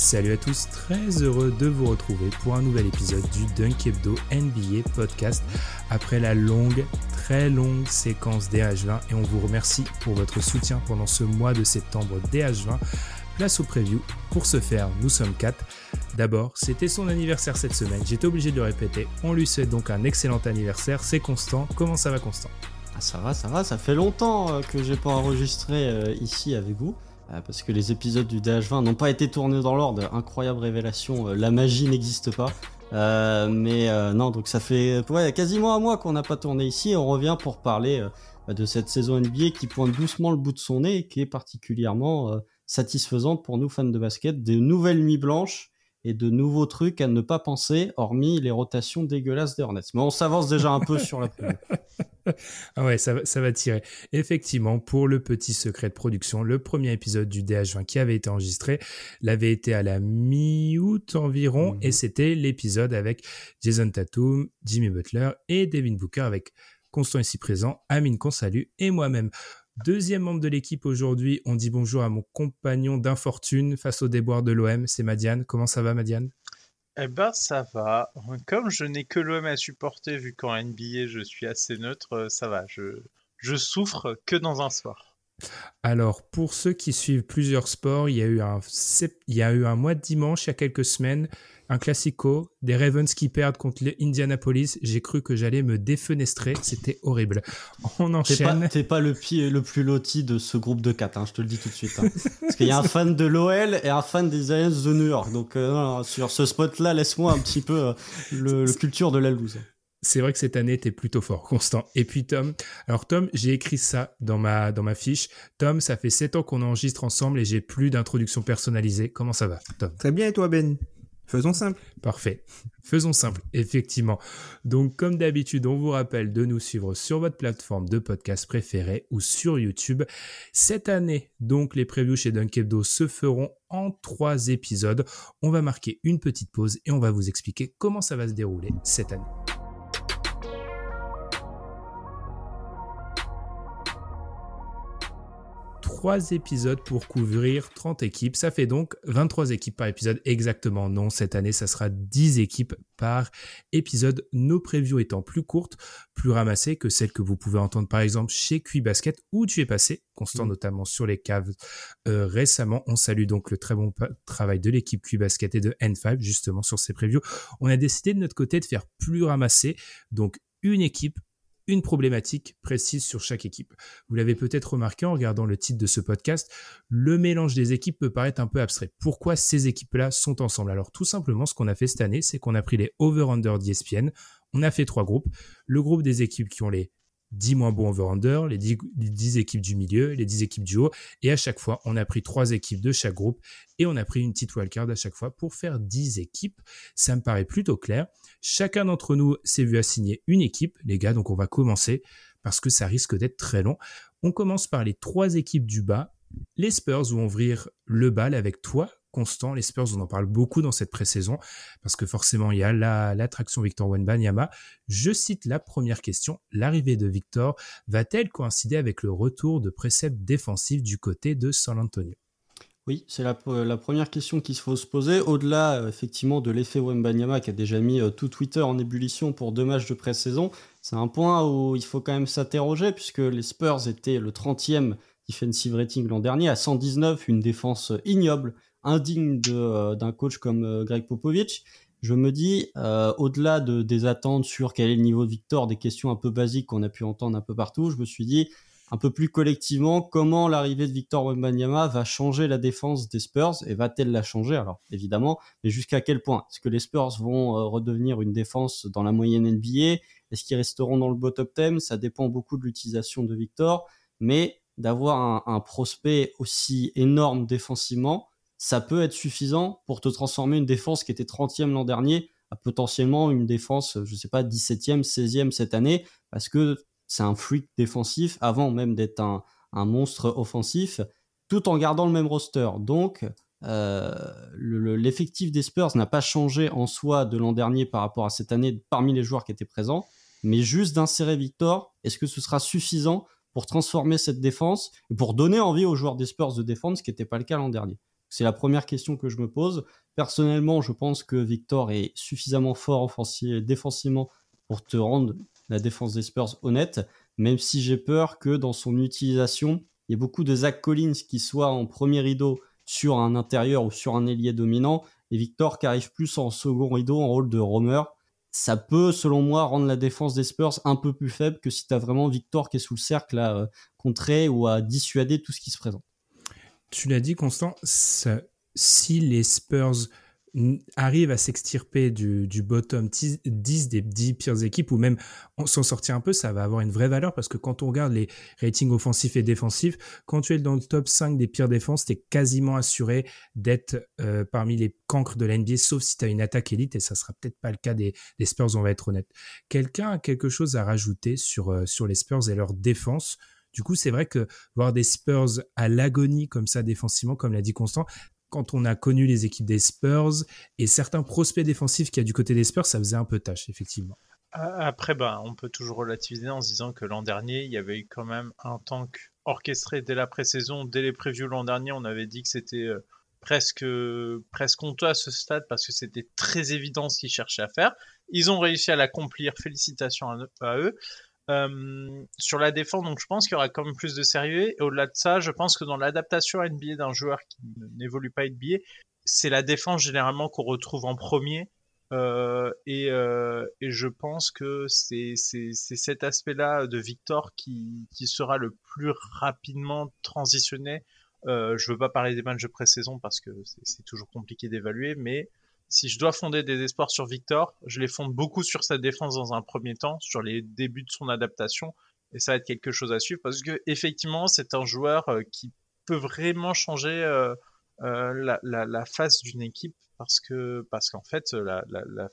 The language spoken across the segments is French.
Salut à tous, très heureux de vous retrouver pour un nouvel épisode du Dunk Hebdo NBA podcast après la longue, très longue séquence DH20 et on vous remercie pour votre soutien pendant ce mois de septembre DH20. Place au preview. Pour ce faire, nous sommes quatre. D'abord, c'était son anniversaire cette semaine, j'étais obligé de le répéter. On lui souhaite donc un excellent anniversaire, c'est Constant. Comment ça va Constant? Ah, ça va, ça va, ça fait longtemps euh, que j'ai pas enregistré euh, ici avec vous. Euh, Parce que les épisodes du DH20 n'ont pas été tournés dans l'ordre. Incroyable révélation, euh, la magie n'existe pas. Euh, mais euh, non, donc ça fait ouais, quasiment un mois qu'on n'a pas tourné ici. On revient pour parler euh, de cette saison NBA qui pointe doucement le bout de son nez et qui est particulièrement satisfaisante pour nous fans de basket. Des nouvelles nuits blanches et de nouveaux trucs à ne pas penser, hormis les rotations dégueulasses des Hornets. Mais on s'avance déjà un peu sur la. Ah ouais, ça, va- ça va tirer. Effectivement, pour le petit secret de production, le premier épisode du DH20 qui avait été enregistré l'avait été à la mi-août environ, Mhm. et c'était l'épisode avec Jason Tatum, Jimmy Butler et Devin Booker avec Constant ici présent, Amine qu'on salue et moi-même. Deuxième membre de l'équipe aujourd'hui, on dit bonjour à mon compagnon d'infortune face au déboire de l'OM, c'est Madiane. Comment ça va Madiane? Eh ben ça va. Comme je n'ai que l'OM à supporter, vu qu'en NBA je suis assez neutre, euh, ça va. Je, je souffre que dans un soir. Alors, pour ceux qui suivent plusieurs sports, il y a eu un, il y a eu un mois de dimanche, il y a quelques semaines, un classico, des Ravens qui perdent contre les Indianapolis. J'ai cru que j'allais me défenestrer, c'était horrible. On pas, enchaîne. t'es pas le, pi- le plus loti de ce groupe de 4, je te le dis tout de suite. hein. Parce qu'il y a un fan de l'OL et un fan des Giants de New York. Donc euh, sur ce spot-là, laisse-moi un petit peu euh, le, le culture de la loose. C'est vrai que cette année, t'es plutôt fort, Constant. Et puis Tom, alors Tom, j'ai écrit ça dans ma, dans ma fiche. Tom, ça fait 7 ans qu'on enregistre ensemble et j'ai plus d'introduction personnalisée. Comment ça va, Tom? Très bien, et toi, Ben? Faisons simple. Parfait. Faisons simple, effectivement. Donc, comme d'habitude, on vous rappelle de nous suivre sur votre plateforme de podcast préférée ou sur YouTube. Cette année, donc, les previews chez Dunk Hebdo se feront en trois épisodes. On va marquer une petite pause et on va vous expliquer comment ça va se dérouler cette année. Trois épisodes pour couvrir 30 équipes. Ça fait donc 23 équipes par épisode. Exactement, non. Cette année, ça sera 10 équipes par épisode. Nos previews étant plus courtes, plus ramassées que celles que vous pouvez entendre par exemple chez Cui Basket où tu es passé, constant Mm. notamment sur les caves euh, récemment. On salue donc le très bon travail de l'équipe Cui Basket et de N5 justement sur ces previews. On a décidé de notre côté de faire plus ramassé. Donc une équipe une problématique précise sur chaque équipe. Vous l'avez peut-être remarqué en regardant le titre de ce podcast, le mélange des équipes peut paraître un peu abstrait. Pourquoi ces équipes-là sont ensemble? Alors tout simplement, ce qu'on a fait cette année, c'est qu'on a pris les over-under d'ESPN, on a fait trois groupes. Le groupe des équipes qui ont les 10 moins bons over-under, les 10, les 10 équipes du milieu, les 10 équipes du haut, et à chaque fois, on a pris trois équipes de chaque groupe, et on a pris une petite wildcard à chaque fois pour faire 10 équipes. Ça me paraît plutôt clair. Chacun d'entre nous s'est vu assigner une équipe, les gars, donc on va commencer parce que ça risque d'être très long. On commence par les trois équipes du bas. Les Spurs vont ouvrir le bal avec toi, Constant. Les Spurs, on en parle beaucoup dans cette pré-saison parce que forcément, il y a la- l'attraction Victor Wenbanyama. Je cite la première question. L'arrivée de Victor va-t-elle coïncider avec le retour de préceptes défensifs du côté de San Antonio? Oui, c'est la, la première question qu'il faut se poser. Au-delà, euh, effectivement, de l'effet Wembanyama qui a déjà mis euh, tout Twitter en ébullition pour deux matchs de pré-saison, c'est un point où il faut quand même s'interroger puisque les Spurs étaient le 30e defensive rating l'an dernier à 119, une défense ignoble, indigne euh, d'un coach comme euh, Greg Popovich. Je me dis, euh, au-delà de, des attentes sur quel est le niveau de Victor, des questions un peu basiques qu'on a pu entendre un peu partout, je me suis dit, un peu plus collectivement comment l'arrivée de Victor Wembanyama va changer la défense des Spurs et va-t-elle la changer? Alors évidemment mais jusqu'à quel point? Est-ce que les Spurs vont euh, redevenir une défense dans la moyenne NBA est-ce qu'ils resteront dans le bottom 10 ça dépend beaucoup de l'utilisation de Victor mais d'avoir un, prospect aussi énorme défensivement ça peut être suffisant pour te transformer une défense qui était 30e l'an dernier à potentiellement une défense, je sais pas, 17e, 16e cette année, parce que c'est un freak défensif avant même d'être un, monstre offensif, tout en gardant le même roster. Donc, euh, l'effectif des Spurs n'a pas changé en soi de l'an dernier par rapport à cette année parmi les joueurs qui étaient présents, mais juste d'insérer Victor, est-ce que ce sera suffisant pour transformer cette défense et pour donner envie aux joueurs des Spurs de défendre, ce qui n'était pas le cas l'an dernier? C'est la première question que je me pose. Personnellement, je pense que Victor est suffisamment fort défensivement pour te rendre la défense des Spurs honnête, même si j'ai peur que dans son utilisation, il y ait beaucoup de Zach Collins qui soit en premier rideau sur un intérieur ou sur un ailier dominant, et Victor qui arrive plus en second rideau en rôle de roamer. Ça peut, selon moi, rendre la défense des Spurs un peu plus faible que si tu vraiment Victor qui est sous le cercle à euh, contrer ou à dissuader tout ce qui se présente. Tu l'as dit, Constant, si les Spurs arrive à s'extirper du, bottom 10 des 10 pires équipes ou même s'en sortir un peu, ça va avoir une vraie valeur parce que quand on regarde les ratings offensifs et défensifs, quand tu es dans le top 5 des pires défenses, tu es quasiment assuré d'être euh, parmi les cancres de l'NBA, sauf si tu as une attaque élite et ça sera peut-être pas le cas des, des, Spurs, on va être honnête. Quelqu'un a quelque chose à rajouter sur, euh, sur les Spurs et leur défense? Du coup, c'est vrai que voir des Spurs à l'agonie comme ça défensivement, comme l'a dit Constant, quand on a connu les équipes des Spurs et certains prospects défensifs qui a du côté des Spurs, ça faisait un peu tâche, effectivement. Après, bah, on peut toujours relativiser en se disant que l'an dernier, il y avait eu quand même un tank orchestré dès la pré-saison, dès les previews l'an dernier, on avait dit que c'était euh, presque, presque honteux à ce stade parce que c'était très évident ce qu'ils cherchaient à faire. Ils ont réussi à l'accomplir, félicitations à eux. Euh, sur la défense, donc je pense qu'il y aura quand même plus de sérieux. Et au-delà de ça, je pense que dans l'adaptation à NBA d'un joueur qui n'évolue pas NBA, c'est la défense généralement qu'on retrouve en premier. Euh, et, euh, et, je pense que c'est cet aspect-là de Victor qui, sera le plus rapidement transitionné. Je veux pas parler des matchs de pré-saison parce que c'est toujours compliqué d'évaluer, mais si je dois fonder des espoirs sur Victor, je les fonde beaucoup sur sa défense dans un premier temps, sur les débuts de son adaptation, et ça va être quelque chose à suivre parce que effectivement, c'est un joueur euh, qui peut vraiment changer euh, euh, la, face d'une équipe parce que parce qu'en fait la,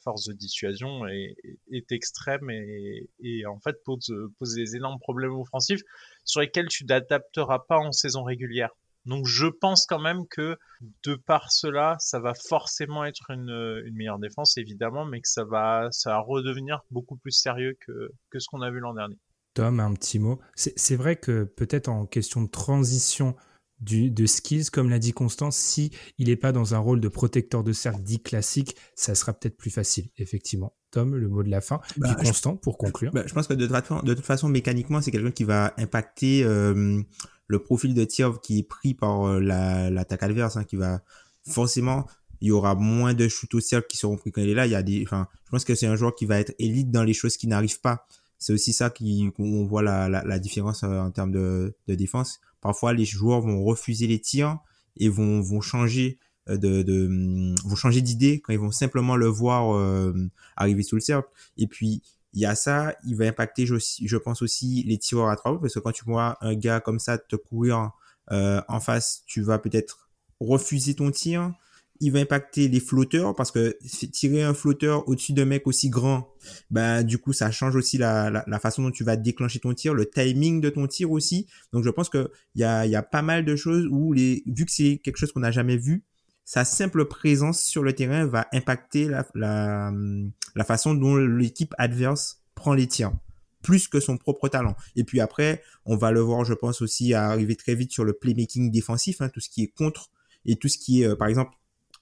force de dissuasion est, extrême et, en fait pose, pose des énormes problèmes offensifs sur lesquels tu t'adapteras pas en saison régulière. Donc je pense quand même que de par cela, ça va forcément être une, meilleure défense, évidemment, mais que ça va, ça va redevenir beaucoup plus sérieux que, que ce qu'on a vu l'an dernier. Tom, un petit mot. C'est vrai que peut-être en question de transition du, de skills, comme l'a dit Constance, si il n'est pas dans un rôle de protecteur de cercle dit classique, ça sera peut-être plus facile, effectivement. Tom, le mot de la fin. Bah, Puis Constant, pour conclure. Bah, je pense que de toute façon, de toute façon mécaniquement, c'est quelqu'un qui va impacter euh, le profil de tir qui est pris par euh, l'attaque adverse, hein, qui va forcément, il y aura moins de shoot au cercle qui seront pris quand il est là. Il y a des, enfin, je pense que c'est un joueur qui va être élite dans les choses qui n'arrivent pas. C'est aussi ça qui, on voit la, la, la différence euh, en termes de, de défense. Parfois, les joueurs vont refuser les tirs et vont, vont changer euh, de, de vont changer d'idée quand ils vont simplement le voir arriver sous le cercle. Et puis, il y a ça, il va impacter, je, pense aussi, les tireurs à trois parce que quand tu vois un gars comme ça te courir euh, en face, tu vas peut-être refuser ton tir. Il va impacter les flotteurs parce que tirer un flotteur au-dessus d'un mec aussi grand, ben du coup ça change aussi la, façon dont tu vas déclencher ton tir, le timing de ton tir aussi. Donc je pense que il y a, y a pas mal de choses où les vu que c'est quelque chose qu'on n'a jamais vu, sa simple présence sur le terrain va impacter la, la, façon dont l'équipe adverse prend les tirs plus que son propre talent. Et puis après, on va le voir, je pense aussi, arriver très vite sur le playmaking défensif, hein, tout ce qui est contre et tout ce qui est, euh, par exemple,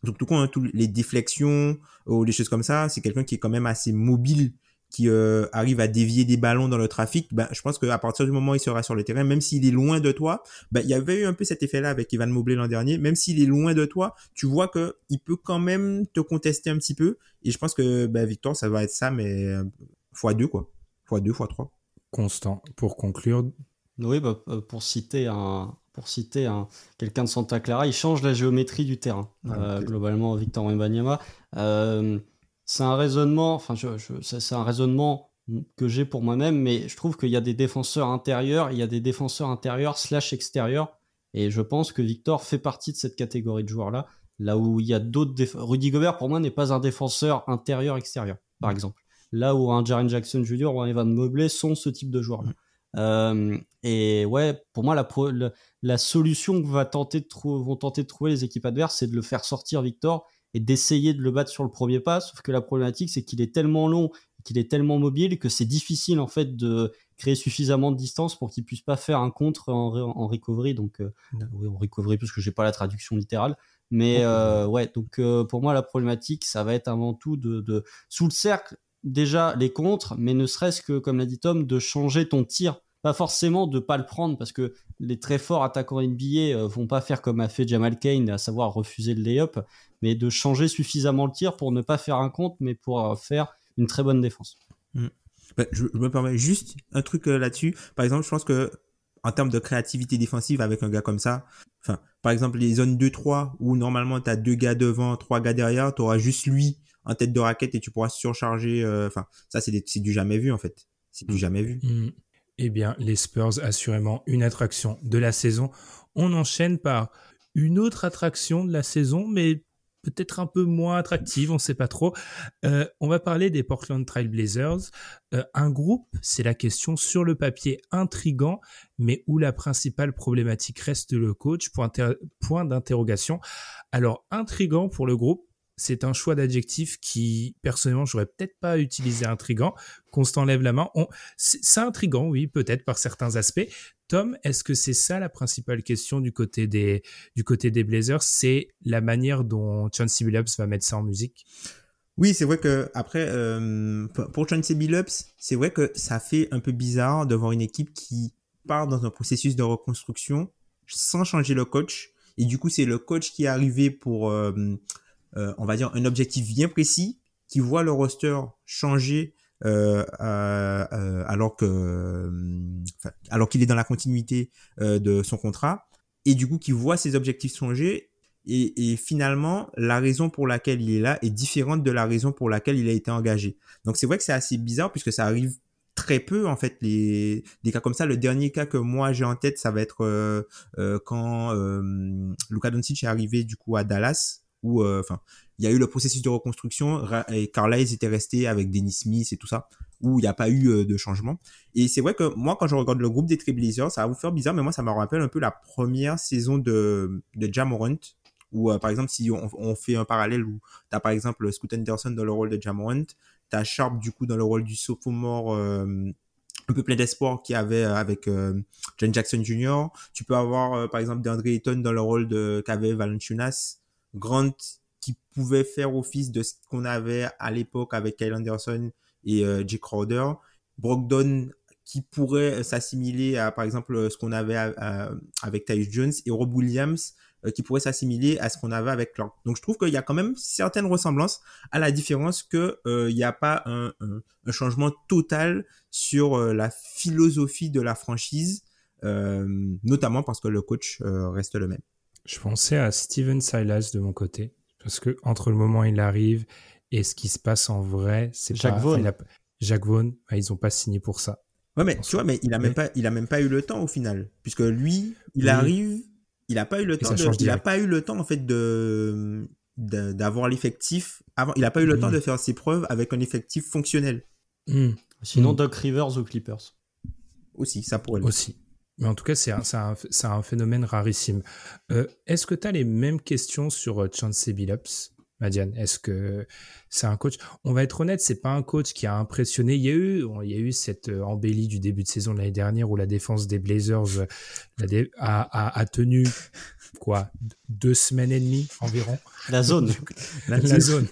donc tout, hein, tous les déflexions ou les choses comme ça, c'est quelqu'un qui est quand même assez mobile qui euh, arrive à dévier des ballons dans le trafic, ben, je pense qu'à partir du moment où il sera sur le terrain, même s'il est loin de toi, ben, il y avait eu un peu cet effet-là avec Ivan Mobley l'an dernier, même s'il est loin de toi, tu vois que il peut quand même te contester un petit peu, et je pense que ben, Victor, ça va être ça, mais x2, euh, quoi. x2, x3. Constant, pour conclure, Oui, bah, euh, pour citer un, pour citer un, quelqu'un de Santa Clara, il change la géométrie du terrain. Euh, globalement, Victor Wembanyama. Euh, c'est un raisonnement, enfin, je, c'est un raisonnement que j'ai pour moi-même, mais je trouve qu'il y a des défenseurs intérieurs, il y a des défenseurs intérieurs slash extérieurs, et je pense que Victor fait partie de cette catégorie de joueurs-là, là où il y a d'autres Rudy Gobert, pour moi, n'est pas un défenseur intérieur-extérieur, par exemple. Là où un Jaren Jackson Jr. ou un Evan Mobley sont ce type de joueurs-là. Euh, et ouais, pour moi, la, la, solution que va tenter de vont tenter de trouver les équipes adverses, c'est de le faire sortir Victor et d'essayer de le battre sur le premier pas. Sauf que la problématique, c'est qu'il est tellement long, qu'il est tellement mobile que c'est difficile en fait de créer suffisamment de distance pour qu'il puisse pas faire un contre en, en recovery. Donc, euh, oui, en recovery parce que j'ai pas la traduction littérale. Mais euh, ouais, donc pour moi, la problématique, ça va être avant tout de, de sous le cercle déjà les contres, mais ne serait-ce que, comme l'a dit Tom, de changer ton tir pas forcément de pas le prendre parce que les très forts attaquants NBA euh, vont pas faire comme a fait Jamal Kane, à savoir refuser le lay-up, mais de changer suffisamment le tir pour ne pas faire un compte, mais pour euh, faire une très bonne défense. Mm. Bah, je, me permets juste un truc euh, là-dessus. Par exemple, je pense que en termes de créativité défensive avec un gars comme ça, enfin, par exemple, les zones 2-3 où normalement tu as deux gars devant, trois gars derrière, tu auras juste lui en tête de raquette et tu pourras surcharger. Enfin, ça, c'est du jamais vu en fait. C'est du mm. jamais vu. Mm. Eh bien, les Spurs, assurément une attraction de la saison. On enchaîne par une autre attraction de la saison, mais peut-être un peu moins attractive, on ne sait pas trop. Euh, on va parler des Portland Trail Blazers. Euh, un groupe, c'est la question sur le papier intrigant, mais où la principale problématique reste le coach, point d'interrogation. Alors, intrigant pour le groupe, c'est un choix d'adjectif qui, personnellement, j'aurais peut-être pas utilisé intrigant. Constant lève la main. C'est intrigant, oui, peut-être par certains aspects. Tom, est-ce que c'est ça la principale question du côté des, du côté des Blazers? C'est la manière dont Chauncey Billups va mettre ça en musique? Oui, c'est vrai que après, euh, pour Chauncey Billups, c'est vrai que ça fait un peu bizarre de voir une équipe qui part dans un processus de reconstruction sans changer le coach. Et du coup, c'est le coach qui est arrivé pour euh, euh, on va dire, un objectif bien précis qui voit le roster changer euh, euh, alors que alors qu'il est dans la continuité de son contrat et du coup qui voit ses objectifs changer et, et, finalement la raison pour laquelle il est là est différente de la raison pour laquelle il a été engagé. Donc c'est vrai que c'est assez bizarre puisque ça arrive très peu en fait les des cas comme ça. Le dernier cas que moi j'ai en tête ça va être euh, quand euh, Luka Doncic est arrivé du coup à Dallas où euh, enfin il y a eu le processus de reconstruction et Carlisle était resté avec Dennis Smith et tout ça où il n'y a pas eu euh, de changement et c'est vrai que moi quand je regarde le groupe des Trailblazers ça va vous faire bizarre mais moi ça me rappelle un peu la première saison de de Jamorant où euh, par exemple si on, fait un parallèle où tu as par exemple Scoot Anderson dans le rôle de Jamorant tu as Sharp du coup dans le rôle du sophomore un peu plein d'espoir qu'il y avait avec John Jackson Jr. Tu peux avoir par exemple DeAndre Ayton dans le rôle de qu'avait Valanciunas Grant qui pouvait faire office de ce qu'on avait à l'époque avec Kyle Anderson et euh, Jake Crowder. Brogdon qui pourrait s'assimiler à par exemple ce qu'on avait avec Tyus Jones et Rob Williams euh, qui pourrait s'assimiler à ce qu'on avait avec Clark. Donc je trouve qu'il y a quand même certaines ressemblances à la différence que euh, n'y a pas un, changement total sur la philosophie de la franchise, notamment parce que le coach reste le même. Je pensais à Steven Silas de mon côté, parce que entre le moment où il arrive et ce qui se passe en vrai, c'est Jacques Vaughan. Jacques Vaughan, bah, ils ont pas signé pour ça. Ouais, mais tu vois, mais il a même pas, il a même pas eu le temps au final, puisque lui, il arrive, il a pas eu le temps, de, il a pas eu le temps en fait de d'avoir l'effectif avant, il a pas eu le temps de faire ses preuves avec un effectif fonctionnel. Hmm. Sinon, hmm. Doc Rivers aux Clippers. Aussi, ça pourrait. Aussi. Mais en tout cas, c'est un, un, phénomène rarissime. Euh, est-ce que tu as les mêmes questions sur euh, Chance Billups, Madiane? Est-ce que c'est un coach? On va être honnête, c'est pas un coach qui a impressionné. Il y a eu, il y a eu cette euh, embellie du début de saison de l'année dernière où la défense des Blazers a, tenu quoi deux semaines et demie environ? La zone. la, zone.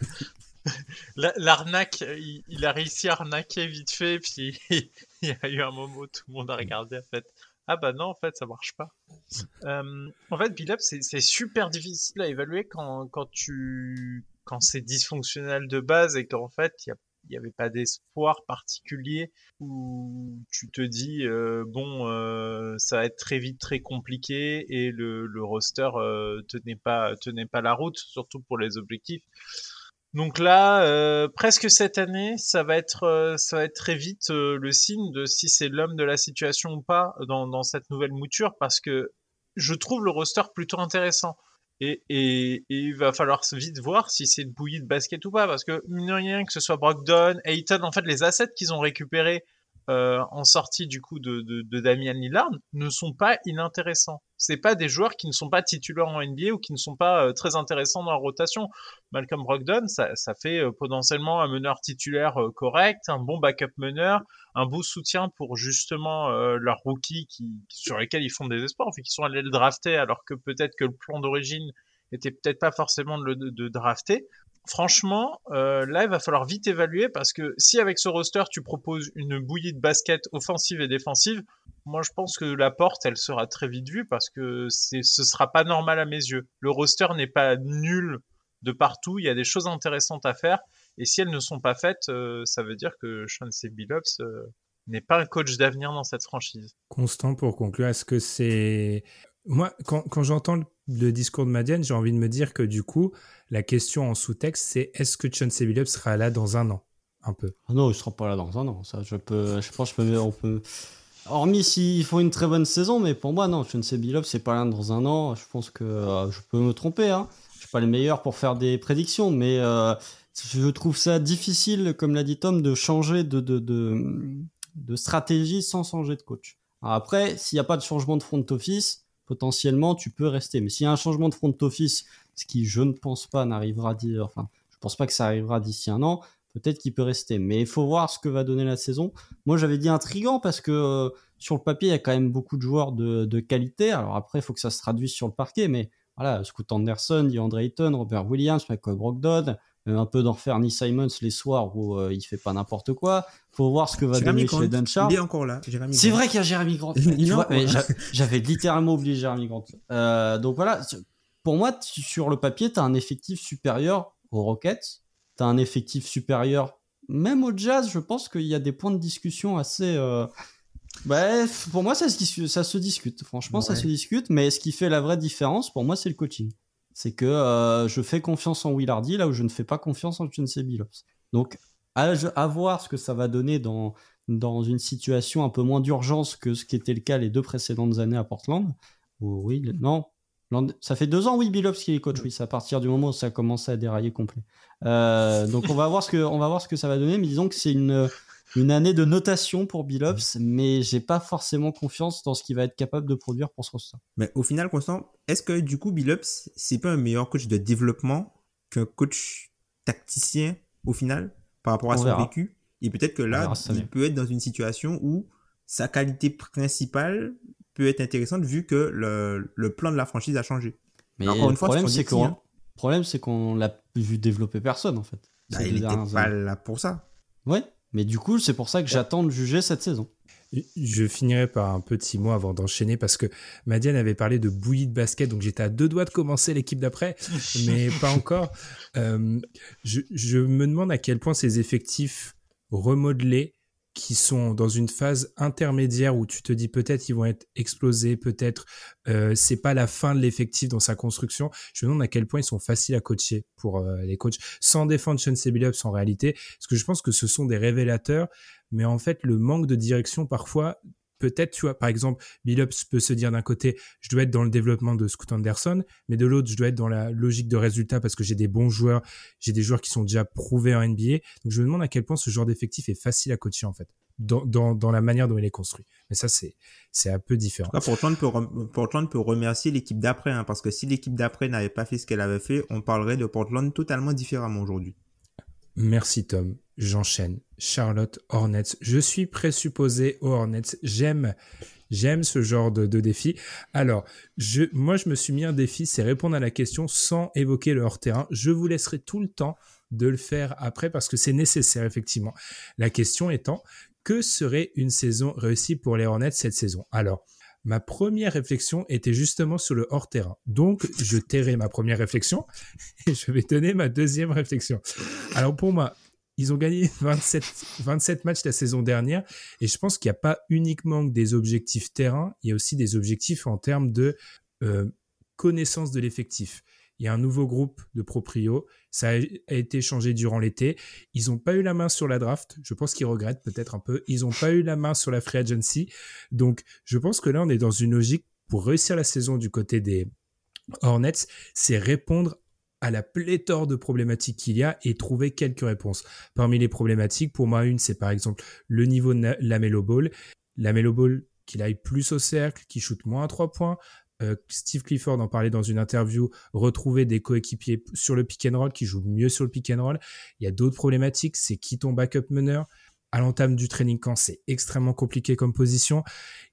L'arnaque, il, a réussi à arnaquer vite fait, puis il y a eu un moment où tout le monde a regardé en fait ah bah non, en fait, ça marche pas. Euh, en fait, Billups, c'est super difficile à évaluer quand, quand tu quand c'est dysfonctionnel de base et qu'en fait, il n'y avait pas d'espoir particulier où tu te dis euh, bon euh, ça va être très vite très compliqué et le, le roster euh, tenait pas tenait pas la route surtout pour les objectifs donc là euh, presque cette année ça va être euh, ça va être très vite euh, le signe de si c'est l'homme de la situation ou pas dans, cette nouvelle mouture parce que je trouve le roster plutôt intéressant et, et, il va falloir vite voir si c'est une bouillie de basket ou pas, parce que mine de rien, que ce soit Brogdon, Ayton, en fait, les assets qu'ils ont récupérés en sortie du coup de, de, de, Damian Lillard ne sont pas inintéressants. C'est pas des joueurs qui ne sont pas titulaires en NBA ou qui ne sont pas euh, très intéressants dans la rotation. Malcolm Brogdon, ça, ça fait euh, potentiellement un meneur titulaire euh, correct, un bon backup meneur, un beau soutien pour justement leurs rookies qui, sur lesquels ils font des espoirs, fait qu'ils sont allés le drafter alors que peut-être que le plan d'origine était peut-être pas forcément de le de drafter franchement, euh, là, il va falloir vite évaluer parce que si avec ce roster, tu proposes une bouillie de basket offensive et défensive, moi, je pense que la porte, elle sera très vite vue parce que ce sera pas normal à mes yeux. Le roster n'est pas nul de partout. Il y a des choses intéressantes à faire. Et si elles ne sont pas faites, euh, ça veut dire que Billups euh, n'est pas un coach d'avenir dans cette franchise. Constant pour conclure, est-ce que c'est moi, quand, quand j'entends le, discours de Madiane, j'ai envie de me dire que du coup, la question en sous-texte, c'est est-ce que Chauncey Billups sera là dans un an Un peu? Ah non, il sera pas là dans un an. Ça, je peux, je pense, peux, on peut. Hormis s'ils font une très bonne saison, mais pour moi, non, Chauncey Billups, c'est pas là dans un an. Je pense que euh, je peux me tromper. Hein. Je suis pas le meilleur pour faire des prédictions, mais euh, je trouve ça difficile, comme l'a dit Tom, de changer de, stratégie sans changer de coach. Après, s'il n'y a pas de changement de front office, potentiellement tu peux rester. Mais s'il y a un changement de front office, ce qui je ne pense pas n'arrivera enfin je pense pas que ça arrivera d'ici un an, peut-être qu'il peut rester. Mais il faut voir ce que va donner la saison. Moi j'avais dit intrigant parce que euh, sur le papier il y a quand même beaucoup de joueurs de, qualité. Alors après il faut que ça se traduise sur le parquet, mais voilà, Scoot Anderson, DeAndre Ayton, Robert Williams, Michael Brogdon, un peu d'en faire Simons les soirs où euh, il fait pas n'importe quoi. Faut voir ce que va Jérémy donner Grant. chez. Il est encore là. C'est vrai qu'il y a Jérémy Grant. J'avais littéralement oublié Jérémy Grant. Euh, donc voilà, pour moi, sur le papier, tu as un effectif supérieur aux Rockets. Tu as un effectif supérieur même au Jazz. Je pense qu'il y a des points de discussion assez. Euh... Bref, pour moi, ça se, ça se discute. Franchement, ça se discute. Mais ce qui fait la vraie différence, pour moi, c'est le coaching. C'est que euh, je fais confiance en Willardy là où je ne fais pas confiance en Chauncey Billups. Donc, à, voir ce que ça va donner dans, dans une situation un peu moins d'urgence que ce qui était le cas les deux précédentes années à Portland. Ou oui, non. Ça fait deux ans, oui, Billups qui est coach, oui, c'est à partir du moment où ça a commencé à dérailler complet. Euh, donc on va voir ce que, on va voir ce que ça va donner, mais disons que c'est une, une année de notation pour Billups, mais j'ai pas forcément confiance dans ce qu'il va être capable de produire pour ce roster. Mais au final, Constant, est-ce que du coup, Billups, c'est pas un meilleur coach de développement qu'un coach tacticien au final par rapport à On son verra. vécu? Et peut-être que là, verra il peut être dans une situation où sa qualité principale peut être intéressante vu que le, le plan de la franchise a changé. Mais Encore le une fois, problème, c'est qu'on hein. problème, c'est qu'on l'a vu développer personne en fait. Bah, il n'était pas là pour ça. Ouais, mais du coup, c'est pour ça que j'attends de juger cette saison. Je finirai par un petit mot avant d'enchaîner parce que Madiane avait parlé de bouillie de basket, donc j'étais à deux doigts de commencer l'équipe d'après, mais pas encore. Euh, je, je me demande à quel point ces effectifs remodelés qui sont dans une phase intermédiaire où tu te dis peut-être ils vont être explosés, peut-être euh, c'est pas la fin de l'effectif dans sa construction. Je me demande à quel point ils sont faciles à coacher pour euh, les coachs, sans défendre Chauncey Billups en réalité, parce que je pense que ce sont des révélateurs, mais en fait le manque de direction parfois peut-être, tu vois, par exemple, Billups peut se dire d'un côté, je dois être dans le développement de Scoot Anderson, mais de l'autre, je dois être dans la logique de résultat parce que j'ai des bons joueurs, j'ai des joueurs qui sont déjà prouvés en NBA. Donc, je me demande à quel point ce genre d'effectif est facile à coacher, en fait, dans, la manière dont il est construit. Mais ça, c'est, un peu différent. Portland peut remercier l'équipe d'après, hein, parce que si l'équipe d'après n'avait pas fait ce qu'elle avait fait, on parlerait de Portland totalement différemment aujourd'hui. Merci Tom. J'enchaîne. Charlotte Hornets. Je suis présupposé aux Hornets. J'aime, j'aime ce genre de, défi. Alors, moi, je me suis mis un défi, c'est répondre à la question sans évoquer le hors-terrain. Je vous laisserai tout le temps de le faire après parce que c'est nécessaire, effectivement. La question étant, que serait une saison réussie pour les Hornets cette saison? Alors, ma première réflexion était justement sur le hors-terrain. Donc, je tairai ma première réflexion et je vais donner ma deuxième réflexion. Alors, pour moi, ils ont gagné 27, 27 matchs la saison dernière. Et je pense qu'il n'y a pas uniquement des objectifs terrain, il y a aussi des objectifs en termes de euh, connaissance de l'effectif. Il y a un nouveau groupe de proprio. Ça a été changé durant l'été. Ils n'ont pas eu la main sur la draft. Je pense qu'ils regrettent peut-être un peu. Ils n'ont pas eu la main sur la free agency. Donc, je pense que là, on est dans une logique pour réussir la saison du côté des Hornets, c'est répondre à la pléthore de problématiques qu'il y a et trouver quelques réponses. Parmi les problématiques, pour moi, une, c'est par exemple le niveau de la Melo Ball. La Melo Ball, qu'il aille plus au cercle, qui shoot moins à trois points. Euh, Steve Clifford en parlait dans une interview, retrouver des coéquipiers sur le pick and roll qui jouent mieux sur le pick and roll. Il y a d'autres problématiques, c'est qui ton backup meneur? À l'entame du training camp, c'est extrêmement compliqué comme position.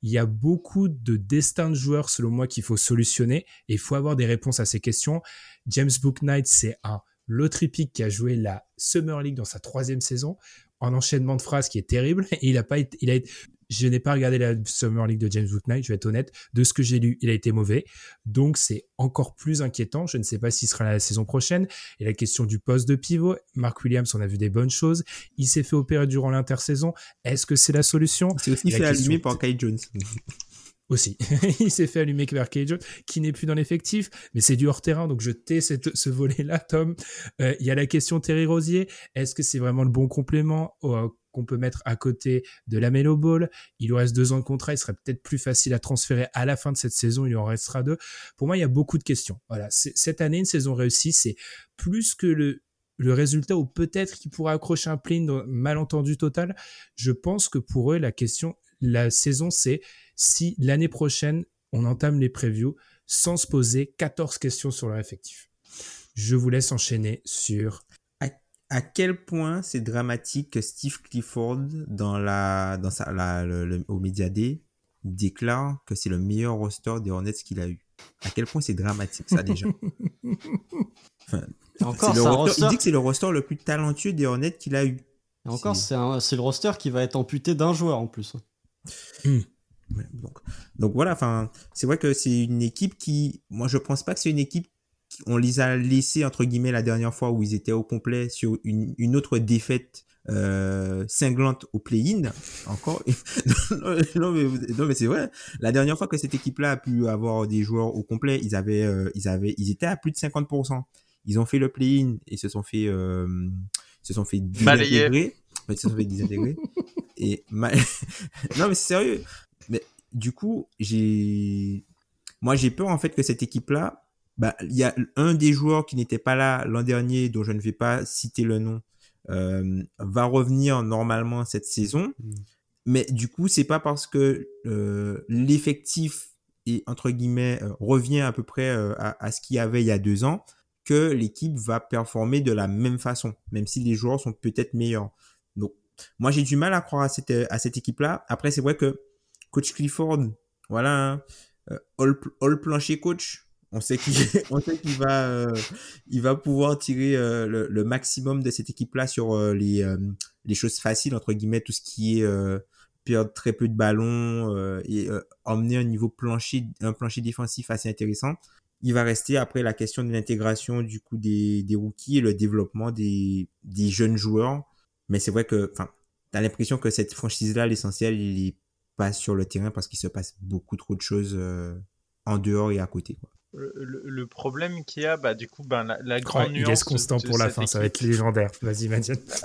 Il y a beaucoup de destins de joueurs, selon moi, qu'il faut solutionner et il faut avoir des réponses à ces questions. James Booknight, c'est un lotripic qui a joué la Summer League dans sa troisième saison en enchaînement de phrases qui est terrible. Et il a pas il a été, je n'ai pas regardé la Summer League de James Booknight, je vais être honnête. De ce que j'ai lu, il a été mauvais. Donc, c'est encore plus inquiétant. Je ne sais pas s'il sera là la saison prochaine. Et la question du poste de pivot, Mark Williams, on a vu des bonnes choses. Il s'est fait opérer durant l'intersaison. Est-ce que c'est la solution? C'est aussi fait allumer par Kai Jones. aussi. il s'est fait allumer par Kai Jones, qui n'est plus dans l'effectif, mais c'est du hors-terrain, donc je tais cette, ce volet-là, Tom. Euh, il y a la question Terry Rosier. Est-ce que c'est vraiment le bon complément qu'on peut mettre à côté de la Melo Ball. Il lui reste deux ans de contrat, il serait peut-être plus facile à transférer à la fin de cette saison, il en restera deux. Pour moi, il y a beaucoup de questions. Voilà, cette année, une saison réussie, c'est plus que le, résultat ou peut-être qu'il pourra accrocher un play malentendu total. Je pense que pour eux, la question, la saison, c'est si l'année prochaine, on entame les previews sans se poser 14 questions sur leur effectif. Je vous laisse enchaîner sur à quel point c'est dramatique que Steve Clifford, dans la, dans sa, la, le, au Media Day, déclare que c'est le meilleur roster des Hornets qu'il a eu. À quel point c'est dramatique, ça, déjà. Enfin, encore, le roster, Il dit que c'est le roster le plus talentueux des Hornets qu'il a eu. Et encore, c'est le roster qui va être amputé d'un joueur en plus. Hmm. Donc, donc voilà, enfin, c'est vrai que c'est une équipe qui, moi je pense pas que c'est une équipe on les a laissés entre guillemets la dernière fois où ils étaient au complet sur une, une autre défaite euh, cinglante au play-in. Encore? Non, mais, non mais c'est vrai. La dernière fois que cette équipe là a pu avoir des joueurs au complet ils avaient euh, ils avaient ils étaient à plus de 50% ils ont fait le play-in et se sont fait euh, se sont fait désintégrer. Ils se sont fait désintégrer. Et non mais c'est sérieux. Mais du coup j'ai moi j'ai peur en fait que cette équipe là bah, il y a un des joueurs qui n'était pas là l'an dernier, dont je ne vais pas citer le nom, euh, va revenir normalement cette saison. Mm. Mais du coup, c'est pas parce que euh, l'effectif et entre guillemets euh, revient à peu près euh, à, à, ce qu'il y avait il y a deux ans que l'équipe va performer de la même façon, même si les joueurs sont peut-être meilleurs. Donc, moi, j'ai du mal à croire à cette, à cette équipe-là. Après, c'est vrai que coach Clifford, voilà, hein, all, all plancher coach, on sait qu'il euh, va pouvoir tirer euh, le, maximum de cette équipe là sur euh, les choses faciles entre guillemets tout ce qui est perdre très peu de ballons et emmener un niveau plancher un plancher défensif assez intéressant. Il va rester après la question de l'intégration du coup des, rookies et le développement des, jeunes joueurs. Mais c'est vrai que enfin t'as l'impression que cette franchise là l'essentiel il est pas sur le terrain parce qu'il se passe beaucoup trop de choses en dehors et à côté le, problème qu'il y a, bah, du coup, ben, la, grande nuance. Il laisse constant pour la fin, ça va être légendaire. Vas-y.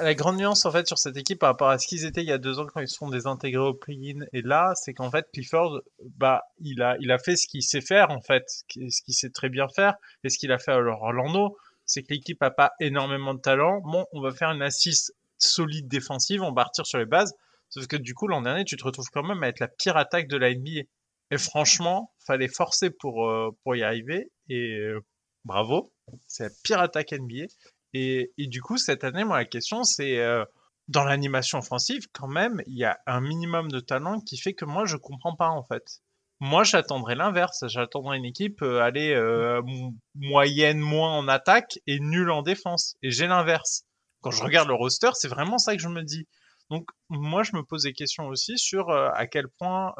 La grande nuance, en fait, sur cette équipe par rapport à ce qu'ils étaient il y a deux ans quand ils se sont désintégrés au play-in, et là, c'est qu'en fait, Clifford, bah, il a, il a fait ce qu'il sait faire, en fait, ce qu'il sait très bien faire, et ce qu'il a fait à Orlando, c'est que l'équipe a pas énormément de talent. Bon, on va faire une assise solide défensive, on va partir sur les bases, sauf que du coup, l'an dernier, tu te retrouves quand même à être la pire attaque de la NBA. Et franchement, fallait forcer pour, euh, pour y arriver. Et euh, bravo, c'est la pire attaque NBA. Et, et, du coup, cette année, moi, la question, c'est euh, dans l'animation offensive, quand même, il y a un minimum de talent qui fait que moi, je comprends pas, en fait. Moi, j'attendrais l'inverse. J'attendrais une équipe aller moyenne moins en attaque et nulle en défense. Et j'ai l'inverse. Quand je regarde le roster, c'est vraiment ça que je me dis. Donc, moi, je me pose des questions aussi sur à quel point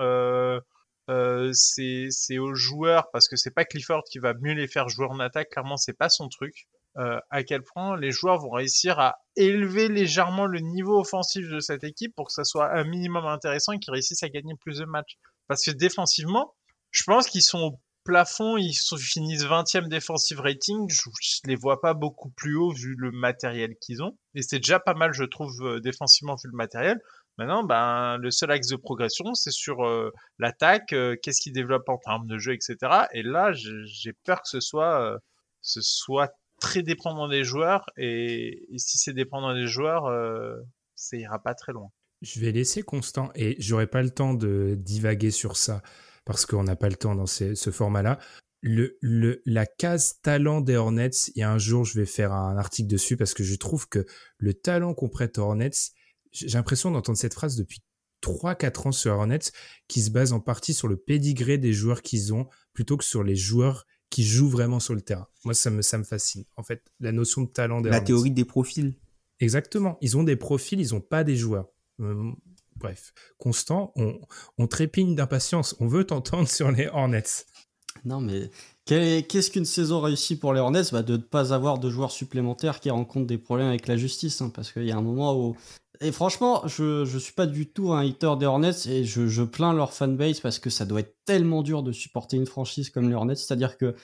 euh, c'est aux joueurs parce que c'est pas Clifford qui va mieux les faire jouer en attaque. Clairement, c'est pas son truc. euh, à quel point les joueurs vont réussir à élever légèrement le niveau offensif de cette équipe pour que ça soit un minimum intéressant et qu'ils réussissent à gagner plus de matchs. Parce que défensivement, je pense qu'ils sont au plafond, ils finissent 20e defensive rating, je, je, les vois pas beaucoup plus haut vu le matériel qu'ils ont. Et c'est déjà pas mal, je trouve, euh, défensivement vu le matériel. Maintenant, ben, le seul axe de progression, c'est sur euh, l'attaque, euh, qu'est-ce qu'ils développent en termes de jeu, etc. Et là, j'ai peur que ce soit, ce soit très dépendant des joueurs et, si c'est dépendant des joueurs, euh, ça ira pas très loin. Je vais laisser Constant et j'aurai pas le temps de divaguer sur ça parce qu'on n'a pas le temps dans ce format-là. Le, le, la case talent des Hornets, a un jour, je vais faire un article dessus parce que je trouve que le talent qu'on prête aux Hornets, j'ai l'impression d'entendre cette phrase depuis 3-4 ans sur Hornets qui se base en partie sur le pédigré des joueurs qu'ils ont plutôt que sur les joueurs qui jouent vraiment sur le terrain. Moi, ça me, ça me fascine. En fait, la notion de talent des La théorie des profils. Exactement. Ils ont des profils, ils n'ont pas des joueurs. Euh, bref, Constant, on, on trépigne d'impatience. On veut t'entendre sur les Hornets. Non, mais qu'est-ce qu'une saison réussie pour les Hornets? Bah, De ne pas avoir de joueurs supplémentaires qui rencontrent des problèmes avec la justice. Hein, parce qu'il y a un moment où et franchement, je, je suis pas du tout un hater des Hornets et je, je plains leur fanbase parce que ça doit être tellement dur de supporter une franchise comme les Hornets. C'est-à-dire que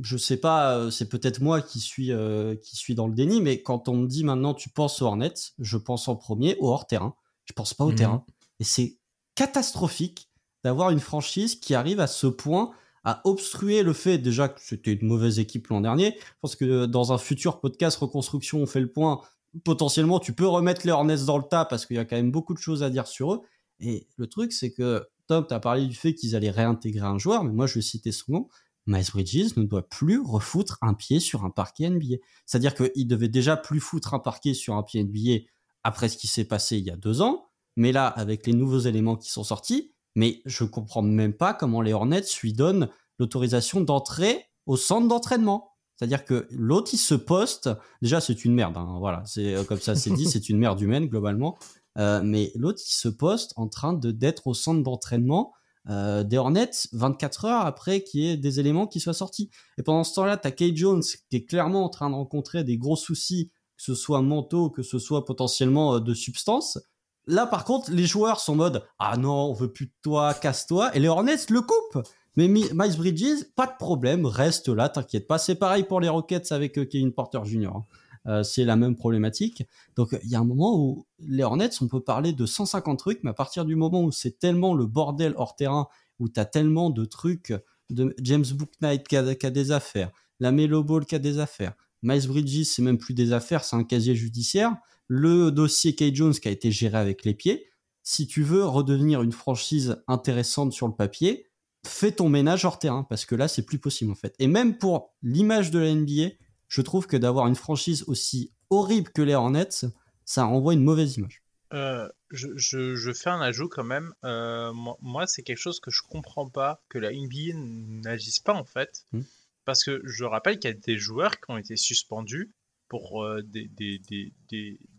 je sais pas, euh, c'est peut-être moi qui suis euh, qui suis dans le déni, mais quand on me dit maintenant tu penses aux Hornets, je pense en premier au hors terrain. Je pense pas au mhm. terrain. Et c'est catastrophique d'avoir une franchise qui arrive à ce point à obstruer le fait déjà que c'était une mauvaise équipe l'an dernier. Je pense que dans un futur podcast reconstruction, on fait le point potentiellement, tu peux remettre les Hornets dans le tas parce qu'il y a quand même beaucoup de choses à dire sur eux. Et le truc, c'est que Tom, tu as parlé du fait qu'ils allaient réintégrer un joueur, mais moi, je vais citer son nom. Miles Bridges ne doit plus refoutre un pied sur un parquet NBA. C'est-à-dire qu'il devait déjà plus foutre un parquet sur un pied NBA après ce qui s'est passé il y a deux ans. Mais là, avec les nouveaux éléments qui sont sortis, mais je comprends même pas comment les Hornets lui donnent l'autorisation d'entrer au centre d'entraînement. C'est-à-dire que l'autre, il se poste. Déjà, c'est une merde. Hein, voilà, c'est euh, comme ça, c'est dit, c'est une merde humaine globalement. Euh, mais l'autre, il se poste en train de d'être au centre d'entraînement euh, des Hornets 24 heures après qu'il y ait des éléments qui soient sortis. Et pendant ce temps-là, t'as Kay Jones qui est clairement en train de rencontrer des gros soucis, que ce soit mentaux, que ce soit potentiellement de substances. Là, par contre, les joueurs sont en mode ah non, on veut plus de toi, casse-toi, et les Hornets le coupent. Mais Miles Bridges, pas de problème, reste là, t'inquiète pas. C'est pareil pour les Rockets avec euh, Kevin Porter Jr. Hein. Euh, c'est la même problématique. Donc il y a un moment où les Hornets, on peut parler de 150 trucs, mais à partir du moment où c'est tellement le bordel hors terrain, où t'as tellement de trucs, de James Booknight qui a, qui a des affaires, la Melo Ball qui a des affaires, Miles Bridges, c'est même plus des affaires, c'est un casier judiciaire, le dossier Kay Jones qui a été géré avec les pieds. Si tu veux redevenir une franchise intéressante sur le papier, fais ton ménage hors terrain parce que là c'est plus possible en fait. Et même pour l'image de la NBA, je trouve que d'avoir une franchise aussi horrible que les Hornets, ça renvoie une mauvaise image. Euh, je, je, fais un ajout quand même. Euh, moi, c'est quelque chose que je comprends pas que la NBA n'agisse pas en fait. Hmm. Parce que je rappelle qu'il y a des joueurs qui ont été suspendus pour euh, des, des, des,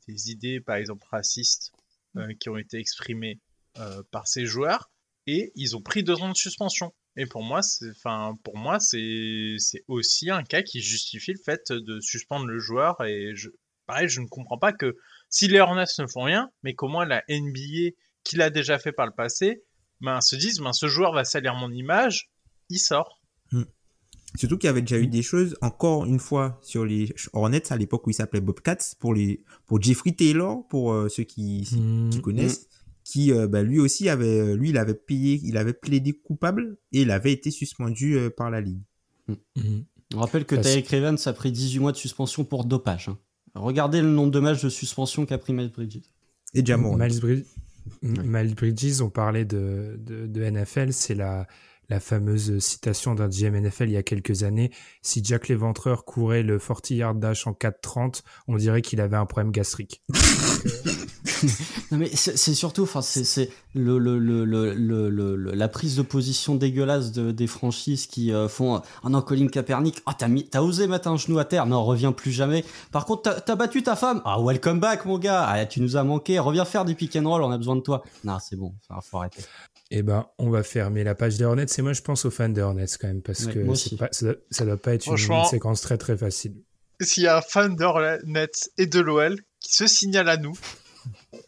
des, idées, par exemple, racistes hmm. qui ont été exprimées par ces joueurs et ils ont pris deux ans de suspension. Et pour moi, c'est, enfin, pour moi, c'est, c'est aussi un cas qui justifie le fait de suspendre le joueur. Et je, pareil, je ne comprends pas que si les Hornets ne font rien, mais comment la NBA, qui l'a déjà fait par le passé, ben, se disent, ben, ce joueur va salir mon image, il sort. Surtout qu'il y avait déjà eu des choses, encore une fois, sur les Hornets, à l'époque où il s'appelait Bobcats, pour les, pour Jeffrey Taylor, pour euh, ceux qui, qui hmm. connaissent qui euh, bah, lui aussi avait euh, lui il avait payé il avait plaidé coupable et il avait été suspendu euh, par la ligue. Mm. Mm-hmm. On rappelle que Tyreek Ravens a pris 18 mois de suspension pour dopage. Hein. Regardez le nombre de matchs de suspension qu'a pris Miles Bridges. Et Jamon. Miles, Miles, Bridges, on parlait de, de, de NFL, c'est la, la fameuse citation d'un GM NFL il y a quelques années. Si Jack l'Éventreur courait le 40 yard dash en 4.30, on dirait qu'il avait un problème gastrique. non mais c'est surtout, enfin c'est le, le, le, la prise de position dégueulasse de, des franchises qui euh, font un non Colin Kaepernick. Ah oh, t'as osé mettre un genou à terre, non reviens plus jamais. Par contre t'as battu ta femme. Ah welcome back mon gars. Ah, tu nous as manqué. Reviens faire du pick and roll, on a besoin de toi. Non c'est bon, faut arrêter. Eh ben, on va fermer la page des Hornets. Et moi, je pense aux fans des Hornets quand même, parce que pas, ça, doit, doit pas être une, séquence très très facile. s'il y a un fan et de l'OL qui se signale à nous,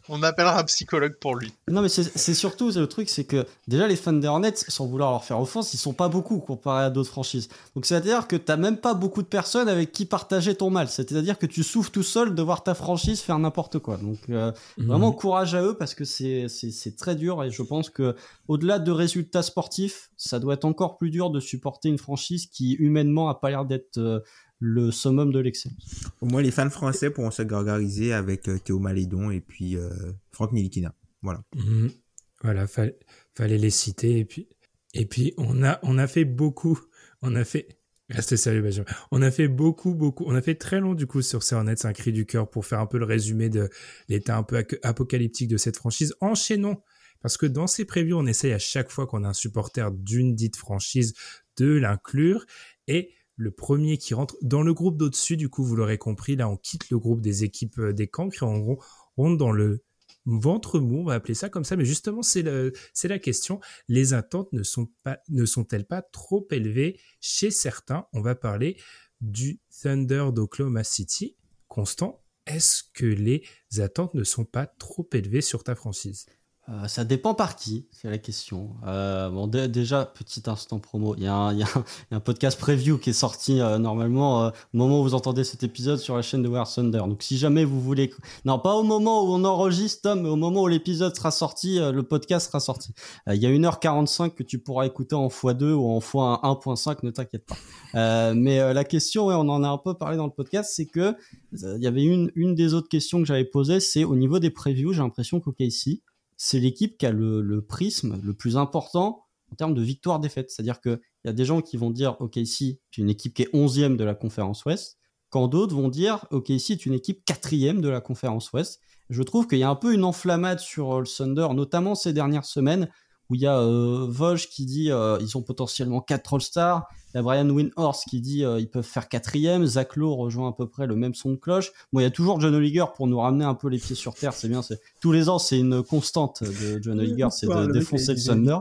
on appellera un psychologue pour lui. Non, mais c'est surtout le truc, c'est que déjà les fans des Hornets, sans vouloir leur faire offense, ils sont pas beaucoup comparé à d'autres franchises. Donc c'est-à-dire que t'as même pas beaucoup de personnes avec qui partager ton mal. C'est-à-dire que tu souffres tout seul de voir ta franchise faire n'importe quoi. Donc euh, mhm. vraiment courage à eux parce que c'est très dur et je pense que au-delà de résultats sportifs, ça doit être encore plus dur de supporter une franchise qui humainement a pas l'air d'être euh, le summum de l'excellence. Au moins, les fans français pourront se gargariser avec euh, Théo Malédon et puis euh, Franck Nilikina. Voilà. Mhm. Voilà, fallait les citer. Et puis, et puis on, a, on a fait beaucoup. On a fait. Restez sérieux, Benjamin. On a fait beaucoup, beaucoup. On a fait très long, du coup, sur Cernet, c'est un cri du cœur pour faire un peu le résumé de l'état un peu apocalyptique de cette franchise. Enchaînons. Parce que dans ces previews, on essaye à chaque fois qu'on a un supporter d'une dite franchise de l'inclure. Et le premier qui rentre dans le groupe d'au-dessus, du coup, vous l'aurez compris, là, on quitte le groupe des équipes euh, des cancres et on rentre dans le ventre mou, on va appeler ça comme ça, mais justement, c'est la question. Les attentes ne sont-elles pas trop élevées chez certains? On va parler du Thunder d'Oklahoma City. Constant, est-ce que les attentes ne sont pas trop élevées sur ta franchise? Euh, ça dépend par qui, c'est la question. Euh, bon, déjà, petit instant promo. Il y, un, y, a un podcast preview qui est sorti euh, normalement euh, au moment où vous entendez cet épisode sur la chaîne de War Thunder. Donc, si jamais vous voulez, non, pas au moment où on enregistre, mais au moment où l'épisode sera sorti, le podcast sera sorti. Il y a 1h45 que tu pourras écouter en x2 ou en x1.5, ne t'inquiète pas. mais la question, ouais, on en a un peu parlé dans le podcast, c'est que il y avait une, une des autres questions que j'avais posées, c'est au niveau des previews, j'ai l'impression qu'OKC c'est l'équipe qui a le, prisme le plus important en termes de victoire-défaite. C'est-à-dire qu'il y a des gens qui vont dire OK, si c'est une équipe qui est 11e de la conférence Ouest, quand d'autres vont dire OK, si c'est une équipe 4e de la conférence Ouest. Je trouve qu'il y a un peu une enflammade sur le Thunder, notamment ces dernières semaines, où il y a euh, Vosges qui dit euh, ils ont potentiellement 4 All-Stars, il y a Brian Windhorst qui dit euh, ils peuvent faire quatrième. Zach Lowe rejoint à peu près le même son de cloche. Bon, il y a toujours John Oliger pour nous ramener un peu les pieds sur terre. C'est bien. C'est tous les ans, c'est une constante de John Oliger, c'est de défoncer le Thunder.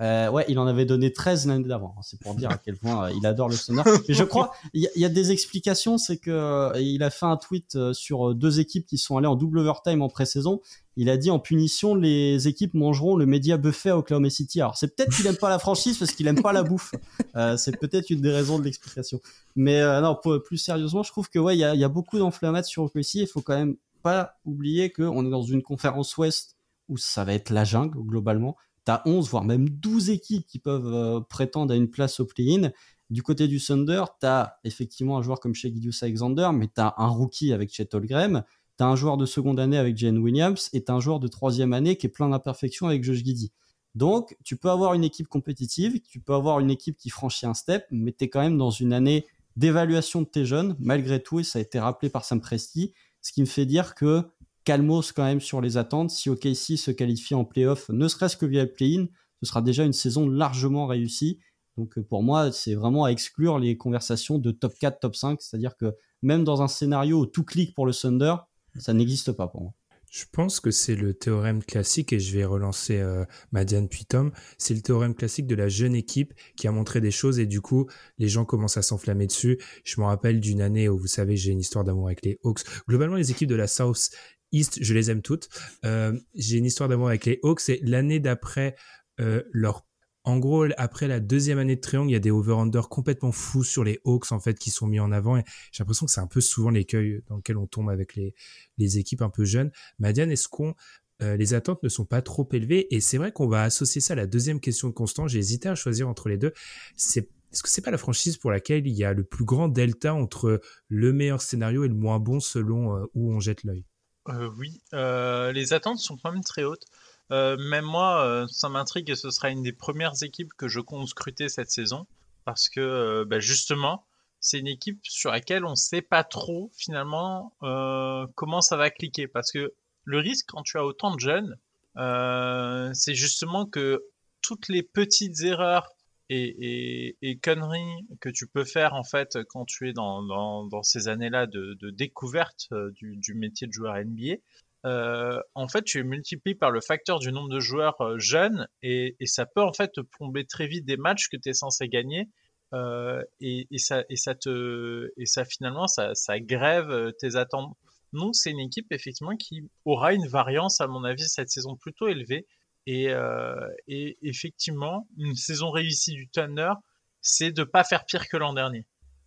Euh, ouais, il en avait donné 13 l'année d'avant. C'est pour dire à quel point euh, il adore le Thunder. Mais je crois il y, a des explications. C'est que euh, il a fait un tweet sur deux équipes qui sont allées en double overtime en pré-saison il a dit en punition les équipes mangeront le média buffet à Oklahoma City. Alors c'est peut-être qu'il aime pas la franchise parce qu'il aime pas la bouffe. Euh, c'est peut-être une des raisons de l'explication. Mais euh, non, plus sérieusement, je trouve que ouais, il y a, beaucoup d'enflammades sur OKC. Il faut quand même pas oublier qu'on est dans une conférence Ouest où ça va être la jungle globalement. T'as 11 voire même 12 équipes qui peuvent euh, prétendre à une place au play-in. Du côté du Thunder, t'as effectivement un joueur comme Shea Alexander, mais t'as un rookie avec Chet Holmgren T'as un joueur de seconde année avec Jane Williams et t'as un joueur de troisième année qui est plein d'imperfections avec Josh Giddy. Donc, tu peux avoir une équipe compétitive, tu peux avoir une équipe qui franchit un step, mais tu es quand même dans une année d'évaluation de tes jeunes, malgré tout, et ça a été rappelé par Sam Presti, ce qui me fait dire que calmos quand même sur les attentes. Si OKC se qualifie en playoff, ne serait-ce que via le play-in, ce sera déjà une saison largement réussie. Donc pour moi, c'est vraiment à exclure les conversations de top 4, top 5, c'est-à-dire que même dans un scénario où tout clique pour le Thunder, ça n'existe pas pour moi. Je pense que c'est le théorème classique, et je vais relancer euh, Madiane puis Tom, c'est le théorème classique de la jeune équipe qui a montré des choses et du coup, les gens commencent à s'enflammer dessus. Je me rappelle d'une année où, vous savez, j'ai une histoire d'amour avec les Hawks. Globalement, les équipes de la South East, je les aime toutes. Euh, j'ai une histoire d'amour avec les Hawks et l'année d'après euh, leur en gros, après la deuxième année de Triangle, il y a des over-under complètement fous sur les Hawks en fait qui sont mis en avant. Et j'ai l'impression que c'est un peu souvent l'écueil dans lequel on tombe avec les, les équipes un peu jeunes. Madiane, est-ce qu'on euh, les attentes ne sont pas trop élevées? Et c'est vrai qu'on va associer ça à la deuxième question de Constant. J'ai hésité à choisir entre les deux. C'est est-ce que c'est pas la franchise pour laquelle il y a le plus grand delta entre le meilleur scénario et le moins bon selon euh, où on jette l'œil? Euh, Oui, les attentes sont quand même très hautes. Euh, même moi, euh, ça m'intrigue et ce sera une des premières équipes que je compte scruter cette saison. Parce que, euh, bah, justement, c'est une équipe sur laquelle on ne sait pas trop, finalement, comment ça va cliquer. Parce que le risque, quand tu as autant de jeunes, c'est justement que toutes les petites erreurs et, conneries que tu peux faire en fait quand tu es dans, ces années-là de, découverte du, du, métier de joueur NBA, euh, en fait, tu es multiplié par le facteur du nombre de joueurs euh, jeunes et, ça peut en fait te plomber très vite des matchs que tu es censé gagner et, et, ça, te, et ça finalement, ça, ça grève tes attentes. Non, c'est une équipe effectivement qui aura une variance, à mon avis, cette saison plutôt élevée. Et, et effectivement, une saison réussie du Thunder, c'est de pas faire pire que l'an dernier.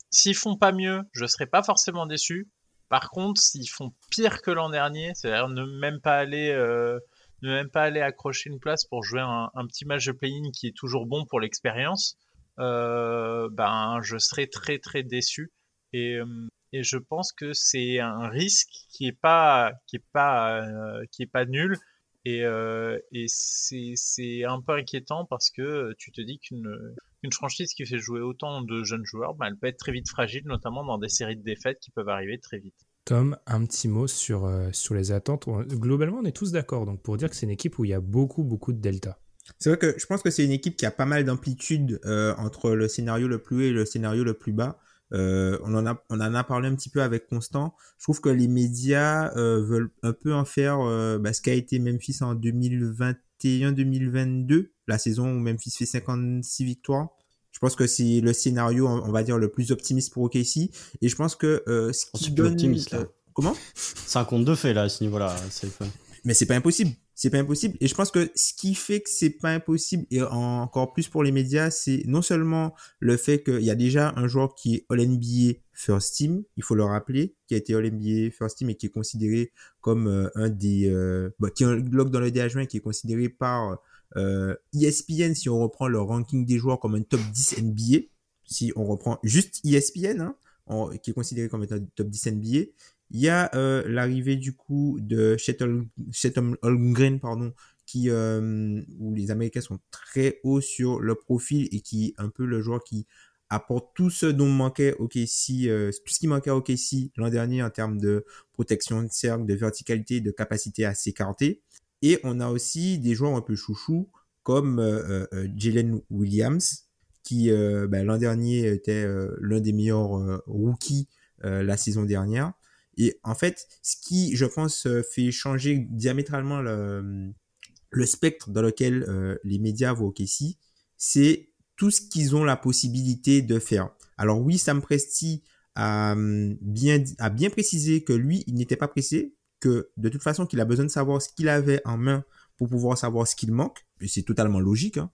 S'ils font pas mieux, je serai pas forcément déçu. Par contre, s'ils font pire que l'an dernier, c'est-à-dire ne même pas aller euh, ne même pas aller accrocher une place pour jouer un, petit match de play-in qui est toujours bon pour l'expérience, euh, ben je serai très très déçu. Et, euh, et je pense que c'est un risque qui est pas qui est pas qui est pas nul. Et, et c'est un peu inquiétant parce que tu te dis qu'une une franchise qui fait jouer autant de jeunes joueurs, bah, elle peut être très vite fragile, notamment dans des séries de défaites qui peuvent arriver très vite. Tom, un petit mot sur, euh, sur les attentes. Globalement, on est tous d'accord, donc pour dire que c'est une équipe où il y a beaucoup, beaucoup de delta. C'est vrai que je pense que c'est une équipe qui a pas mal d'amplitude euh, entre le scénario le plus haut et le scénario le plus bas. Euh, on, en a, on en a parlé un petit peu avec Constant. Je trouve que les médias veulent un peu en faire bah, ce qu'a été Memphis en 2021-2022, la saison où Memphis fait 56 victoires. Je pense que c'est le scénario, on va dire, le plus optimiste pour OKC. Et je pense que euh, ce qui donne... optimiste, là. comment? C'est un compte de fait, là, à ce niveau-là. Mais c'est pas impossible. C'est pas impossible. Et je pense que ce qui fait que c'est pas impossible, et encore plus pour les médias, c'est non seulement le fait qu'il y a déjà un joueur qui est All-NBA First Team, il faut le rappeler, qui a été All-NBA First Team et qui est considéré comme euh, un des... Euh, bah, qui est un bloc dans le DH20 qui est considéré par euh, ESPN, si on reprend le ranking des joueurs comme un top 10 NBA, si on reprend juste ESPN, hein, qui est considéré comme un top 10 NBA, il y a euh, l'arrivée du coup de Chatham Holmgren, pardon, qui, euh, où les Américains sont très hauts sur le profil et qui est un peu le joueur qui apporte tout ce dont manquait OKC, euh, tout ce qui manquait à OKC l'an dernier en termes de protection de cercle, de verticalité, de capacité à s'écarter. Et on a aussi des joueurs un peu chouchous comme Jalen Williams, qui ben, l'an dernier était l'un des meilleurs rookies la saison dernière. Et en fait, ce qui, je pense, fait changer diamétralement le, le spectre dans lequel les médias voient OKC, c'est tout ce qu'ils ont la possibilité de faire. Alors oui, Sam Presti a bien, a bien précisé que lui, il n'était pas pressé, que de toute façon qu'il a besoin de savoir ce qu'il avait en main pour pouvoir savoir ce qu'il manque, c'est totalement logique, hein.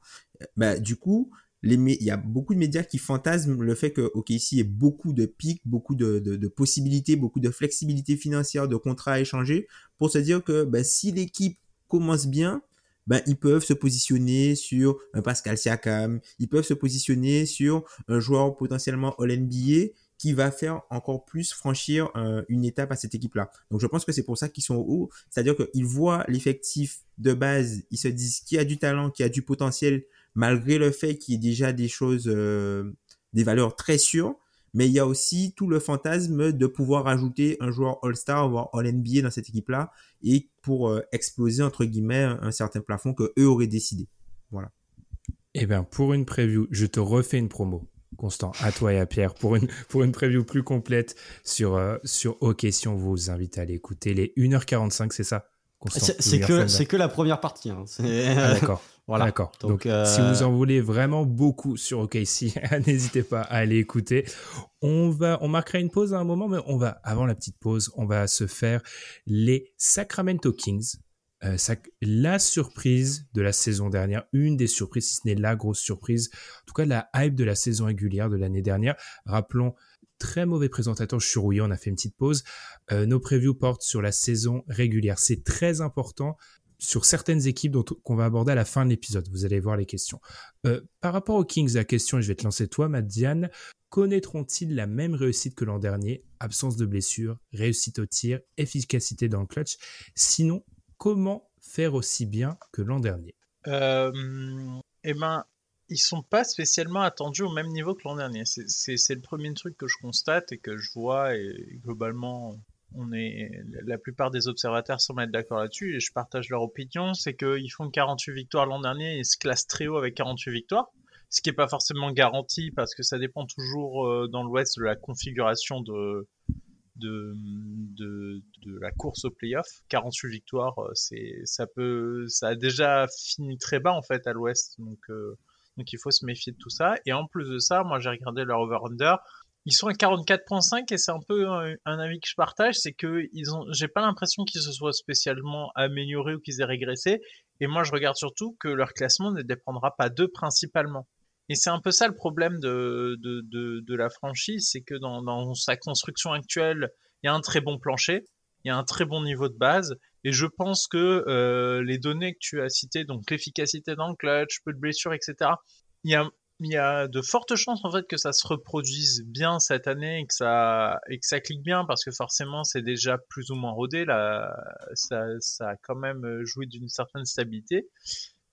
bah, du coup, il y a beaucoup de médias qui fantasment le fait que OKC ait beaucoup de pics, beaucoup de, de, possibilités, beaucoup de flexibilité financière, de contrats à échanger, pour se dire que bah, si l'équipe commence bien, ben, ils peuvent se positionner sur un Pascal Siakam, ils peuvent se positionner sur un joueur potentiellement All-NBA qui va faire encore plus franchir euh, une étape à cette équipe-là. Donc je pense que c'est pour ça qu'ils sont hauts, c'est-à-dire qu'ils voient l'effectif de base, ils se disent qui a du talent, qui a du potentiel, malgré le fait qu'il y ait déjà des choses, euh, des valeurs très sûres, mais il y a aussi tout le fantasme de pouvoir ajouter un joueur All-Star, voire All-NBA dans cette équipe-là, et pour euh, exploser, entre guillemets, un, certain plafond que eux auraient décidé. Voilà. Eh bien, pour une preview, je te refais une promo. Constant, à toi et à Pierre pour une, pour une preview plus complète sur, euh, sur OK si on vous invite à aller écouter les 1h45, c'est ça C'est que, c'est que la première partie. Hein. Ah, d'accord. voilà. D'accord. Donc, euh, si vous en voulez vraiment beaucoup sur OKC, n'hésitez pas à aller écouter. On va, on marquera une pause à un moment, mais on va, avant la petite pause, on va se faire les Sacramento Kings euh, la surprise de la saison dernière, une des surprises, si ce n'est la grosse surprise, en tout cas la hype de la saison régulière de l'année dernière. Rappelons, très mauvais présentateur, je suis rouillé, on a fait une petite pause. Euh, nos previews portent sur la saison régulière. C'est très important sur certaines équipes qu'on va aborder à la fin de l'épisode. Vous allez voir les questions. Euh, par rapport aux Kings, la question, et je vais te lancer toi, Madiane, connaîtront-ils la même réussite que l'an dernier? Absence de blessure, réussite au tir, efficacité dans le clutch Sinon, comment faire aussi bien que l'an dernier? Euh, Eh ben, ils sont pas spécialement attendus au même niveau que l'an dernier. C'est le premier truc que je constate et que je vois et globalement, on est la plupart des observateurs semblent être d'accord là-dessus et je partage leur opinion, c'est qu'ils font 48 victoires l'an dernier et se classent très haut avec 48 victoires. Ce qui n'est pas forcément garanti parce que ça dépend toujours euh, dans l'Ouest de la configuration de, de, de, la course au playoff. 48 victoires, euh, c'est, ça peut, ça a déjà fini très bas en fait à l'Ouest, donc euh, Donc il faut se méfier de tout ça. Et en plus de ça, moi j'ai regardé leur over-under. Ils sont à 44.5 et c'est un peu un, avis que je partage, c'est que ils ont, j'ai pas l'impression qu'ils se soient spécialement améliorés ou qu'ils aient régressé. Et moi je regarde surtout que leur classement ne dépendra pas d'eux principalement. Et c'est un peu ça le problème de, de, de, de la franchise, c'est que dans, dans sa construction actuelle, il y a un très bon plancher, il y a un très bon niveau de base, et je pense que euh, les données que tu as citées, donc l'efficacité dans le clutch, peu de blessures, etc., il y a, il y a de fortes chances en fait que ça se reproduise bien cette année et que ça et que ça clique bien parce que forcément c'est déjà plus ou moins rodé là, ça, ça a quand même joué d'une certaine stabilité.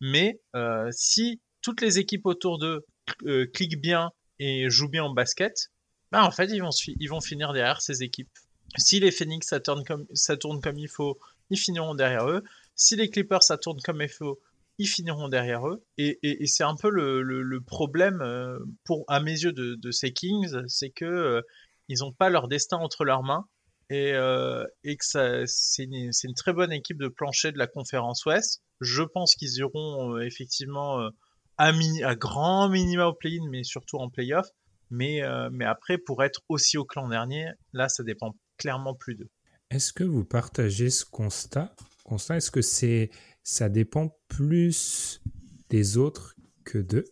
Mais euh, si toutes les équipes autour d'eux euh, cliquent bien et jouent bien en basket, bah en fait ils vont ils vont finir derrière ces équipes. Si les Phoenix ça tourne comme ça tourne comme il faut, ils finiront derrière eux. Si les Clippers ça tourne comme il faut, ils finiront derrière eux. Et, c'est un peu le, problème euh, pour à mes yeux de, ces Kings, c'est que euh, ils n'ont pas leur destin entre leurs mains et, euh, que c'est une, très bonne équipe de plancher de la conférence Ouest. Je pense qu'ils iront effectivement à grand minima au play-in, mais surtout en play-off. Mais, mais après, pour être aussi au clan dernier, là, ça dépend clairement plus d'eux. Est-ce que vous partagez ce constat? Constat, est-ce que c'est ça dépend plus des autres que d'eux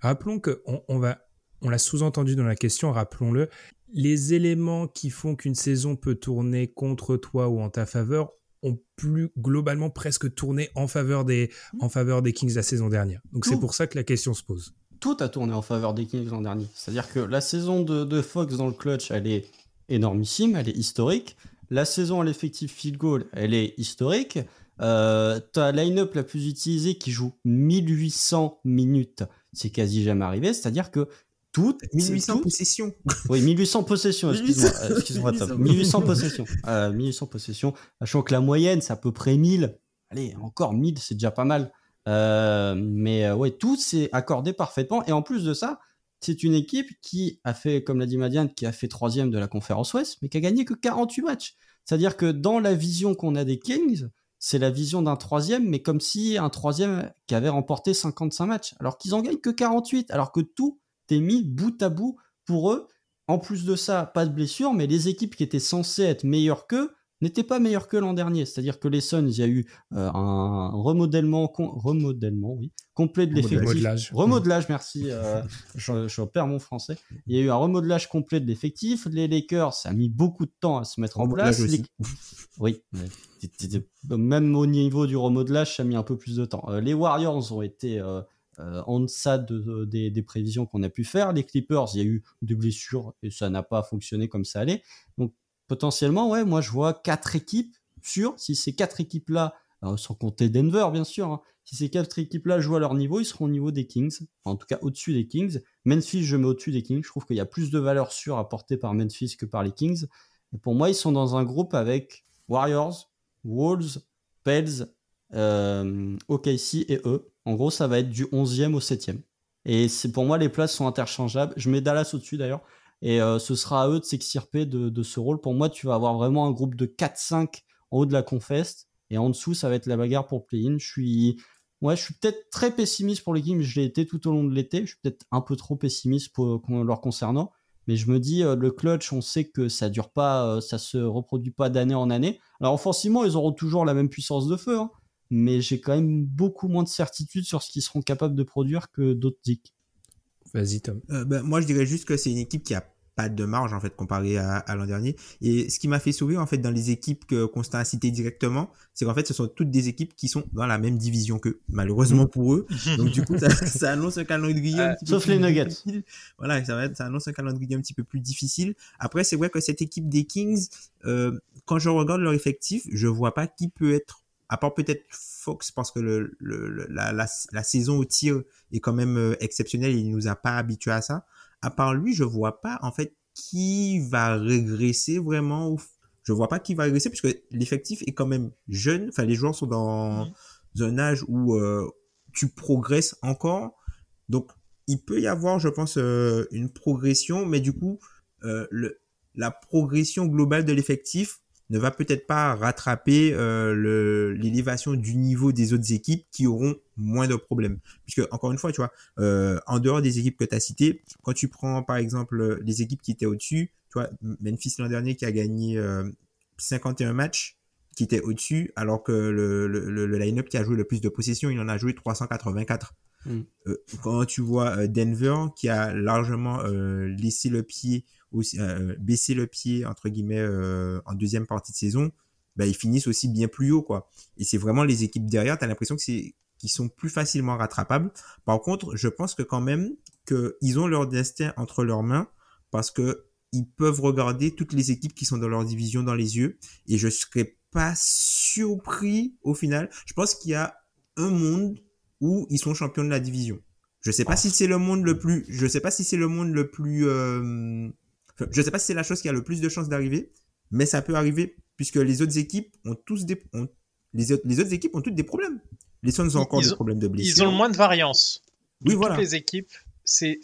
Rappelons que on, va, on l'a sous-entendu dans la question, rappelons-le, les éléments qui font qu'une saison peut tourner contre toi ou en ta faveur ont plus globalement presque tourné en faveur des, en faveur des Kings la saison dernière. Donc c'est pour ça que la question se pose. Tout a tourné en faveur des Kings l'an dernier. C'est-à-dire que la saison de, de Fox dans le clutch, elle est énormissime, elle est historique. La saison à l'effectif field goal, elle est historique. Euh, ta line-up la plus utilisée qui joue 1800 minutes, c'est quasi jamais arrivé. C'est-à-dire que toutes 1800 possessions. Oui, 1800 possessions, excuse-moi. Excuse-moi 1800 possessions. Euh, 1800 possessions. Sachant que la moyenne, c'est à peu près 1000. Allez, encore 1000, c'est déjà pas mal. Euh, mais euh, ouais, tout s'est accordé parfaitement. Et en plus de ça, c'est une équipe qui a fait, comme l'a dit Madiane, qui a fait troisième de la conférence Ouest, mais qui a gagné que 48 matchs. C'est-à-dire que dans la vision qu'on a des Kings, c'est la vision d'un troisième, mais comme si un troisième qui avait remporté 55 matchs, alors qu'ils en gagnent que 48, alors que tout est mis bout à bout pour eux. En plus de ça, pas de blessure, mais les équipes qui étaient censées être meilleures qu'eux n'était pas meilleur que l'an dernier. C'est-à-dire que les Suns, il y a eu euh, un remodèlement, remodèlement, oui, complet de l'effectif. Remodelage. Remodelage, merci. Euh, je, je, perds mon français. Il y a eu un remodelage complet de l'effectif. Les Lakers, ça a mis beaucoup de temps à se mettre en place. Les... Oui, même au niveau du remodelage, ça a mis un peu plus de temps. Euh, les Warriors ont été euh, en deçà de, de, des, des, prévisions qu'on a pu faire. Les Clippers, il y a eu des blessures et ça n'a pas fonctionné comme ça allait. Donc potentiellement, ouais, moi je vois quatre équipes sur Si ces quatre équipes-là, euh, sans compter Denver bien sûr, hein, si ces quatre équipes-là jouent à leur niveau, ils seront au niveau des Kings, en tout cas au-dessus des Kings. Memphis, je mets au-dessus des Kings. Je trouve qu'il y a plus de valeur sûre apportée par Memphis que par les Kings. Et pour moi, ils sont dans un groupe avec Warriors, Wolves, Pels, euh, OKC et eux. En gros, ça va être du 11e au 7e. Et pour moi, les places sont interchangeables. Je mets Dallas au-dessus d'ailleurs. Et euh, ce sera à eux de s'extirper de, de, ce rôle. Pour moi, tu vas avoir vraiment un groupe de 4-5 en haut de la Confest. Et en dessous, ça va être la bagarre pour play-in. Je suis, ouais, je suis peut-être très pessimiste pour l'équipe. Je l'ai été tout au long de l'été. Je suis peut-être un peu trop pessimiste pour, leur concernant. Mais je me dis, euh, le clutch, on sait que ça dure pas, euh, ça se reproduit pas d'année en année. Alors offensivement, ils auront toujours la même puissance de feu. Hein, mais j'ai quand même beaucoup moins de certitude sur ce qu'ils seront capables de produire que d'autres équipes. Vas-y Tom. Euh, ben, moi je dirais juste que c'est une équipe qui a pas de marge en fait comparé à, à l'an dernier. Et ce qui m'a fait sourire en fait dans les équipes que Constant a citées directement, c'est qu'en fait ce sont toutes des équipes qui sont dans la même division que malheureusement pour eux. Donc du coup ça, ça annonce un calendrier euh, sauf les Nuggets. Difficile. Voilà, ça, va être, ça annonce un calendrier un petit peu plus difficile. Après c'est vrai que cette équipe des Kings, euh, quand je regarde leur effectif, je vois pas qui peut être à part peut-être Fox parce que le, le la, la, la, saison au tir est quand même euh, exceptionnelle, il nous a pas habitués à ça à part lui, je vois pas en fait qui va régresser vraiment. Je vois pas qui va régresser puisque l'effectif est quand même jeune. Enfin, les joueurs sont dans mmh. un âge où euh, tu progresses encore. Donc, il peut y avoir, je pense, euh, une progression, mais du coup, euh, le, la progression globale de l'effectif ne va peut-être pas rattraper euh, l'élévation du niveau des autres équipes qui auront moins de problèmes. Puisque, encore une fois, tu vois, euh, en dehors des équipes que tu as citées, quand tu prends par exemple les équipes qui étaient au-dessus, tu vois, Memphis l'an dernier qui a gagné 51 matchs, qui était au-dessus, alors que le, le, le line-up qui a joué le plus de possession, il en a joué 384. Mm. Euh, quand tu vois euh, Denver qui a largement euh, laissé le pied, aussi, baissé le pied entre guillemets en deuxième partie de saison, bah, ils finissent aussi bien plus haut quoi. Et c'est vraiment les équipes derrière, tu as l'impression que c'est qui sont plus facilement rattrapables. Par contre, je pense que quand même qu'ils ont leur destin entre leurs mains parce que ils peuvent regarder toutes les équipes qui sont dans leur division dans les yeux et je serais pas surpris au final. Je pense qu'il y a un monde où ils sont champions de la division. Je sais pas si c'est le monde le plus, je sais pas si c'est le monde le plus, euh... je sais pas si c'est la chose qui a le plus de chances d'arriver, mais ça peut arriver puisque les autres équipes ont tous des, les, autres, les autres équipes ont toutes des problèmes. Les Suns ont encore des problèmes de blessures. Ils ont le moins de variance. Oui, voilà. Toutes les équipes. C'est,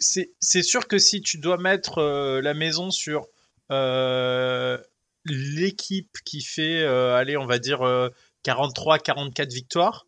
sûr que si tu dois mettre euh, la maison sur euh, l'équipe qui fait, euh, allez, on va dire 43-44 victoires,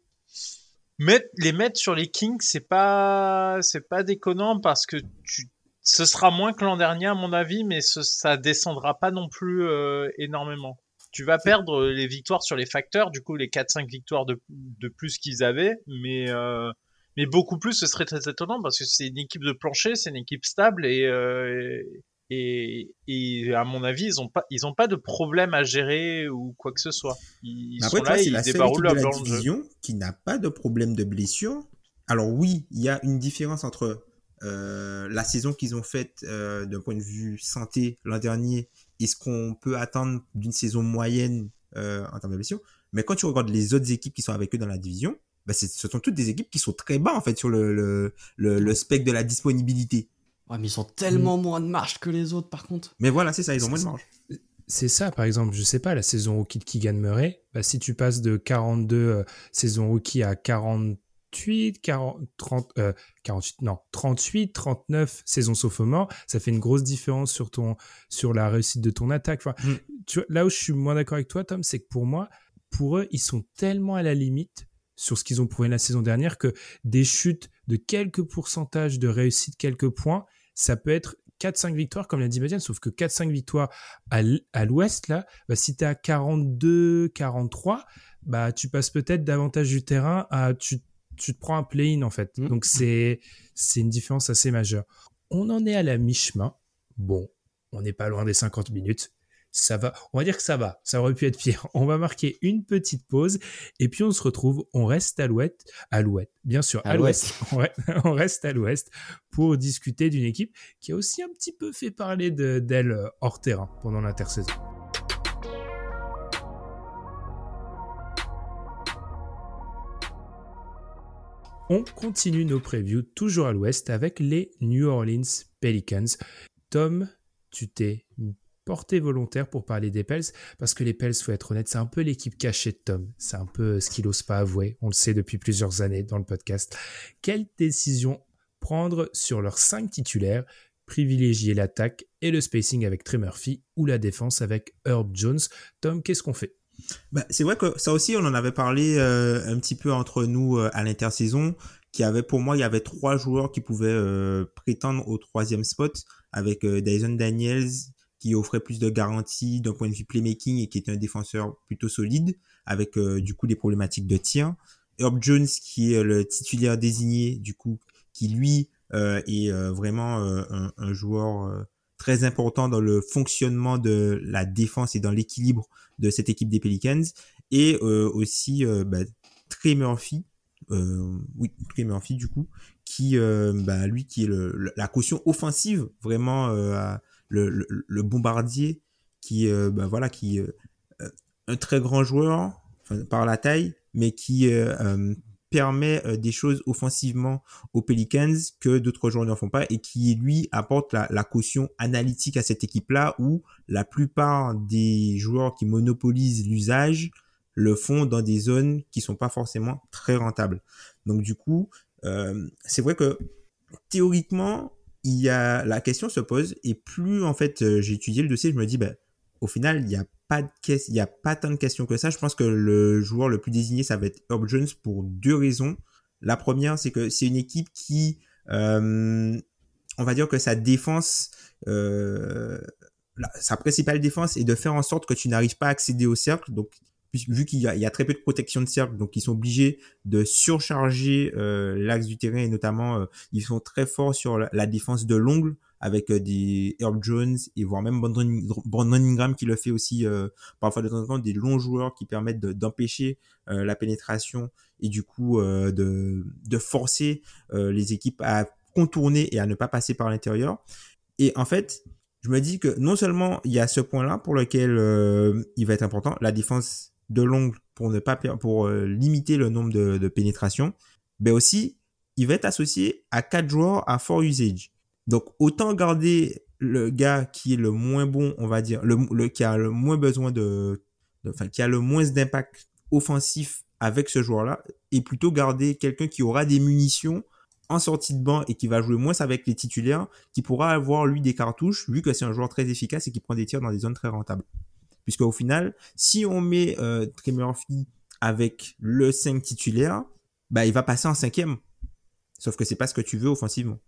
les mettre sur les Kings, c'est pas, c'est pas déconnant parce que tu, ce sera moins que l'an dernier à mon avis, mais ce, ça descendra pas non plus euh, énormément. Tu vas perdre les victoires sur les facteurs, du coup les 4-5 victoires de, de plus qu'ils avaient, mais euh, mais beaucoup plus, ce serait très étonnant parce que c'est une équipe de plancher, c'est une équipe stable et, euh, et, et, à mon avis, ils ont pas, ils ont pas de problème à gérer ou quoi que ce soit. Ils Après, sont là, ils la débarroulent leur de la division qui n'a pas de problème de blessure. Alors oui, il y a une différence entre euh, la saison qu'ils ont faite euh, d'un point de vue santé l'an dernier et ce qu'on peut attendre d'une saison moyenne euh, en termes de blessure. Mais quand tu regardes les autres équipes qui sont avec eux dans la division, bah ce sont toutes des équipes qui sont très bas en fait sur le, le, le, le spectre de la disponibilité. Ouais, mais ils ont tellement mm. moins de marge que les autres, par contre. Mais voilà, c'est ça, ils ont moins de marge. C'est ça, par exemple, je sais pas, la saison rookie de Keegan Murray, bah, si tu passes de 42 euh, saison rookie à 48, 40, 30, 48, non, 38, 39 saison sophomore, ça fait une grosse différence sur ton, sur la réussite de ton attaque. Enfin, mm. tu vois, là où je suis moins d'accord avec toi, Tom, c'est que pour moi, pour eux, ils sont tellement à la limite sur ce qu'ils ont prouvé la saison dernière que des chutes de quelques pourcentages de réussite, quelques points, ça peut être 4-5 victoires, comme l'a dit Madiane, sauf que 4-5 victoires à l'ouest, là, bah, si tu es à 42, 43, bah, tu passes peut-être davantage du terrain à, tu, tu te prends un play-in, en fait. Mmh. Donc, c'est, c'est une différence assez majeure. On en est à la mi-chemin. Bon, on n'est pas loin des 50 minutes ça va, on va dire que ça va, ça aurait pu être pire. On va marquer une petite pause et puis on se retrouve, on reste à l'ouest, à l'ouest, bien sûr, à, l'ouest, on reste à l'ouest pour discuter d'une équipe qui a aussi un petit peu fait parler d'elle euh, hors terrain pendant l'intersaison. On continue nos previews toujours à l'ouest avec les New Orleans Pelicans. Tom, tu t'es porté volontaire pour parler des Pels, parce que les Pels, faut être honnête, c'est un peu l'équipe cachée de Tom. C'est un peu ce qu'il n'ose pas avouer. On le sait depuis plusieurs années dans le podcast. Quelle décision prendre sur leurs cinq titulaires? Privilégier l'attaque et le spacing avec Trey Murphy ou la défense avec Herb Jones? Tom, qu'est-ce qu'on fait? Bah, C'est vrai que ça aussi, on en avait parlé euh, un petit peu entre nous euh, à l'intersaison, qui avait pour moi, il y avait trois joueurs qui pouvaient euh, prétendre au troisième spot avec Dyson Daniels, qui offrait plus de garanties d'un point de vue playmaking et qui était un défenseur plutôt solide, avec euh, du coup des problématiques de tir. Herb Jones, qui est le titulaire désigné, du coup, qui lui euh, est euh, vraiment un, un, joueur très important dans le fonctionnement de la défense et dans l'équilibre de cette équipe des Pelicans. Et aussi bah, Trey Murphy, oui, Trey Murphy du coup, qui, bah, lui, qui est le, la caution offensive vraiment à le, le, bombardier qui, euh, bah, voilà, qui euh, un très grand joueur par la taille, mais qui euh, permet des choses offensivement aux Pelicans que d'autres joueurs ne font pas et qui lui apporte la, la caution analytique à cette équipe-là où la plupart des joueurs qui monopolisent l'usage le font dans des zones qui sont pas forcément très rentables. Donc du coup, euh, c'est vrai que théoriquement, il y a la question se pose et plus en fait euh, j'ai étudié le dossier, je me dis ben au final, il n'y a pas y a pas tant de questions que ça. Je pense que le joueur le plus désigné, ça va être Herb Jones pour deux raisons. La première, c'est que c'est une équipe qui, euh, on va dire que sa défense, euh, sa principale défense est de faire en sorte que tu n'arrives pas à accéder au cercle. Donc, vu qu'il y, a très peu de protection de cercle, donc ils sont obligés de surcharger euh, l'axe du terrain et notamment ils sont très forts sur la défense de l'ongle avec euh, des Herb Jones et voire même Brandon, Ingram qui le fait aussi euh, parfois de temps en temps des longs joueurs qui permettent d'empêcher euh, la pénétration et du coup de, de forcer les équipes à contourner et à ne pas passer par l'intérieur. Et en fait, je me dis que non seulement il y a ce point-là pour lequel il va être important, la défense de l'ongle pour ne pas pour limiter le nombre de, de pénétrations, mais aussi il va être associé à quatre joueurs à fort usage. Donc autant garder le gars qui est le moins bon, on va dire, le, qui a le moins besoin de, enfin qui a le moins d'impact offensif avec ce joueur-là, et plutôt garder quelqu'un qui aura des munitions en sortie de banc et qui va jouer moins avec les titulaires, qui pourra avoir lui des cartouches, vu que c'est un joueur très efficace et qui prend des tirs dans des zones très rentables. Puisque au final, si on met euh, avec le 5 titulaire, bah il va passer en cinquième. Sauf que c'est pas ce que tu veux offensivement.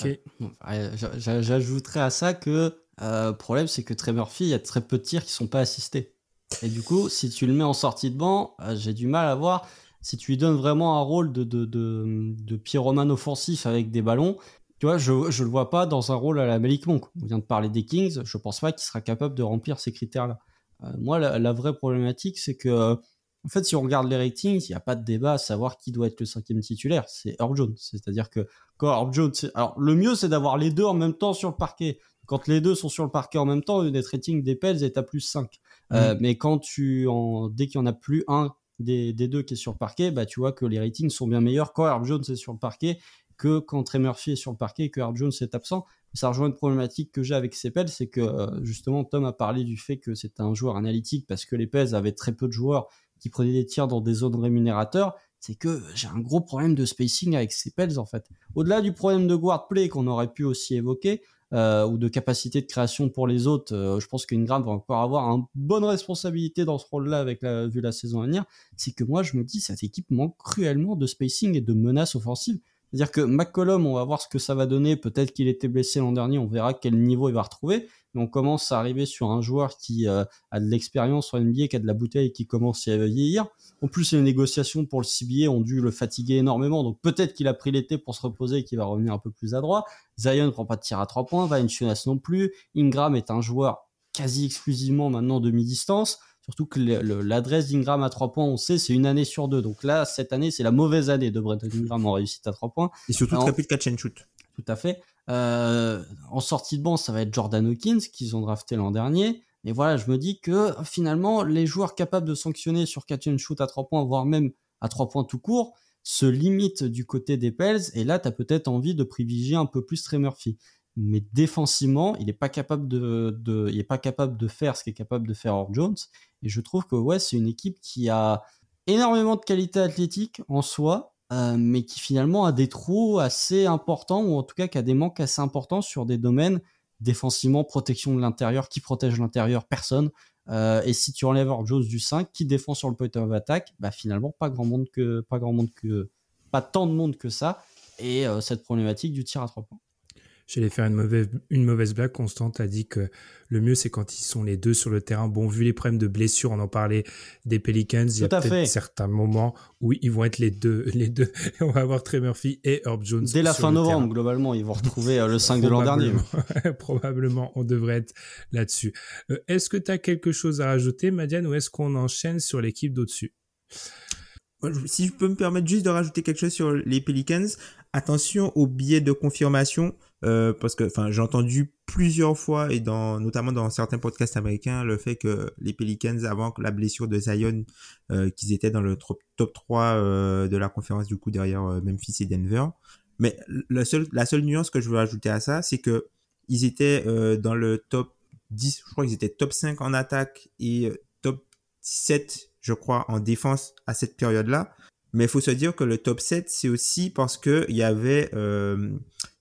J'ajouterais à ça que euh, problème, c'est que Trey Murphy, il y a très peu de tirs qui sont pas assistés. Et du coup, si tu le mets en sortie de banc, euh, j'ai du mal à voir si tu lui donnes vraiment un rôle de, de, de, de pyromane offensif avec des ballons. Tu vois, je ne le vois pas dans un rôle à la Malik Monk. On vient de parler des Kings, je pense pas qu'il sera capable de remplir ces critères-là. Euh, moi, la, vraie problématique, c'est que en fait, si on regarde les ratings, il n'y a pas de débat à savoir qui doit être le cinquième titulaire. C'est Herb Jones. C'est-à-dire que quand Herb Jones, alors le mieux c'est d'avoir les deux en même temps sur le parquet. Quand les deux sont sur le parquet en même temps, le net rating des Pels est à plus 5. Euh, mm. mais quand tu en, dès qu'il y en a plus un des, deux qui est sur le parquet, bah tu vois que les ratings sont bien meilleurs quand Herb Jones est sur le parquet que quand Trey Murphy est sur le parquet et que Herb Jones est absent. Ça rejoint une problématique que j'ai avec ces Pels, c'est que euh, justement Tom a parlé du fait que c'est un joueur analytique parce que les Pels avaient très peu de joueurs qui prenaient des tirs dans des zones rémunérateurs, c'est que j'ai un gros problème de spacing avec ces Pels en fait. Au-delà du problème de guard play qu'on aurait pu aussi évoquer, euh, ou de capacité de création pour les autres, euh, je pense qu'Ingram va encore avoir une bonne responsabilité dans ce rôle-là avec la, vu la saison à venir. C'est que moi je me dis cette équipe manque cruellement de spacing et de menaces offensives. C'est-à-dire que McCollum, on va voir ce que ça va donner. Peut-être qu'il était blessé l'an dernier, on verra quel niveau il va retrouver on commence à arriver sur un joueur qui euh, a de l'expérience sur NBA, qui a de la bouteille, qui commence à vieillir. En plus, les négociations pour le CBA ont dû le fatiguer énormément, donc peut-être qu'il a pris l'été pour se reposer et qu'il va revenir un peu plus adroit. Zion ne prend pas de tir à trois points, Valenciunas non plus. Ingram est un joueur quasi exclusivement maintenant de mi-distance. Surtout que l'adresse d'Ingram à trois points, on sait, c'est une année sur deux. Donc là, cette année, c'est la mauvaise année de Brett Ingram en réussite à trois points. Et surtout très peu de catch and shoot. Tout à fait. Euh, en sortie de banc, ça va être Jordan Hawkins qu'ils ont drafté l'an dernier. Mais voilà, je me dis que finalement, les joueurs capables de sanctionner sur catch and shoot à 3 points, voire même à 3 points tout court, se limitent du côté des Pels. Et là, tu as peut-être envie de privilégier un peu plus Trey Murphy. Mais défensivement, il n'est pas capable de, pas capable de faire ce qu'est capable de faire Or Jones. Et je trouve que ouais, c'est une équipe qui a énormément de qualité athlétique en soi, euh, mais qui finalement a des trous assez importants, ou en tout cas qui a des manques assez importants sur des domaines défensivement, protection de l'intérieur, qui protège l'intérieur, personne. Euh, et si tu enlèves Jones du 5, qui défend sur le point of attack, finalement pas grand monde que, pas grand monde que, pas tant de monde que ça. Et euh, cette problématique du tir à trois points. J'allais faire une mauvaise, une mauvaise blague. Constante a dit que le mieux, c'est quand ils sont les deux sur le terrain. Bon, vu les problèmes de blessures, on en parlait des Pelicans. il y a peut-être certains moments où ils vont être les deux. Les deux. on va avoir Trey Murphy et Herb Jones. Dès la fin novembre, globalement, ils vont retrouver euh, le 5 de l'an dernier. Probablement, on devrait être là-dessus. Euh, est-ce que tu as quelque chose à rajouter, Madiane, ou est-ce qu'on enchaîne sur l'équipe d'au-dessus? Si je peux me permettre juste de rajouter quelque chose sur les Pelicans, attention au biais de confirmation euh, parce que enfin j'ai entendu plusieurs fois et dans notamment dans certains podcasts américains le fait que les Pelicans avant la blessure de Zion euh, qu'ils étaient dans le top, 3 euh, de la conférence du coup derrière euh, Memphis et Denver. Mais la seule la seule nuance que je veux ajouter à ça c'est que ils étaient dans le top 10 je crois qu'ils étaient top 5 en attaque et top 7 je crois en défense à cette période là mais il faut se dire que le top 7 c'est aussi parce que il y avait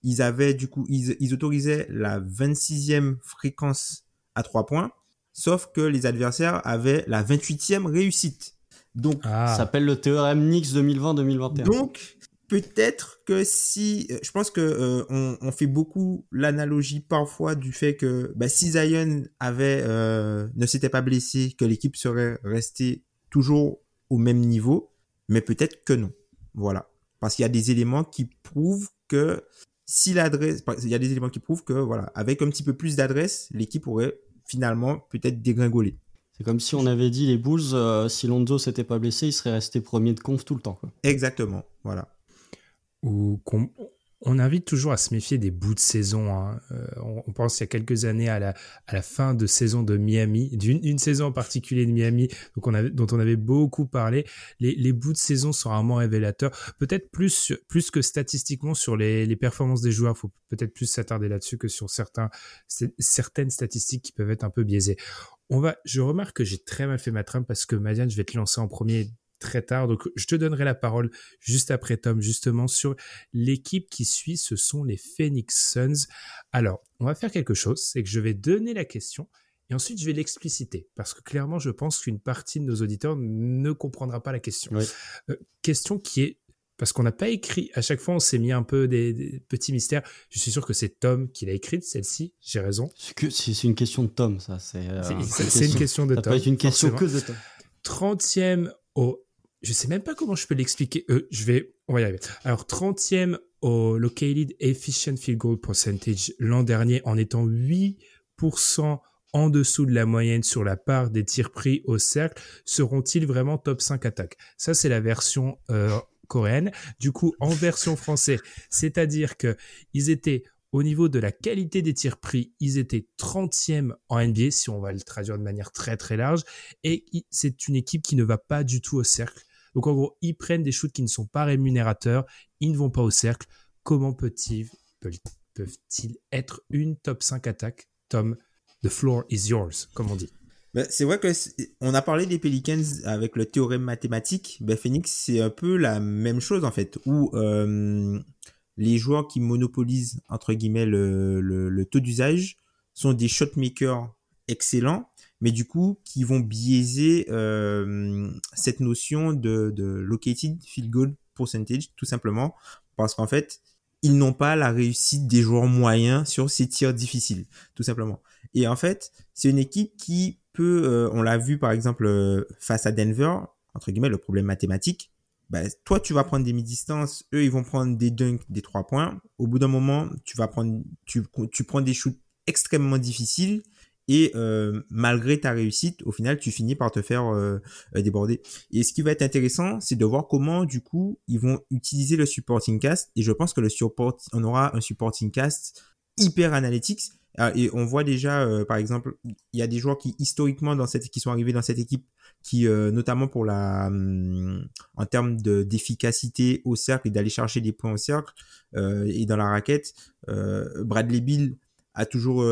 ils avaient du coup, ils, autorisaient la 26e fréquence à 3 points, sauf que les adversaires avaient la 28e réussite. Donc, Ah. Ça s'appelle le théorème Nix 2020-2021. donc peut-être que si, euh, je pense que euh, on, on fait beaucoup l'analogie parfois du fait que bah, si Zion avait euh, ne s'était pas blessé, que l'équipe serait restée toujours au même niveau, mais peut-être que non. Voilà, parce qu'il y a des éléments qui prouvent que si l'adresse, il y a des éléments qui prouvent que voilà, avec un petit peu plus d'adresse, l'équipe aurait finalement peut-être dégringolé. C'est comme si on avait dit les Bulls, euh, si Lonzo s'était pas blessé, il serait resté premier de conf tout le temps. Quoi. Exactement, voilà. ou qu'on on invite toujours à se méfier des bouts de saison. hein. Euh, on, pense il y a quelques années à la, fin de saison de Miami, d'une une saison en particulier de Miami, donc dont on avait beaucoup parlé. Les, bouts de saison sont vraiment révélateurs. Peut-être plus, que statistiquement sur les, performances des joueurs. faut peut-être plus s'attarder là-dessus que sur certaines statistiques qui peuvent être un peu biaisées. On va, je remarque que j'ai très mal fait ma trame parce que Madiane, je vais te lancer en premier très tard. Donc, je te donnerai la parole juste après Tom, justement, sur l'équipe qui suit. Ce sont les Phoenix Suns. Alors, on va faire quelque chose, c'est que je vais donner la question et ensuite je vais l'expliciter parce que clairement, je pense qu'une partie de nos auditeurs ne comprendra pas la question. Oui. Euh, question qui est parce qu'on n'a pas écrit, à chaque fois on s'est mis un peu des, des petits mystères. Je suis sûr que c'est Tom qui l'a écrite, celle-ci, j'ai raison. C'est C'est c'est une question de Tom, ça. C'est euh, C'est- c'est une question de Ça Tom. être une question forcément. que de Tom. 30e au. Je sais même pas comment je peux l'expliquer. Euh, je vais. On va y arriver. Alors, 30e au Located Efficient Field Goal Percentage l'an dernier en étant 8% en dessous de la moyenne sur la part des tirs pris au cercle. Seront-ils vraiment top 5 attaques? Ça, c'est la version euh, coréenne. Du coup, en version française, c'est-à-dire que ils étaient au niveau de la qualité des tirs pris, ils étaient 30e en NBA, si on va le traduire de manière très très large et c'est une équipe qui ne va pas du tout au cercle. Donc en gros, ils prennent des shoots qui ne sont pas rémunérateurs, ils ne vont pas au cercle. Comment peuvent-ils être une top 5 attaque? Tom, the floor is yours, comme on dit. Ben, c'est vrai que c'est- on a parlé des Pelicans avec le théorème mathématique. Ben, Phoenix, c'est un peu la même chose en fait, où euh, les joueurs qui monopolisent entre guillemets le, le, le taux d'usage sont des shotmakers excellents, mais du coup qui vont biaiser euh, cette notion de, de located field goal percentage tout simplement parce qu'en fait ils n'ont pas la réussite des joueurs moyens sur ces tirs difficiles, tout simplement. Et en fait, c'est une équipe qui peut, euh, on l'a vu par exemple euh, face à Denver, entre guillemets, le problème mathématique. Bah, toi, tu vas prendre des mi-distances, eux, ils vont prendre des dunks, des trois points. Au bout d'un moment, tu vas prendre, tu, tu prends des shoots extrêmement difficiles et euh, malgré ta réussite, au final, tu finis par te faire euh, euh, déborder. Et ce qui va être intéressant, c'est de voir comment, du coup, ils vont utiliser le supporting cast. Et je pense que le support, on aura un supporting cast hyper analytics. Ah, Et on voit déjà, euh, par exemple, il y a des joueurs qui historiquement dans cette, qui sont arrivés dans cette équipe, qui euh, notamment pour la, hum, en termes de d'efficacité au cercle et d'aller chercher des points au cercle euh, et dans la raquette, Bradley Bill a toujours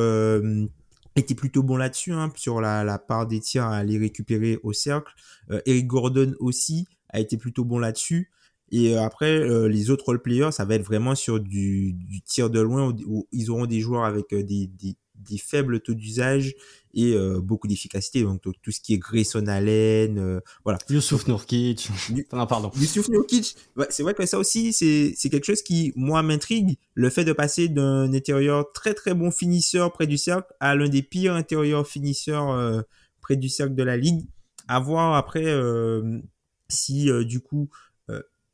été plutôt bon là-dessus, hein, sur la, part des tirs à aller récupérer au cercle. Euh, Eric Gordon aussi a été plutôt bon là-dessus. Et euh, après, euh, les autres role players, ça va être vraiment sur du, tir de loin où, ils auront des joueurs avec des, des faibles taux d'usage et euh, beaucoup d'efficacité. Donc tout, tout ce qui est Grayson Allen, euh, voilà. Youssouf Nourkic. Ah, pardon. Yusuf Nurkic, ouais, c'est vrai que ça aussi, c'est c'est quelque chose qui, moi, m'intrigue. Le fait de passer d'un intérieur très très bon finisseur près du cercle à l'un des pires intérieurs finisseurs euh, près du cercle de la ligue. À voir après euh, si, euh, du coup,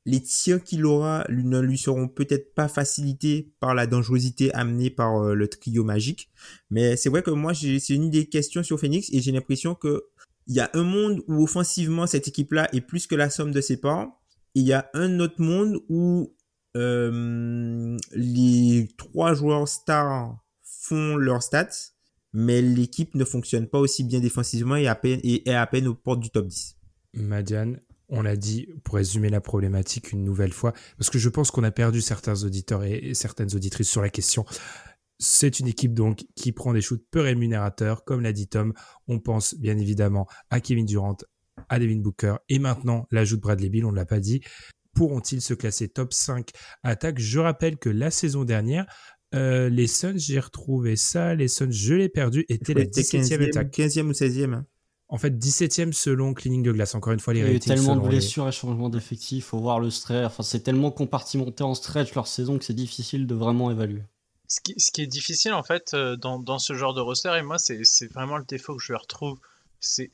les tirs qu'il aura ne lui seront peut-être pas facilités par la dangerosité amenée par euh, le trio magique. Mais c'est vrai que moi, c'est une des questions sur Phoenix et j'ai l'impression que il y a un monde où offensivement cette équipe-là est plus que la somme de ses parts. Il y a un autre monde où euh, les trois joueurs stars font leurs stats, mais l'équipe ne fonctionne pas aussi bien défensivement et, et est à peine aux portes du top 10. Madiane, on l'a dit, pour résumer la problématique une nouvelle fois, parce que je pense qu'on a perdu certains auditeurs et, certaines auditrices sur la question. C'est une équipe donc qui prend des shoots peu rémunérateurs, comme l'a dit Tom. On pense bien évidemment à Kevin Durant, à Devin Booker et maintenant l'ajout de Bradley Bill, on ne l'a pas dit. Pourront-ils se classer top 5 attaque Je rappelle que la saison dernière, Euh, les Suns, j'ai retrouvé ça. Les Suns, je l'ai perdu. Était la 17e attaque. 15e ou 16e. En fait, 17e selon Cleaning de glace. Encore une fois, les Il y a eu ratings tellement de selon les- blessures et changements d'effectifs, faut voir le stretch. Enfin, c'est tellement compartimenté en stretch leur saison que c'est difficile de vraiment évaluer. Ce qui, ce qui est difficile en fait euh, dans, dans ce genre de roster, et moi c'est vraiment le défaut que je retrouve, c'est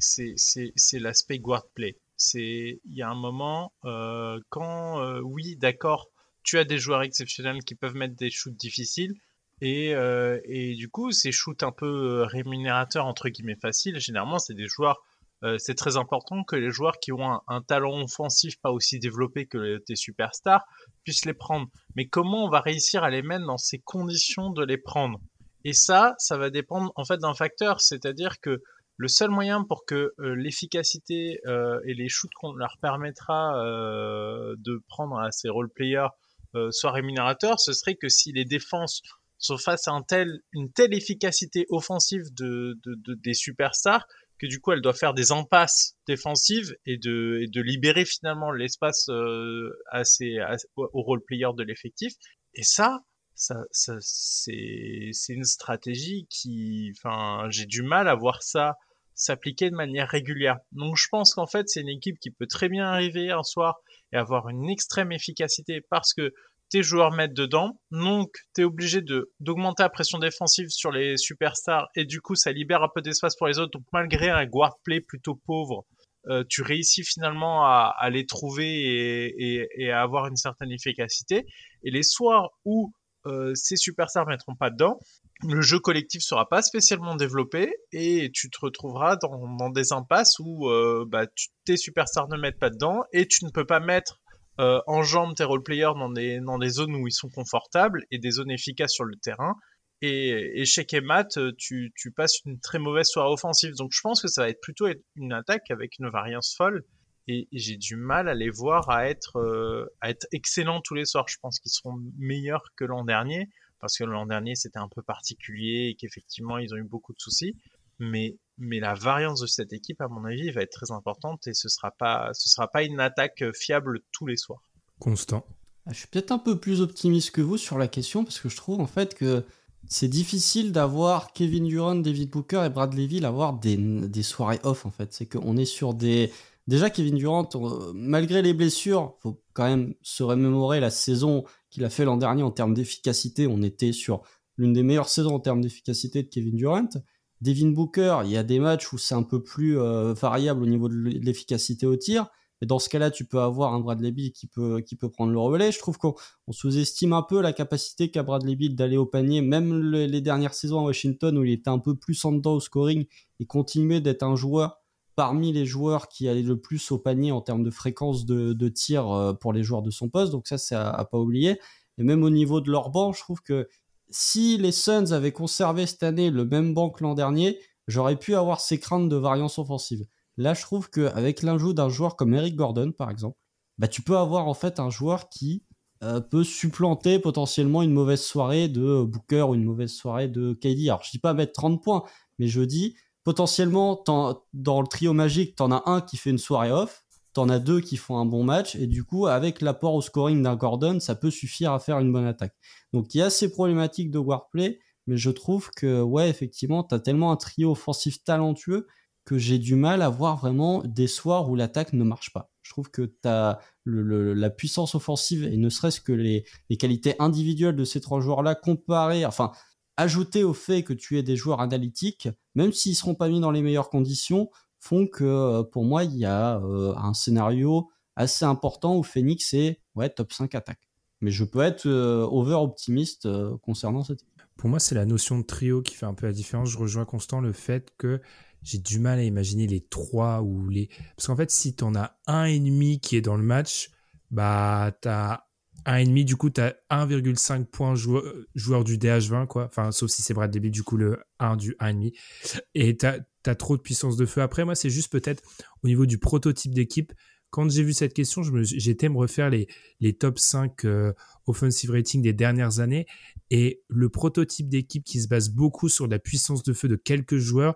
l'aspect guard play. C'est il y a un moment euh, quand euh, oui d'accord, tu as des joueurs exceptionnels qui peuvent mettre des shoots difficiles et, euh, et du coup ces shoots un peu euh, rémunérateurs entre guillemets faciles, généralement c'est des joueurs euh, c'est très important que les joueurs qui ont un, talent offensif pas aussi développé que tes superstars puissent les prendre. Mais comment on va réussir à les mettre dans ces conditions de les prendre? Et ça, ça va dépendre en fait d'un facteur, c'est-à-dire que le seul moyen pour que euh, l'efficacité euh, et les shoots qu'on leur permettra euh, de prendre à ces role players soient rémunérateurs, ce serait que si les défenses sont face à un tel, une telle efficacité offensive de, de, de- des superstars que du coup elles doivent faire des impasses défensives et de, et de libérer finalement l'espace euh, ces, à- aux role players de l'effectif. Et ça, ça, ça c'est, c'est une stratégie qui, enfin, j'ai du mal à voir ça s'appliquer de manière régulière. Donc je pense qu'en fait c'est une équipe qui peut très bien arriver un soir et avoir une extrême efficacité parce que tes joueurs mettent dedans, donc tu es obligé d'augmenter la pression défensive sur les superstars et du coup ça libère un peu d'espace pour les autres. Donc malgré un guard play plutôt pauvre, euh, tu réussis finalement à, les trouver et, à avoir une certaine efficacité. Et les soirs où euh, ces superstars mettront pas dedans, le jeu collectif sera pas spécialement développé et tu te retrouveras dans, des impasses où euh, bah, tes superstars ne mettent pas dedans et tu ne peux pas mettre euh, en jambes tes roleplayers dans des, dans des zones où ils sont confortables et des zones efficaces sur le terrain. Et, et chez Kemat, tu, tu passes une très mauvaise soirée offensive. Donc je pense que ça va être plutôt une attaque avec une variance folle. Et, et j'ai du mal à les voir à être, euh, à être excellents tous les soirs. Je pense qu'ils seront meilleurs que l'an dernier. Parce que l'an dernier, c'était un peu particulier et qu'effectivement, ils ont eu beaucoup de soucis. Mais, mais la variance de cette équipe, à mon avis, va être très importante et ce sera pas, ce sera pas une attaque fiable tous les soirs. Constant. Ah, Je suis peut-être un peu plus optimiste que vous sur la question parce que je trouve en fait que c'est difficile d'avoir Kevin Durant, David Booker et Brad Levy avoir des, des soirées off en fait. C'est qu'on est sur des. Déjà, Kevin Durant, euh, malgré les blessures, faut quand même se remémorer la saison qu'il a fait l'an dernier en termes d'efficacité. On était sur l'une des meilleures saisons en termes d'efficacité de Kevin Durant. Devin Booker, il y a des matchs où c'est un peu plus euh, variable au niveau de l'efficacité au tir. Et dans ce cas-là, tu peux avoir un Bradley Beal qui peut, qui peut prendre le relais. Je trouve qu'on on sous-estime un peu la capacité qu'a Bradley Beal d'aller au panier, même le- les dernières saisons à Washington où il était un peu plus en dedans au scoring et continuait d'être un joueur parmi les joueurs qui allaient le plus au panier en termes de fréquence de, de tir euh, pour les joueurs de son poste. Donc ça, c'est à, à pas oublier. Et même au niveau de leur banc, je trouve que si les Suns avaient conservé cette année le même banc que l'an dernier, j'aurais pu avoir ces craintes de variance offensive. Là, je trouve qu'avec l'ajout d'un joueur comme Eric Gordon, par exemple, bah, tu peux avoir en fait un joueur qui euh, peut supplanter potentiellement une mauvaise soirée de Booker ou une mauvaise soirée de KD. Alors, je dis pas mettre 30 points, mais je dis potentiellement t'en- dans le trio magique, t'en as un qui fait une soirée off, t'en as deux qui font un bon match, et du coup, avec l'apport au scoring d'un Gordon, ça peut suffire à faire une bonne attaque. Donc, il y a ces problématiques de warplay, mais je trouve que, ouais, effectivement, t'as tellement un trio offensif talentueux que j'ai du mal à voir vraiment des soirs où l'attaque ne marche pas. Je trouve que tu as le, le- la puissance offensive et ne serait-ce que les, qualités individuelles de ces trois joueurs-là comparées, enfin, ajouté au fait que tu aies des joueurs analytiques, même s'ils seront pas mis dans les meilleures conditions, font que euh, pour moi, il y a euh, un scénario assez important où Phoenix est ouais, top 5 attaque. Mais je peux être euh, over-optimiste concernant cette équipe. Pour moi, c'est la notion de trio qui fait un peu la différence. Je rejoins Constant le fait que j'ai du mal à imaginer les trois ou les. Parce qu'en fait, si t'en as un et demi qui est dans le match, bah t'as un et demi. Du coup, t'as 1,5 points joueur, joueur du DH20 quoi. Enfin, sauf si c'est Brad Débit, du coup le 1 du 1,5. Et t'as trop de puissance de feu. Après, moi, c'est juste peut-être au niveau du prototype d'équipe. Quand j'ai vu cette question, je me- j'étais me refaire les, top 5 euh, offensive rating des dernières années. Et le prototype d'équipe qui se base beaucoup sur la puissance de feu de quelques joueurs,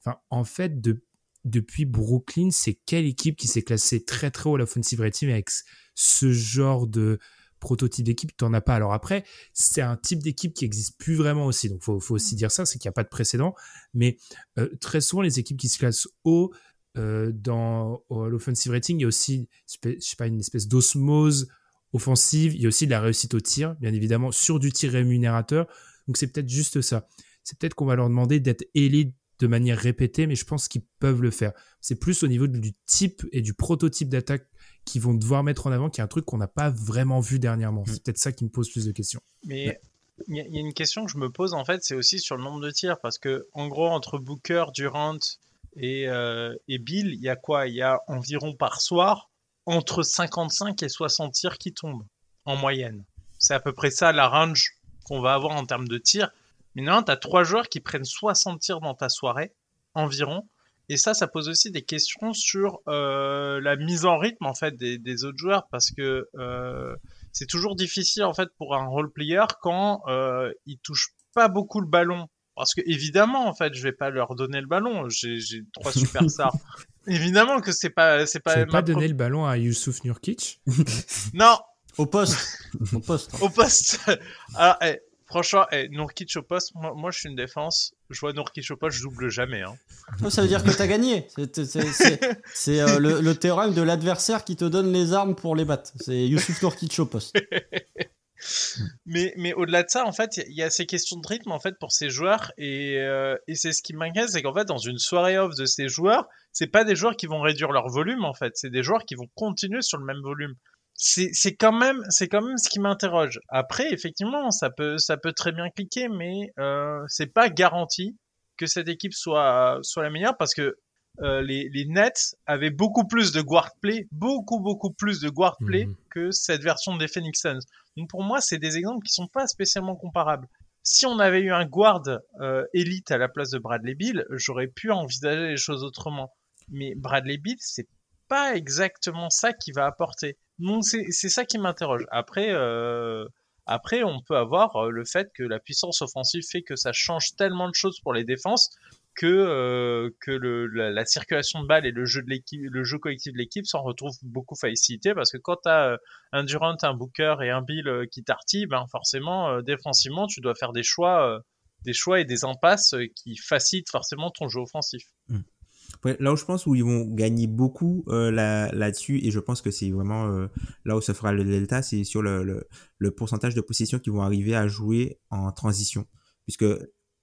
enfin, en fait, de, depuis Brooklyn, c'est quelle équipe qui s'est classée très très haut à l'offensive rating avec ce genre de prototype d'équipe, tu n'en as pas. Alors après, c'est un type d'équipe qui existe plus vraiment aussi. Donc, faut, faut aussi dire ça, c'est qu'il n'y a pas de précédent. Mais euh, très souvent, les équipes qui se classent haut euh, dans l'offensive rating, il y a aussi, je sais pas, une espèce d'osmose offensive. Il y a aussi de la réussite au tir, bien évidemment, sur du tir rémunérateur. Donc, c'est peut-être juste ça. C'est peut-être qu'on va leur demander d'être élite de manière répétée, mais je pense qu'ils peuvent le faire. C'est plus au niveau du type et du prototype d'attaque qu'ils vont devoir mettre en avant, qui est un truc qu'on n'a pas vraiment vu dernièrement. C'est mm. peut-être ça qui me pose plus de questions. Mais il y, a une question que je me pose en fait, c'est aussi sur le nombre de tirs, parce que en gros entre Booker, Durant et, euh, et Bill, il y a quoi? Il y a environ par soir entre 55 et 60 tirs qui tombent en moyenne. C'est à peu près ça la range qu'on va avoir en termes de tirs. Mais non, tu as trois joueurs qui prennent 60 tirs dans ta soirée, environ. Et ça, ça pose aussi des questions sur euh, la mise en rythme en fait des, autres joueurs parce que euh, c'est toujours difficile en fait pour un role player quand euh, il touche pas beaucoup le ballon. Parce que évidemment en fait je vais pas leur donner le ballon. J'ai trois superstars évidemment que c'est pas c'est pas tu pas donner le ballon à Youssouf Nurkic? Non. Au poste. Au poste. Au poste. Alors eh, Franchement, eh, Nourkic au poste, moi, je suis une défense. Je vois Nourkic au poste, je double jamais. Hein. Ça veut dire que tu as gagné. C'est euh, le, théorème de l'adversaire qui te donne les armes pour les battre. C'est Youssouf Nourkic au poste. mais mais au-delà de ça, en fait, il y, a ces questions de rythme en fait pour ces joueurs et, euh, et c'est ce qui m'inquiète, c'est qu'en fait, dans une soirée off de ces joueurs, c'est pas des joueurs qui vont réduire leur volume en fait, c'est des joueurs qui vont continuer sur le même volume c'est quand même c'est quand même ce qui m'interroge. Après, effectivement, ça peut ça peut très bien cliquer, mais euh, c'est pas garanti que cette équipe soit soit la meilleure parce que euh, les, les Nets avaient beaucoup plus de guard play, beaucoup beaucoup plus de guard play mhm. que cette version des Phoenix Suns. Donc pour moi, c'est des exemples qui sont pas spécialement comparables. Si on avait eu un guard euh, élite à la place de Bradley Bill, j'aurais pu envisager les choses autrement. Mais Bradley Bill, c'est pas exactement ça qui va apporter. Donc c'est ça qui m'interroge. Après, euh, après, on peut avoir euh, le fait que la puissance offensive fait que ça change tellement de choses pour les défenses que euh, que la, circulation de balles et le jeu de le jeu collectif de l'équipe s'en retrouve beaucoup facilité parce que quand tu as un Durant, un Booker et un Bill qui t'artillent, ben forcément défensivement tu dois faire des choix, des choix et des impasses qui facilitent forcément ton jeu offensif. Mmh là où je pense où ils vont gagner beaucoup euh, là, là-dessus, et je pense que c'est vraiment euh, là où ça fera le delta, c'est sur le, le, le, pourcentage de possession qui vont arriver à jouer en transition. Puisque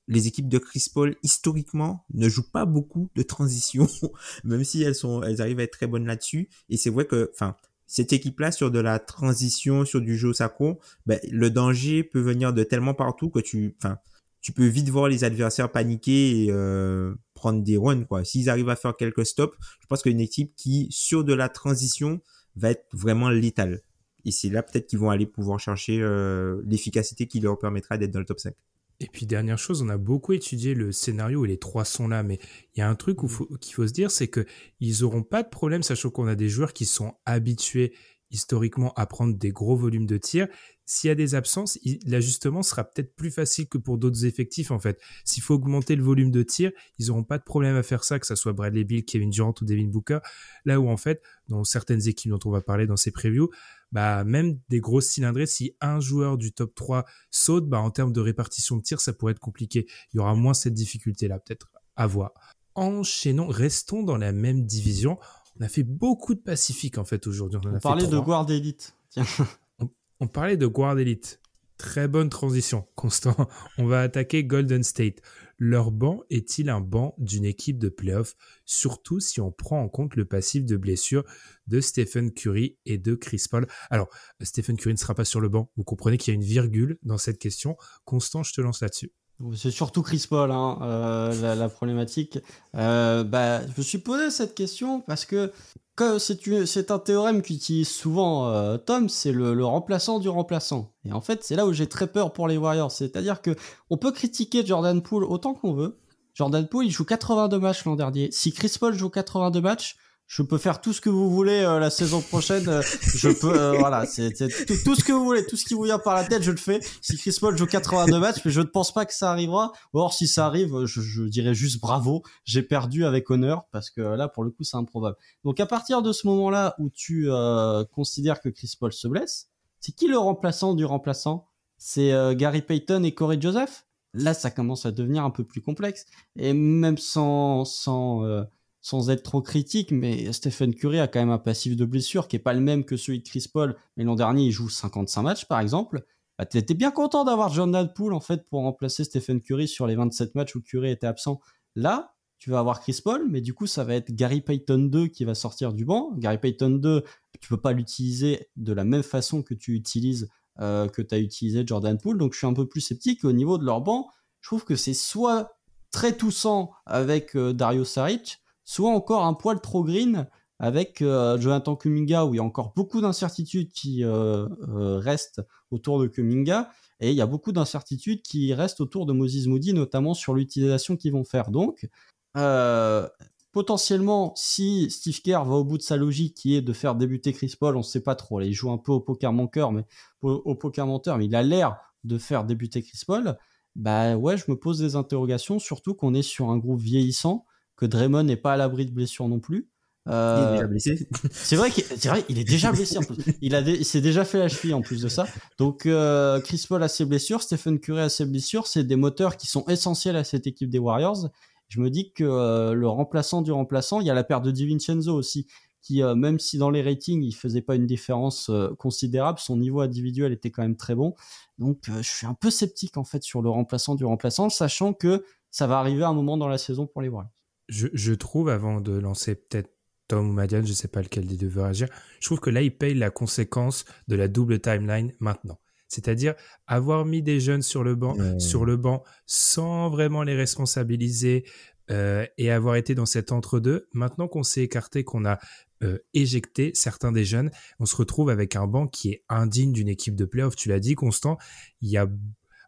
les équipes de Chris Paul, historiquement, ne jouent pas beaucoup de transition, même si elles, sont, elles arrivent à être très bonnes là-dessus. Et c'est vrai que, enfin, cette équipe-là, sur de la transition, sur du jeu sacro, ben, le danger peut venir de tellement partout que tu, enfin, tu peux vite voir les adversaires paniquer et euh, prendre des runs quoi. S'ils arrivent à faire quelques stops, je pense qu'une équipe qui sur de la transition va être vraiment létale. Et c'est là peut-être qu'ils vont aller pouvoir chercher euh, l'efficacité qui leur permettra d'être dans le top 5. Et puis dernière chose, on a beaucoup étudié le scénario et les trois sont là, mais il y a un truc qu'il faut, faut se dire, c'est que ils auront pas de problème, sachant qu'on a des joueurs qui sont habitués historiquement à prendre des gros volumes de tirs. S'il y a des absences, l'ajustement sera peut-être plus facile que pour d'autres effectifs en fait. S'il faut augmenter le volume de tirs, ils n'auront pas de problème à faire ça, que ce soit Bradley Bill, Kevin Durant ou Devin Booker. Là où en fait, dans certaines équipes dont on va parler dans ces previews, bah même des grosses cylindrées, si un joueur du top 3 saute, bah en termes de répartition de tirs, ça pourrait être compliqué. Il y aura moins cette difficulté là, peut-être à voir. Enchaînons, restons dans la même division. On a fait beaucoup de Pacifique en fait aujourd'hui. On, parlait de Guard Elite. Tiens. On, parlait de Guard Elite. Très bonne transition, Constant. On va attaquer Golden State. Leur banc est-il un banc d'une équipe de playoff, surtout si on prend en compte le passif de blessure de Stephen Curry et de Chris Paul Alors, Stephen Curry ne sera pas sur le banc. Vous comprenez qu'il y a une virgule dans cette question. Constant, je te lance là-dessus. C'est surtout Chris Paul, hein, euh, la, problématique. Euh, bah, je me suis posé cette question parce que c'est un théorème qu'utilise souvent euh, Tom, c'est le, remplaçant du remplaçant. Et en fait, c'est là où j'ai très peur pour les Warriors. C'est-à-dire que on peut critiquer Jordan Poole autant qu'on veut. Jordan Poole, il joue 82 matchs l'an dernier. Si Chris Paul joue 82 matchs, je peux faire tout ce que vous voulez euh, la saison prochaine. Euh, je peux, euh, voilà, c'est tout, ce que vous voulez, tout ce qui vous vient par la tête, je le fais. Si Chris Paul joue 82 matchs, mais je ne pense pas que ça arrivera. Alors si ça arrive, je, je dirais juste bravo, j'ai perdu avec honneur parce que là, pour le coup, c'est improbable. Donc à partir de ce moment-là où tu considères que Chris Paul se blesse, C'est qui le remplaçant du remplaçant? C'est Gary Payton et Corey Joseph? Là, ça commence à devenir un peu plus complexe. Et même sans, sans, sans être trop critique, mais Stephen Curry a quand même un passif de blessure qui est pas le même que celui de Chris Paul. Mais l'an dernier, il joue 55 matchs, par exemple. Bah, t'étais bien content d'avoir Jordan Poole en fait pour remplacer Stephen Curry sur les 27 matchs où Curry était absent. Là, tu vas avoir Chris Paul, mais du coup, ça va être Gary Payton 2 qui va sortir du banc. Gary Payton 2, tu peux pas l'utiliser de la même façon que tu utilises euh, que tu as utilisé Jordan Poole. Donc, je suis un peu plus sceptique. Au niveau de leur banc, je trouve que c'est soit très toussant avec euh, Dario Saric, soit encore un poil trop green avec euh, Jonathan Kuminga où il y a encore beaucoup d'incertitudes qui euh, euh, restent autour de Kuminga. Et il y a beaucoup d'incertitudes qui restent autour de Moses Moody notamment sur l'utilisation qu'ils vont faire. Donc potentiellement si Steve Kerr va au bout de sa logique qui est de faire débuter Chris Paul on ne sait pas trop il joue un peu au poker menteur mais au, poker menteur mais il a l'air de faire débuter Chris Paul. Bah ouais je me pose des interrogations surtout qu'on est sur un groupe vieillissant que Draymond n'est pas à l'abri de blessures non plus euh, il est déjà blessé. C'est vrai qu'il il est déjà blessé en plus. Il, a s'est déjà fait la cheville en plus de ça. Donc euh, Chris Paul a ses blessures, Stephen Curry a ses blessures. C'est des moteurs qui sont essentiels à cette équipe des Warriors. Je me dis que euh, le remplaçant du remplaçant, il y a la paire de DiVincenzo aussi, qui même si dans les ratings il faisait pas une différence considérable, son niveau individuel était quand même très bon. Donc je suis un peu sceptique en fait sur le remplaçant du remplaçant, sachant que ça va arriver à un moment dans la saison pour les Warriors. Je, je trouve, avant de lancer peut-être Tom ou Madiane, je ne sais pas lequel des deux veut réagir. Je trouve que là, il paye la conséquence de la double timeline maintenant. C'est-à-dire avoir mis des jeunes sur le banc, sur le banc, sans vraiment les responsabiliser euh, et avoir été dans cet entre-deux. Maintenant qu'on s'est écarté, qu'on a euh, éjecté certains des jeunes, on se retrouve avec un banc qui est indigne d'une équipe de playoff. Tu l'as dit, Constant. Il y a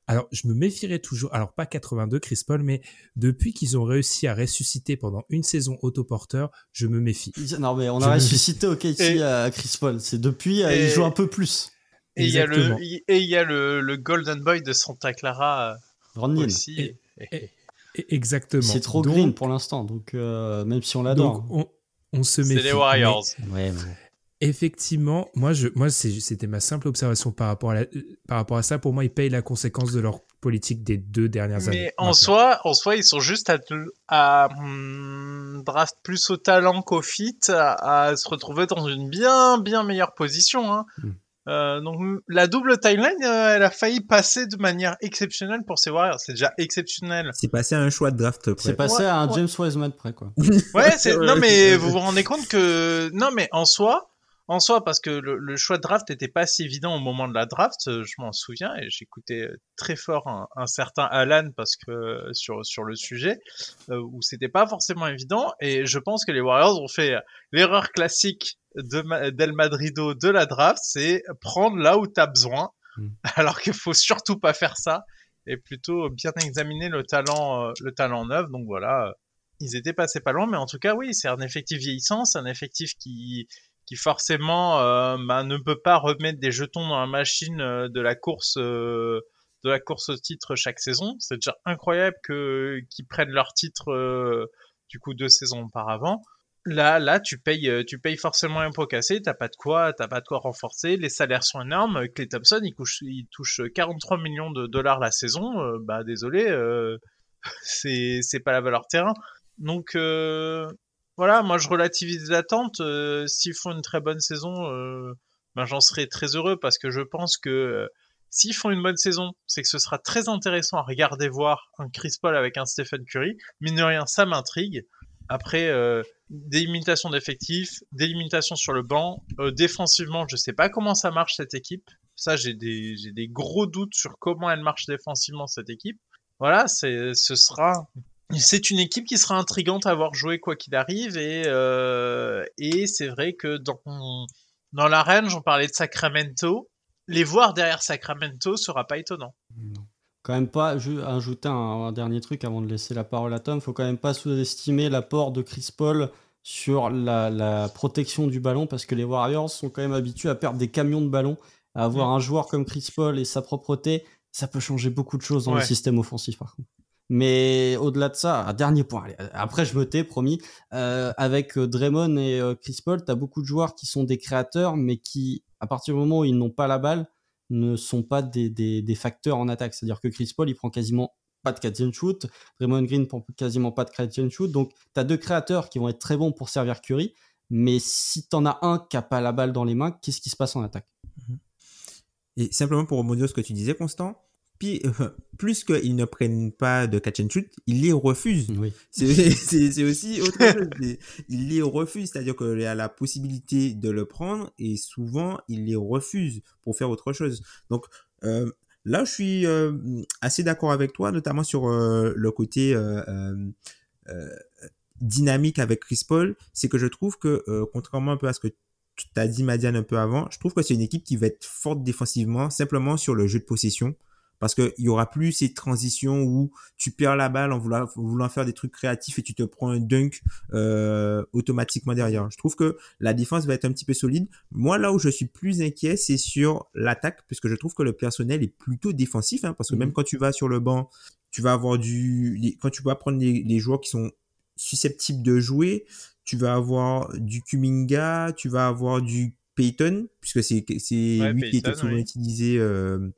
alors, je me méfierais toujours, alors pas 82 Chris Paul, mais depuis qu'ils ont réussi à ressusciter pendant une saison autoporteur, je me méfie. Non, mais on a ressuscité au KT à Chris Paul. C'est depuis, euh, il joue un peu plus. Et il y a le, et il y a le, Golden Boy de Santa Clara euh, aussi. exactement. C'est trop green pour l'instant, donc euh, même si on l'adore. On, on, se méfie. C'est les Warriors. Ouais, Effectivement, moi, je, moi, c'était ma simple observation par rapport à par rapport à ça. Pour moi, ils payent la conséquence de leur politique des deux dernières années. Mais en soi, en soi, ils sont juste à, à hmm, draft plus au talent qu'au fit, à, se retrouver dans une bien, bien meilleure position. Hein. Hmm. Euh, donc la double timeline, euh, elle a failli passer de manière exceptionnelle pour ces Warriors. C'est déjà exceptionnel. C'est passé à un choix de draft près. C'est passé à un James Wiseman près, quoi. ouais, non mais vous vous rendez compte que non mais en soi, en soi, parce que le, choix de draft n'était pas si évident au moment de la draft, euh, je m'en souviens, et j'écoutais euh, très fort un, certain Alan parce que euh, sur sur le sujet où c'était pas forcément évident, et je pense que les Warriors ont fait l'erreur classique de d'El Madrido de la draft, c'est prendre là où t'as besoin, hmm. alors qu'il faut surtout pas faire ça, et plutôt bien examiner le talent le talent neuf. Donc voilà, ils étaient passés pas loin, mais en tout cas oui, c'est un effectif vieillissant, c'est un effectif qui qui forcément euh, bah, ne peut pas remettre des jetons dans la machine euh, de la course euh, de la course au titre chaque saison. C'est déjà incroyable que qu'ils prennent leur titre du coup deux saisons auparavant. Là, là, tu payes, tu payes forcément un pot cassé. T'as pas de quoi, t'as pas de quoi renforcer. Les salaires sont énormes. Clay Thompson, il, couche, il touche 43 millions de dollars la saison. bah désolé, c'est c'est pas la valeur terrain. Donc voilà, moi je relativise l'attente. Euh, s'ils font une très bonne saison, euh, ben, j'en serai très heureux parce que je pense que euh, s'ils font une bonne saison, c'est que ce sera très intéressant à regarder voir un Chris Paul avec un Stephen Curry. Mine de rien, ça m'intrigue. Après, des limitations d'effectifs, des limitations sur le banc. défensivement, je sais pas comment ça marche cette équipe. Ça, j'ai des, des gros doutes sur comment elle marche défensivement cette équipe. Voilà, ce sera c'est une équipe qui sera intrigante à avoir joué quoi qu'il arrive et euh, et c'est vrai que dans dans l'arène, j'en parlais de Sacramento, les voir derrière Sacramento sera pas étonnant. Quand même pas, ajouter un, dernier truc avant de laisser la parole à Tom, faut quand même pas sous-estimer l'apport de Chris Paul sur la, la, protection du ballon parce que les Warriors sont quand même habitués à perdre des camions de ballon. À avoir mm. un joueur comme Chris Paul et sa propreté, ça peut changer beaucoup de choses dans le système offensif par contre. Mais au-delà de ça, dernier point. Après, je me tais, promis. Euh, avec euh, Draymond et euh, Chris Paul, tu as beaucoup de joueurs qui sont des créateurs, mais qui, à partir du moment où ils n'ont pas la balle, ne sont pas des, des, des facteurs en attaque. C'est-à-dire que Chris Paul, il prend quasiment pas de catch and shoot. Draymond Green prend quasiment pas de catch and shoot. Donc, tu as deux créateurs qui vont être très bons pour servir Curry. Mais si tu en as un qui n'a pas la balle dans les mains, qu'est-ce qui se passe en attaque? Et simplement pour rebondir ce que tu disais, Constant, puis, euh, plus qu'ils ne prennent pas de catch and shoot, ils les refusent. Oui. C'est aussi autre chose. Ils les refusent, c'est-à-dire qu'il y a la possibilité de le prendre et souvent, ils les refusent pour faire autre chose. Donc, euh, là, je suis euh, assez d'accord avec toi, notamment sur euh, le côté euh, euh, dynamique avec Chris Paul. C'est que je trouve que, contrairement un peu à ce que tu as dit, Madiane, un peu avant, je trouve que c'est une équipe qui va être forte défensivement, simplement sur le jeu de possession parce qu'il y aura plus ces transitions où tu perds la balle en voulant, voulant faire des trucs créatifs et tu te prends un dunk euh, automatiquement derrière. Je trouve que la défense va être un petit peu solide. Moi, là où je suis plus inquiet, c'est sur l'attaque, puisque je trouve que le personnel est plutôt défensif, hein, parce que même quand tu vas sur le banc, tu vas avoir du... Quand tu vas prendre les, les joueurs qui sont susceptibles de jouer, tu vas avoir du Kuminga, tu vas avoir du Payton, puisque c'est c'est Ouais, lui qui était Payton, souvent utilisé euh,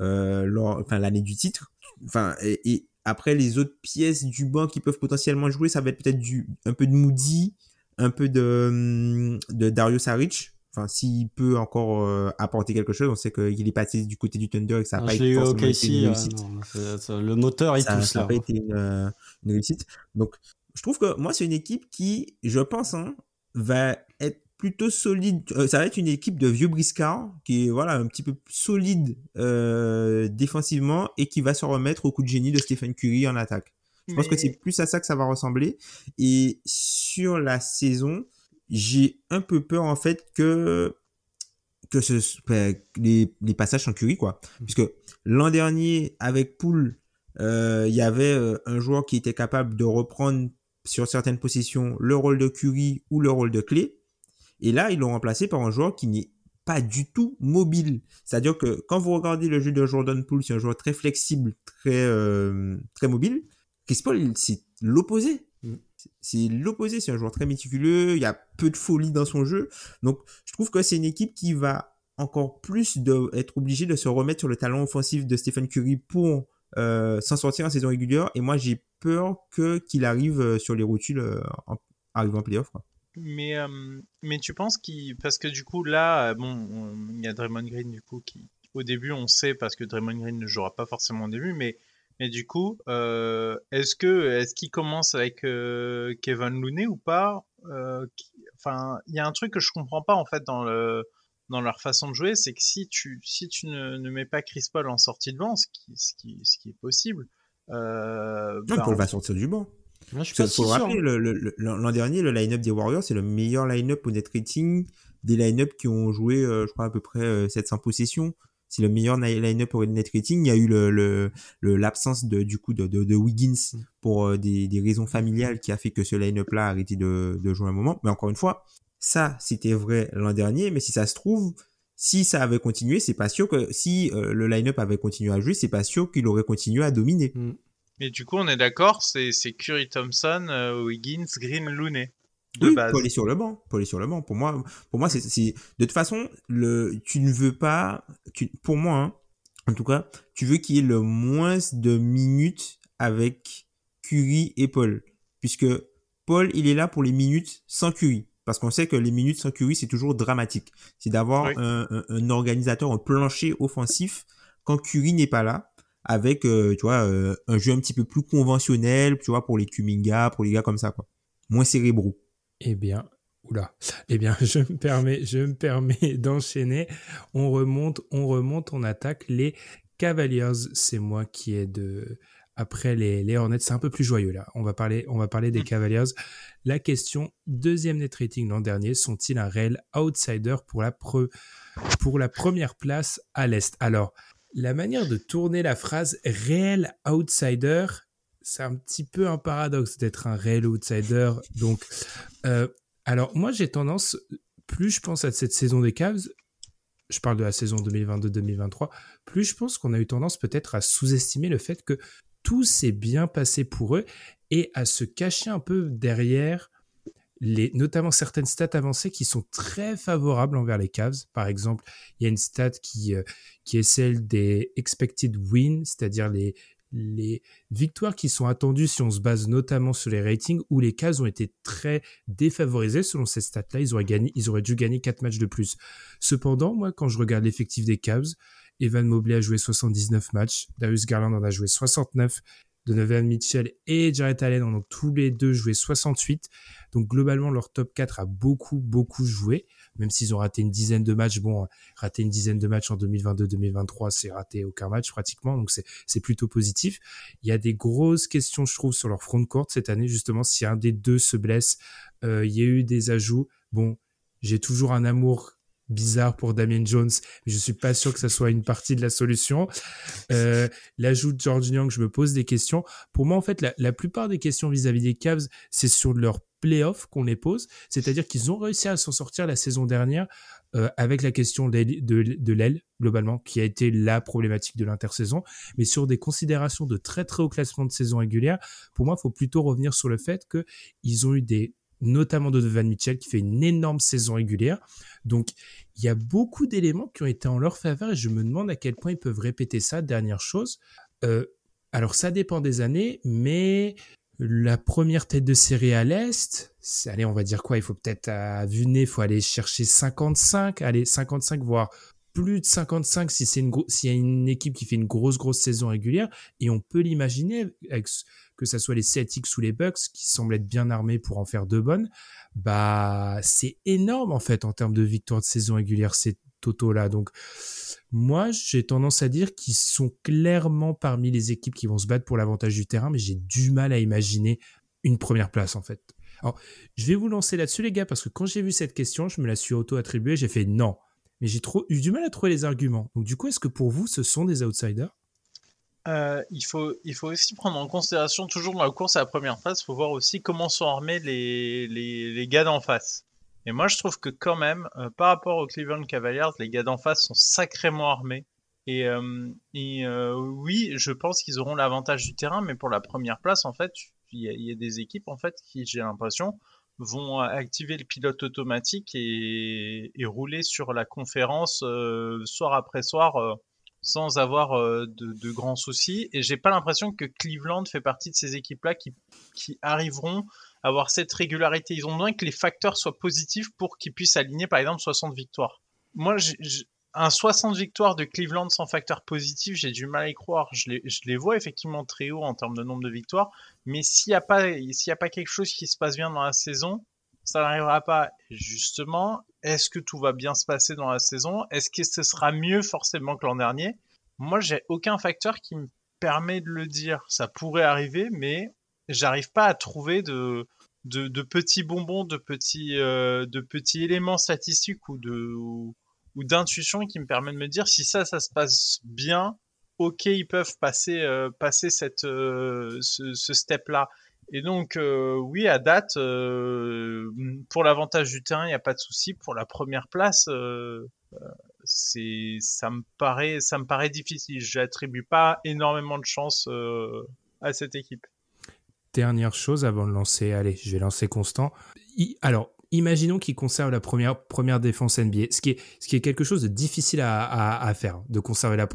euh, lors, enfin l'année du titre. Enfin et, et après les autres pièces du banc qui peuvent potentiellement jouer, ça va être peut-être du un peu de Moody, un peu de hum, de Dario Saric. Enfin s'il peut encore euh, apporter quelque chose, on sait qu'il est passé du côté du Thunder et que ça a Ah, pas été forcément une euh, réussite non, le moteur il ça tousse n'a là. pas été une, une réussite. Donc, je trouve que moi, c'est une équipe qui, je pense, hein, va être plutôt solide. Euh, ça va être une équipe de vieux briscards qui est voilà un petit peu plus solide euh, défensivement et qui va se remettre au coup de génie de Stephen Curry en attaque. Je pense que c'est plus à ça que ça va ressembler. Et sur la saison, j'ai un peu peur en fait que que ce ben, les, les passages sans Curry quoi. Puisque l'an dernier avec Poole, euh, il y avait un joueur qui était capable de reprendre sur certaines positions le rôle de Curry ou le rôle de Clé. Et là, ils l'ont remplacé par un joueur qui n'est pas du tout mobile. C'est-à-dire que quand vous regardez le jeu de Jordan Poole, c'est un joueur très flexible, très euh, très mobile. Chris Paul, c'est l'opposé. Mm. C'est l'opposé. C'est un joueur très méticuleux. Il y a peu de folie dans son jeu. Donc, je trouve que c'est une équipe qui va encore plus de, être obligée de se remettre sur le talent offensif de Stephen Curry pour euh, s'en sortir en saison régulière. Et moi, j'ai peur que qu'il arrive euh, sur les rotules euh, en, arrivant en playoff. Quoi. Mais, euh, mais tu penses qu'il. Parce que du coup, là, euh, bon, on- il y a Draymond Green, du coup, qui. Au début, on sait parce que Draymond Green ne jouera pas forcément au début, mais, mais du coup, euh, est-ce que est-ce qu'il commence avec euh, Kevin Looney ou pas qui- Enfin, il y a un truc que je comprends pas en fait dans le dans leur façon de jouer, c'est que si tu si tu ne, ne mets pas Chris Paul en sortie de banc, ce qui ce qui, ce qui est possible, Non, bah, en va sortir du banc. Moi, je Parce si faut rappeler, le- le- le- l'an dernier, le line-up des Warriors, c'est le meilleur line-up au net rating des line-up qui ont joué, euh, je crois, à peu près euh, 700 possessions. C'est le meilleur line-up au net rating. Il y a eu le, l'absence de, du coup, de, de, de Wiggins pour euh, des, des raisons familiales qui a fait que ce line-up-là a arrêté de, de jouer un moment. Mais encore une fois, ça, c'était vrai l'an dernier. Mais si ça se trouve, si ça avait continué, c'est pas sûr que si euh, le line-up avait continué à jouer, c'est pas sûr qu'il aurait continué à dominer. Mais du coup, on est d'accord, c'est c'est Curry Thompson, euh, Wiggins, Green, Looney. De oui, base. Paul est sur le banc. Paul est sur le banc. Pour moi, pour moi, c'est, c'est, de toute façon, le, tu ne veux pas, tu, pour moi, hein, en tout cas, tu veux qu'il y ait le moins de minutes avec Curry et Paul. Puisque Paul, il est là pour les minutes sans Curry. Parce qu'on sait que les minutes sans Curry, c'est toujours dramatique. C'est d'avoir Oui. un, un, un organisateur, un plancher offensif quand Curry n'est pas là. Avec, euh, tu vois, euh, un jeu un petit peu plus conventionnel, tu vois, pour les Kuminga, pour les gars comme ça, quoi. Moins cérébraux. Eh bien, oula. Eh bien, je me permets, je me permets d'enchaîner. On remonte, on remonte, on attaque les Cavaliers. C'est moi qui ai de après les, les Hornets. C'est un peu plus joyeux là. On va parler, on va parler des Mm. Cavaliers. La question deuxième net rating l'an dernier sont-ils un réel outsider pour la pre- pour la première place à l'est? Alors, la manière de tourner la phrase réel outsider, c'est un petit peu un paradoxe d'être un réel outsider. Donc, euh, alors moi j'ai tendance, plus je pense à cette saison des Cavs, je parle de la saison 2022-2023, plus je pense qu'on a eu tendance peut-être à sous-estimer le fait que tout s'est bien passé pour eux et à se cacher un peu derrière les, notamment certaines stats avancées qui sont très favorables envers les Cavs. Par exemple, il y a une stat qui, euh, qui est celle des expected wins, c'est-à-dire les, les victoires qui sont attendues si on se base notamment sur les ratings où les Cavs ont été très défavorisés selon ces stats-là. Ils auraient gagné, ils auraient dû gagner 4 matchs de plus. Cependant, moi, quand je regarde l'effectif des Cavs, Evan Mobley a joué 79 matchs, Darius Garland en a joué 69, Donovan Mitchell et Jared Allen en ont tous les deux joué 68. Donc globalement, leur top 4 a beaucoup, beaucoup joué, même s'ils ont raté une dizaine de matchs. Bon, rater une dizaine de matchs en 2022-2023, c'est rater aucun match pratiquement, donc c'est plutôt positif. Il y a des grosses questions, je trouve, sur leur front court cette année, justement, si un des deux se blesse. Euh, il y a eu des ajouts. Bon, j'ai toujours un amour bizarre pour Damien Jones, mais je suis pas sûr que ça soit une partie de la solution. Euh, L'ajout de George Young, je me pose des questions. Pour moi, en fait, la, plupart des questions vis-à-vis des Cavs, c'est sur leur playoff qu'on les pose, c'est-à-dire qu'ils ont réussi à s'en sortir la saison dernière euh, avec la question de l'aile, globalement, qui a été la problématique de l'intersaison, mais sur des considérations de très très haut classement de saison régulière, pour moi, il faut plutôt revenir sur le fait qu'ils ont eu des notamment de Van Mitchell qui fait une énorme saison régulière. Donc, il y a beaucoup d'éléments qui ont été en leur faveur et je me demande à quel point ils peuvent répéter ça. Dernière chose, euh, alors ça dépend des années, mais la première tête de série à l'Est, allez, on va dire quoi? Il faut peut-être, à vue il faut aller chercher 55, allez, 55, voire plus de 55 si c'est une s'il y a une équipe qui fait une grosse grosse saison régulière et on peut l'imaginer avec que ça soit les Celtics ou les Bucks qui semblent être bien armés pour en faire deux bonnes bah c'est énorme en fait en termes de victoire de saison régulière ces totaux là donc moi j'ai tendance à dire qu'ils sont clairement parmi les équipes qui vont se battre pour l'avantage du terrain mais j'ai du mal à imaginer une première place en fait. Alors je vais vous lancer là-dessus les gars parce que quand j'ai vu cette question je me la suis auto attribuée j'ai fait non. Mais j'ai eu du mal à trouver les arguments. Donc du coup, est-ce que pour vous, ce sont des outsiders? Euh, il, faut, il faut aussi prendre en considération, toujours dans la course à la première phase, il faut voir aussi comment sont armés les, les, gars d'en face. Et moi, je trouve que quand même, euh, par rapport aux Cleveland Cavaliers, les gars d'en face sont sacrément armés. Et, euh, oui, je pense qu'ils auront l'avantage du terrain, mais pour la première place, en fait, il y, a des équipes, en fait, qui, j'ai l'impression, vont activer le pilote automatique et, rouler sur la conférence soir après soir sans avoir euh, de, grands soucis. Et j'ai pas l'impression que Cleveland fait partie de ces équipes-là qui, qui arriveront à avoir cette régularité. Ils ont besoin que les facteurs soient positifs pour qu'ils puissent aligner par exemple 60 victoires. Moi, un 60 victoires de Cleveland sans facteur positif, j'ai du mal à y croire. Je les, vois effectivement très haut en termes de nombre de victoires, mais s'il n'y a a pas quelque chose qui se passe bien dans la saison, ça n'arrivera pas. Justement, est-ce que tout va bien se passer dans la saison? Est-ce que ce sera mieux forcément que l'an dernier? Moi, j'ai aucun facteur qui me permet de le dire. Ça pourrait arriver, mais j'arrive pas à trouver de, petits bonbons, de petits, euh, éléments statistiques ou d'intuition qui me permet de me dire si ça, ça se passe bien, ok, ils peuvent passer, euh, passer cette, euh, ce step-là. Et donc, euh, oui, à date, euh, pour l'avantage du terrain, il n'y a pas de souci. Pour la première place, euh, c'est, ça me paraît, ça me paraît difficile. J'attribue pas énormément de chance à cette équipe. Dernière chose avant de lancer, allez, je vais lancer Constant. alors, imaginons qu'il conserve la première, première défense NBA, ce qui, est, ce qui est quelque chose de difficile à, faire, de conserver la.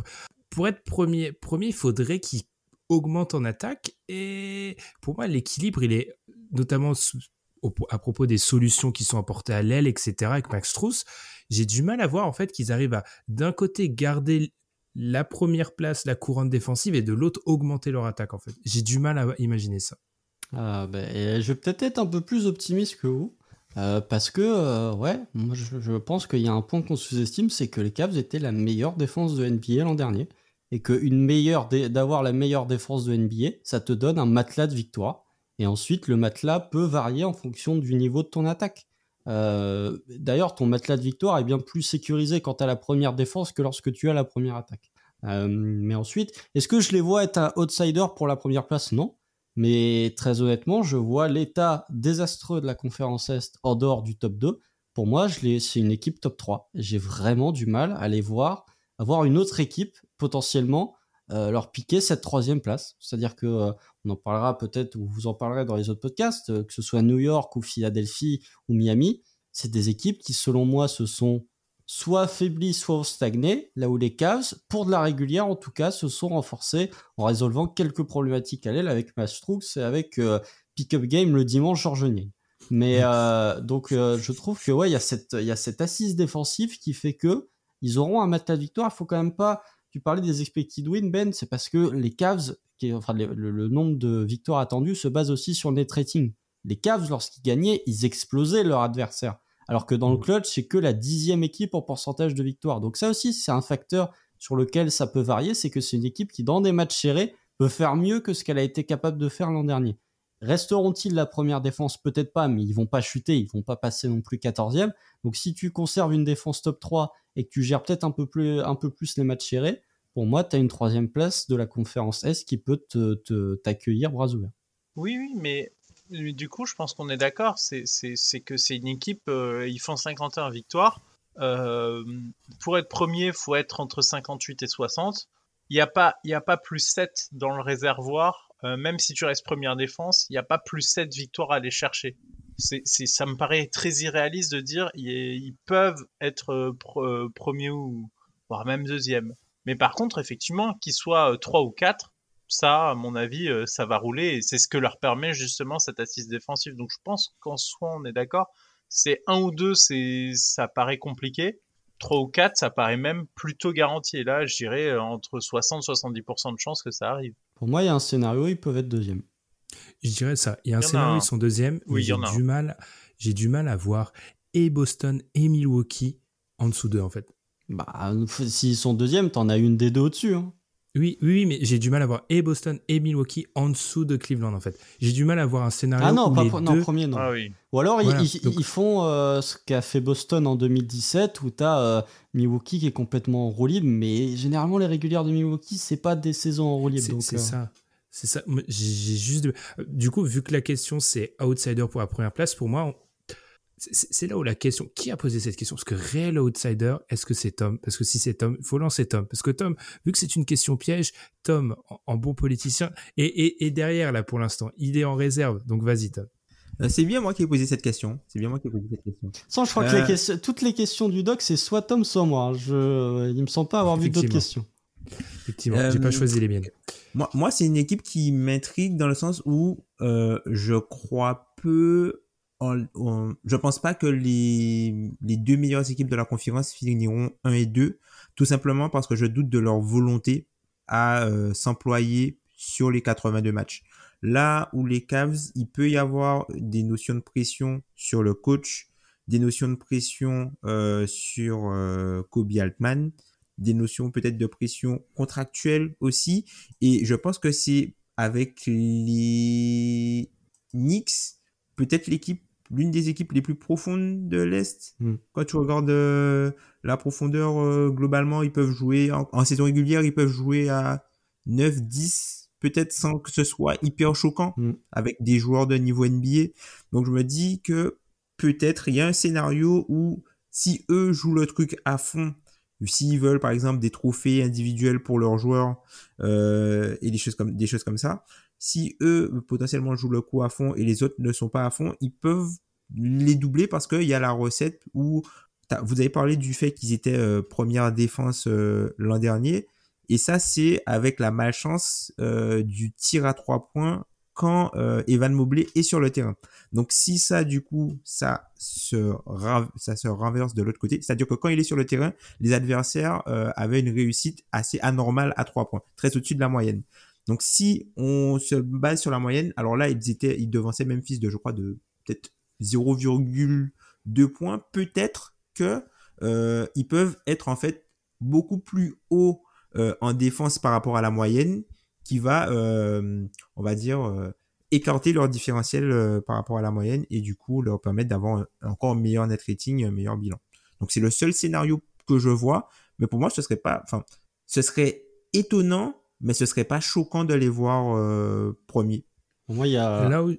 Pour être premier, premier il faudrait qu'il augmente en attaque. Et pour moi, l'équilibre, il est notamment à propos des solutions qui sont apportées à l'aile, etc., avec Max Struss. J'ai du mal à voir en fait qu'ils arrivent à d'un côté garder la première place, la couronne défensive, et de l'autre augmenter leur attaque en fait. J'ai du mal à imaginer ça. Ah, ben, je vais peut-être être un peu plus optimiste que vous. Euh, parce que, euh, ouais, moi je pense qu'il y a un point qu'on sous-estime, c'est que les Cavs étaient la meilleure défense de NBA l'an dernier. Et qu'une meilleure, d'avoir la meilleure défense de NBA, ça te donne un matelas de victoire. Et ensuite, le matelas peut varier en fonction du niveau de ton attaque. Euh, D'ailleurs, ton matelas de victoire est bien plus sécurisé quand tu as la première défense que lorsque tu as la première attaque. Euh, mais ensuite, est-ce que je les vois être un outsider pour la première place? Non. Mais très honnêtement, je vois l'état désastreux de la conférence Est en dehors du top 2. Pour moi, c'est une équipe top 3. J'ai vraiment du mal à les voir avoir une autre équipe potentiellement leur piquer cette troisième place. C'est-à-dire que on en parlera peut-être, ou vous en parlerez dans les autres podcasts, que ce soit New York ou Philadelphie ou Miami, c'est des équipes qui, selon moi, se sont soit affaiblis, soit stagné, là où les Cavs, pour de la régulière en tout cas, se sont renforcés en résolvant quelques problématiques à l'aile avec Mastrux et avec euh, Pick-up Game le dimanche Georges Mais euh, donc euh, je trouve que ouais, il y a cette il y a cette assise défensive qui fait que ils auront un match de victoire. Il faut quand même pas. Tu parlais des expected wins, Ben, c'est parce que les Cavs, qui, enfin le, le, nombre de victoires attendues se base aussi sur le net rating. Les Cavs, lorsqu'ils gagnaient, ils explosaient leur adversaire. Alors que dans le mm. clutch, c'est que la dixième équipe en pourcentage de victoire. Donc ça aussi, c'est un facteur sur lequel ça peut varier, c'est que c'est une équipe qui, dans des matchs serrés, peut faire mieux que ce qu'elle a été capable de faire l'an dernier. Resteront-ils la première défense? Peut-être pas, mais ils vont pas chuter, ils vont pas passer non plus 14e. Donc si tu conserves une défense top 3 et que tu gères peut-être un peu plus, les matchs serrés, pour moi, tu as une troisième place de la conférence S qui peut t'accueillir te, bras ouverts. Oui, oui, mais du coup, je pense qu'on est d'accord. C'est que c'est une équipe, euh, ils font 51 victoires. Euh, pour être premier, il faut être entre 58 et 60. Il n'y a, pas, a pas plus 7 dans le réservoir. Euh, même si tu restes première défense, il n'y a pas plus 7 victoires à aller chercher. Ça me paraît très irréaliste de dire ils, peuvent être premier ou voire même deuxième. Mais par contre, effectivement, qu'ils soient 3 ou 4, ça, à mon avis, euh, ça va rouler et c'est ce que leur permet justement cette assise défensive. Donc je pense qu'en soi, on est d'accord. C'est un ou deux, c'est ça paraît compliqué. Trois ou quatre, ça paraît même plutôt garanti. Et là, je dirais euh, entre 60 70% de chances que ça arrive. Pour moi, il y a un scénario, ils peuvent être deuxième. Je dirais ça. Il y a un scénario, ils sont deuxième. Oui, j'ai du mal. J'ai du mal à voir et Boston et Milwaukee en dessous d'eux en fait. Bah, s'ils sont deuxième, t'en as une des deux au-dessus. Hein. Oui, oui, mais j'ai du mal à voir et Boston et Milwaukee en dessous de Cleveland en fait. J'ai du mal à voir un scénario. Ah non, où pas les non, premier non. Ah oui. Ou alors ils, font euh, ce qu'a fait Boston en 2017 où t'as euh, Milwaukee qui est complètement en roue libre, mais généralement les régulières de Milwaukee c'est pas des saisons en roue libre. C'est euh. ça. C'est ça. J'ai juste. Du coup, vu que la question c'est outsider pour la première place, pour moi, c'est là où la question, qui a posé cette question? Parce que réel outsider, est-ce que c'est Tom? Parce que si c'est Tom, il faut lancer Tom. Parce que Tom, vu que c'est une question piège, Tom, en, bon politicien, et, derrière là pour l'instant, il est en réserve. Donc vas-y Tom. Euh, c'est bien moi qui ai posé cette question. C'est bien moi qui ai posé cette question. Sans, je crois que euh. toutes les questions du doc, c'est soit Tom, soit moi. Je, il me semble pas avoir vu d'autres questions. Effectivement, j'ai pas euh, choisi les miennes. Moi, moi c'est une équipe qui m'intrigue dans le sens où je crois peu je pense pas que les, les deux meilleures équipes de la conférence finiront 1 et 2, tout simplement parce que je doute de leur volonté à euh, s'employer sur les 82 matchs. Là où les Cavs, il peut y avoir des notions de pression sur le coach, des notions de pression euh, sur euh, Kobe Altman, des notions peut-être de pression contractuelle aussi. Et je pense que c'est avec les Knicks, peut-être l'équipe l'une des équipes les plus profondes de l'Est. Hmm. Quand tu regardes euh, la profondeur, euh, globalement, ils peuvent jouer, en, saison régulière, ils peuvent jouer à 9, 10, peut-être sans que ce soit hyper choquant, hmm. avec des joueurs de niveau NBA. Donc je me dis que peut-être il y a un scénario où si eux jouent le truc à fond, s'ils veulent par exemple des trophées individuels pour leurs joueurs euh, et des choses comme des choses comme ça, si eux potentiellement jouent le coup à fond et les autres ne sont pas à fond, ils peuvent les doubler parce qu'il y a la recette où vous avez parlé du fait qu'ils étaient euh, première défense euh, l'an dernier et ça c'est avec la malchance euh, du tir à trois points quand Evan Mobley est sur le terrain. Donc si ça du coup ça se ça se renverse de l'autre côté, c'est-à-dire que quand il est sur le terrain, les adversaires avaient une réussite assez anormale à trois points, très au-dessus de la moyenne. Donc si on se base sur la moyenne, alors là ils étaient, ils devançaient Memphis de je crois de peut-être 0,2 points. Peut-être que euh, ils peuvent être en fait beaucoup plus haut euh, en défense par rapport à la moyenne, qui va, euh, on va dire, écarter leur différentiel par rapport à la moyenne et du coup leur permettre d'avoir encore un meilleur net rating, un meilleur bilan. Donc c'est le seul scénario que je vois, mais pour moi ce serait pas, enfin, ce serait étonnant mais ce serait pas choquant de les voir euh, premiers. Pour moi, il y a. Là où...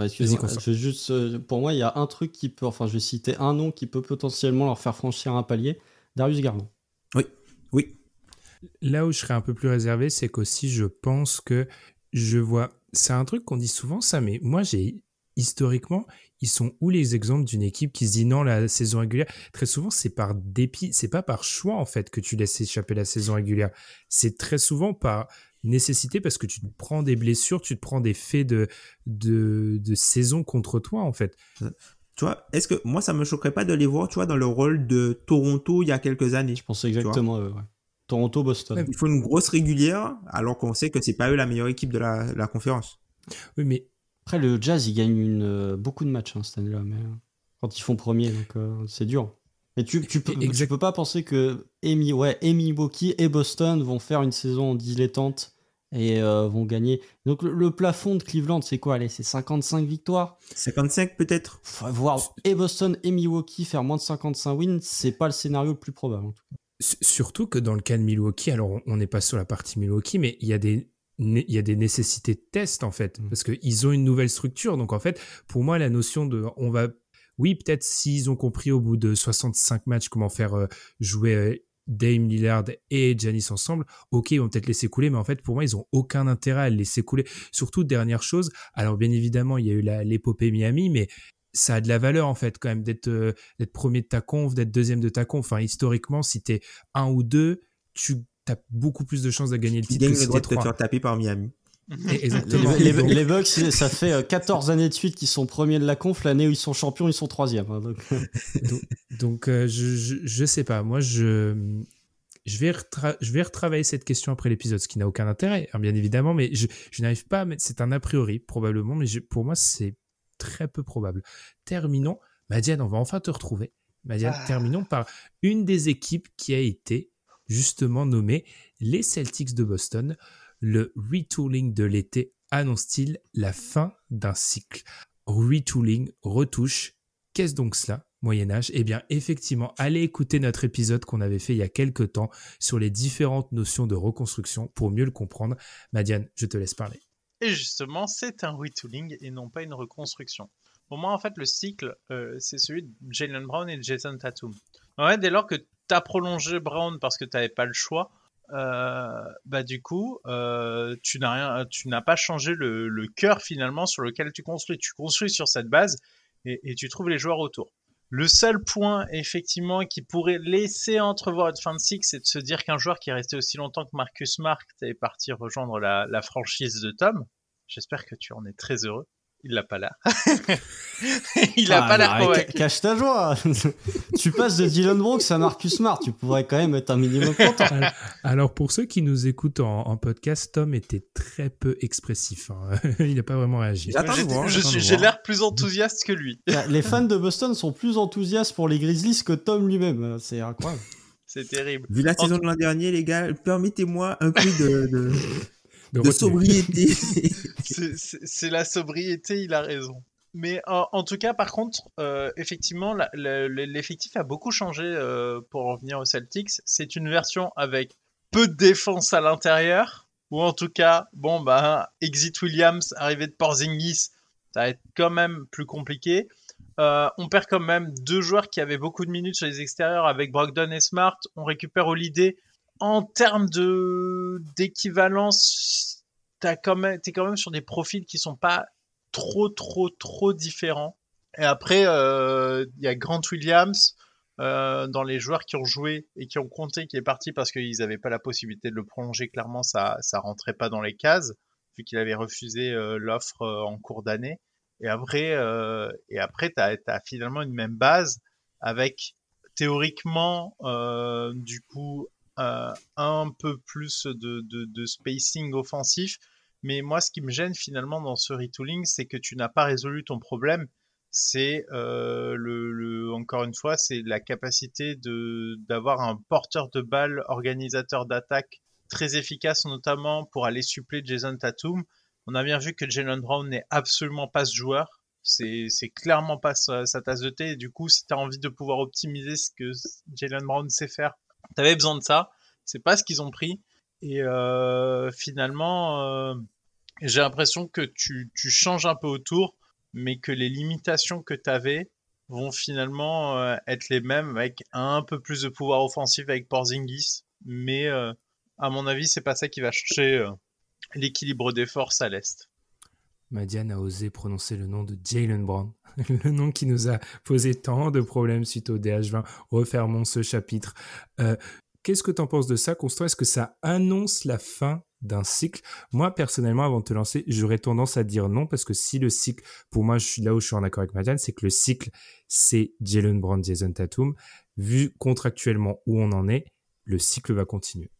je juste, euh, pour moi, il y a un truc qui peut, enfin, je vais citer un nom qui peut potentiellement leur faire franchir un palier. Darius Garland. Oui, oui. Là où je serais un peu plus réservé, c'est qu'aussi je pense que je vois. C'est un truc qu'on dit souvent, ça, mais moi, j'ai historiquement, ils sont où les exemples d'une équipe qui se dit non, la saison régulière? Très souvent, c'est par dépit, c'est pas par choix en fait que tu laisses échapper la saison régulière. C'est très souvent par nécessité parce que tu te prends des blessures, tu te prends des faits de, de, de saison contre toi en fait. Tu vois, est-ce que moi ça me choquerait pas de les voir, tu vois, dans le rôle de Toronto il y a quelques années. Je pensais exactement, ouais. Toronto, Boston. Il faut une grosse régulière, alors qu'on sait que c'est pas eux la meilleure équipe de la, la conférence. Oui, mais après le Jazz, ils gagnent une, euh, beaucoup de matchs hein, cette année-là, mais euh, quand ils font premier, donc euh, c'est dur. Mais tu, tu, peux, tu peux pas penser que Amy, ouais, Amy Milwaukee et Boston vont faire une saison dilettante et vont gagner. Donc le, plafond de Cleveland, c'est quoi? Allez, c'est 55 victoires? 55 peut-être Voir et Boston et Milwaukee faire moins de 55 wins, c'est pas le scénario le plus probable en tout cas. Surtout que dans le cas de Milwaukee, alors on n'est pas sur la partie Milwaukee, mais il y a des il y a des nécessités de test en fait mmh. parce qu'ils ont une nouvelle structure donc en fait pour moi la notion de on va oui peut-être s'ils ont compris au bout de 65 matchs comment faire euh, jouer euh, Dame Lillard et Janis ensemble, ok, ils vont peut-être laisser couler, mais en fait, pour moi, ils ont aucun intérêt à laisser couler. Surtout, dernière chose, alors bien évidemment, il y a eu l'épopée Miami, mais ça a de la valeur, en fait, quand même, d'être euh, d'être premier de ta conf, d'être deuxième de ta conf. Enfin, historiquement, si t'es un ou deux, tu t'as beaucoup plus de chances de gagner le titre. Tu gagnes le droit de te faire taper par Miami. Exactement. Les, Bucks, ça fait 14 euh, années de suite qu'ils sont premiers de la conf. L'année où ils sont champions, ils sont troisième. Hein, donc, euh, je, je, sais pas. Moi, je, je, vais je vais retravailler cette question après l'épisode, ce qui n'a aucun intérêt, hein, bien évidemment, mais je, je n'arrive pas à mettre. C'est un a priori, probablement, mais pour moi, c'est très peu probable. Terminons. Madiane, on va enfin te retrouver. Madiane, ah. terminons par une des équipes qui a été justement nommé les Celtics de Boston. Le retooling de l'été annonce-t-il la fin d'un cycle? Retooling, retouche, qu'est-ce donc cela Moyen Âge? Eh bien, effectivement, allez écouter notre épisode qu'on avait fait il y a quelques temps sur les différentes notions de reconstruction pour mieux le comprendre. Madiane, je te laisse parler. Et justement, c'est un retooling et non pas une reconstruction. Pour moi, en fait, le cycle, euh, c'est celui de Jalen Brown et de Jason Tatum. En dès lors que t'as prolongé Brown parce que t'avais pas le choix, euh, bah du coup, euh, tu n'as rien, tu n'as pas changé le, cœur finalement sur lequel tu construis. Tu construis sur cette base et, tu trouves les joueurs autour. Le seul point effectivement qui pourrait laisser entrevoir une fin de cycle, c'est de se dire qu'un joueur qui est resté aussi longtemps que Marcus Smart est parti rejoindre la franchise de Tom. J'espère que tu en es très heureux. Il l'a pas là. il a ah, pas l'air convaincu. Cache ta joie. tu passes de Dylan Brooks à Marcus Smart. Tu pourrais quand même être un minimum content. Alors, pour ceux qui nous écoutent en, podcast, Tom était très peu expressif. Hein. il n'a pas vraiment réagi. J'ai l'air plus enthousiaste que lui. Les fans de Boston sont plus enthousiastes pour les Grizzlies que Tom lui-même. C'est incroyable. C'est terrible. Vu la saison de l'an dernier, les gars, permettez-moi un peu de de, sobriété. c'est la sobriété, il a raison. Mais en, tout cas, par contre, euh, effectivement, l'effectif a beaucoup changé euh, pour revenir aux Celtics. C'est une version avec peu de défense à l'intérieur, ou en tout cas, bon, bah, Exit Williams, arrivé de Porzingis, ça va être quand même plus compliqué. Euh, on perd quand même deux joueurs qui avaient beaucoup de minutes sur les extérieurs avec Brogdon et Smart. On récupère Holiday en termes de d'équivalence, t'as quand même, t'es quand même sur des profils qui sont pas trop, trop, trop différents. Et après, euh, il y a Grant Williams euh, dans les joueurs qui ont joué et qui ont compté, qui est parti parce qu'ils n'avaient pas la possibilité de le prolonger. Clairement, ça, ça rentrait pas dans les cases vu qu'il avait refusé euh, l'offre en cours d'année. Et après, et après, t'as as finalement une même base avec théoriquement, du coup, euh, un peu plus de, spacing offensif. Mais moi, ce qui me gêne finalement dans ce retooling, c'est que tu n'as pas résolu ton problème. C'est euh, le, encore une fois, c'est la capacité d'avoir un porteur de balle, organisateur d'attaque très efficace, notamment pour aller suppléer Jason Tatum. On a bien vu que Jalen Brown n'est absolument pas ce joueur. C'est, clairement pas sa, sa, tasse de thé. Et du coup, si tu as envie de pouvoir optimiser ce que Jalen Brown sait faire T'avais besoin de ça. C'est pas ce qu'ils ont pris. Et euh, finalement, euh, j'ai l'impression que tu, changes un peu autour, mais que les limitations que tu avais vont finalement euh, être les mêmes avec un peu plus de pouvoir offensif avec Porzingis, mais à mon avis, c'est pas ça qui va changer l'équilibre des forces à l'Est. Madiane a osé prononcer le nom de Jalen Brown, le nom qui nous a posé tant de problèmes suite au DH20. Refermons ce chapitre. Euh, Qu'est-ce que tu en penses de ça, Constant? Est-ce que ça annonce la fin d'un cycle? Moi, personnellement, avant de te lancer, j'aurais tendance à dire non, parce que si le cycle, pour moi, je suis là où je suis en accord avec Madiane, c'est que le cycle, c'est Jalen Brown, Jason Tatum. Vu contractuellement où on en est, le cycle va continuer.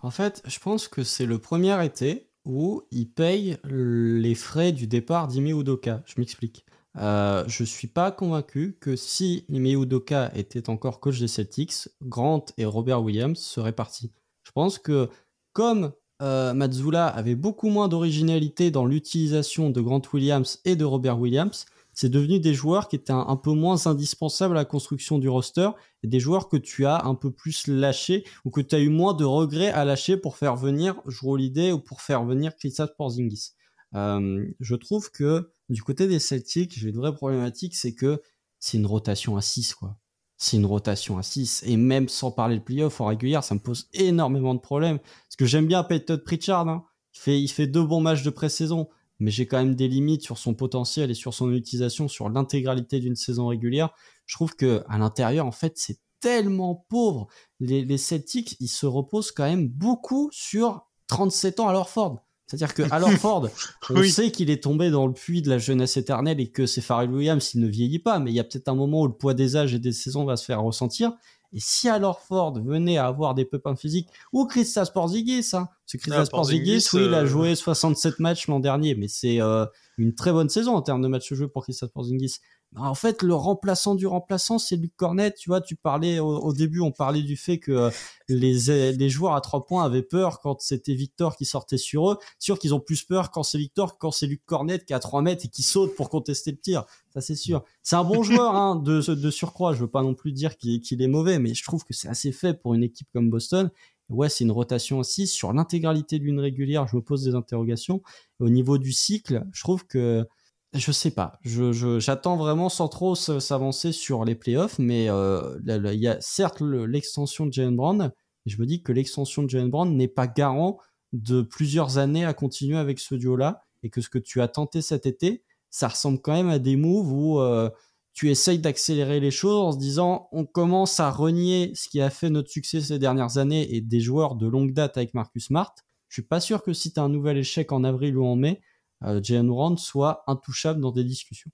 En fait, je pense que c'est le premier été où il paye les frais du départ d'Ime Udoka. Je m'explique. Euh, je suis pas convaincu que si Ime Udoka était encore coach des Celtics, Grant et Robert Williams seraient partis. Je pense que comme euh, avait beaucoup moins d'originalité dans l'utilisation de Grant Williams et de Robert Williams, c'est devenu des joueurs qui étaient un, peu moins indispensables à la construction du roster et des joueurs que tu as un peu plus lâchés ou que tu as eu moins de regrets à lâcher pour faire venir Jrue Holiday ou pour faire venir Kristaps Porzingis. Euh, je trouve que du côté des Celtics, j'ai une vraie problématique, c'est que c'est une rotation à 6 quoi. C'est une rotation à 6 et même sans parler de playoff en régulière, ça me pose énormément de problèmes parce que j'aime bien Peyton Pritchard, hein. il fait il fait deux bons matchs de pré-saison mais j'ai quand même des limites sur son potentiel et sur son utilisation sur l'intégralité d'une saison régulière. Je trouve que à l'intérieur, en fait, c'est tellement pauvre. Les, les, Celtics, ils se reposent quand même beaucoup sur 37 ans à leur Ford. C'est-à-dire que alors Ford, on sait qu'il est tombé dans le puits de la jeunesse éternelle et que c'est Pharrell Williams, il ne vieillit pas, mais il y a peut-être un moment où le poids des âges et des saisons va se faire ressentir. Et si alors Ford venait à avoir des pépins physiques, ou Christas Porzingis, hein, ce Christas ah, Porzingis, oui, il a euh, joué 67 matchs l'an dernier, mais c'est euh, une très bonne saison en termes de matchs joués pour Christas Porzingis. Bah, en fait, le remplaçant du remplaçant, c'est Luc Cornet. Tu vois, tu parlais au, début, on parlait du fait que euh, les, les joueurs à trois points avaient peur quand c'était Victor qui sortait sur eux. Sûr qu'ils ont plus peur quand c'est Victor que quand c'est Luc Cornet qui est à 3 mètres et qui saute pour contester le tir. Ça, c'est sûr. C'est un bon joueur hein, de, de surcroît. Je veux pas non plus dire qu'il est mauvais, mais je trouve que c'est assez fait pour une équipe comme Boston. Ouais, c'est une rotation aussi. Sur l'intégralité d'une régulière, je me pose des interrogations. Au niveau du cycle, je trouve que je sais pas. Je, j'attends vraiment sans trop s'avancer sur les playoffs, mais euh, il y a certes l'extension de Jalen Brown. Et je me dis que l'extension de Jalen Brown n'est pas garant de plusieurs années à continuer avec ce duo-là, et que ce que tu as tenté cet été, ça ressemble quand même à des moves où euh, tu essayes d'accélérer les choses en se disant on commence à renier ce qui a fait notre succès ces dernières années et des joueurs de longue date avec Marcus Smart. Je suis pas sûr que si tu as un nouvel échec en avril ou en mai, euh, Jalen soit intouchable dans des discussions.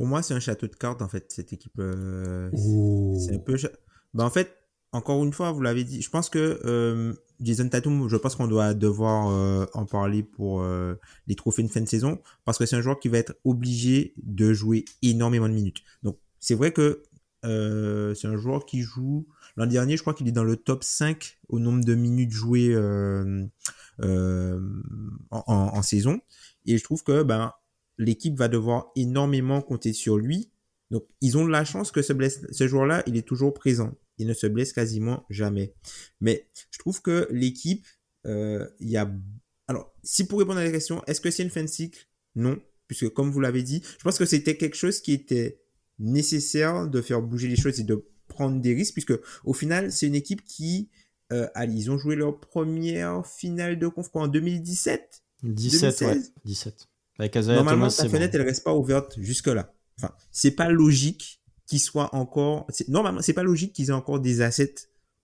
Pour moi, c'est un château de cartes en fait cette équipe. Euh, c'est un peu. Bah, en fait, encore une fois, vous l'avez dit. Je pense que euh, Jason Tatum, je pense qu'on doit devoir euh, en parler pour les trophées de fin de saison parce que c'est un joueur qui va être obligé de jouer énormément de minutes. Donc, c'est vrai que c'est un joueur qui joue. L'an dernier, je crois qu'il est dans le top 5 au nombre de minutes jouées euh, en, en, saison. Et je trouve que ben, l'équipe va devoir énormément compter sur lui. Donc, ils ont de la chance que ce, blesse, ce joueur-là, il est toujours présent. Il ne se blesse quasiment jamais. Mais je trouve que l'équipe, euh, il y a... Alors, si pour répondre à la question, est-ce que c'est une fin de cycle? Non. Puisque, comme vous l'avez dit, je pense que c'était quelque chose qui était nécessaire de faire bouger les choses et de prendre des risques, puisque au final, c'est une équipe qui euh, allez, ils ont joué leur première finale de conf en 2017 17, ouais. 17. Avec Normalement, ta fenêtre, elle reste pas ouverte jusque-là. Enfin, c'est pas logique qu'ils soient encore. Normalement, c'est pas logique qu'ils aient encore des assets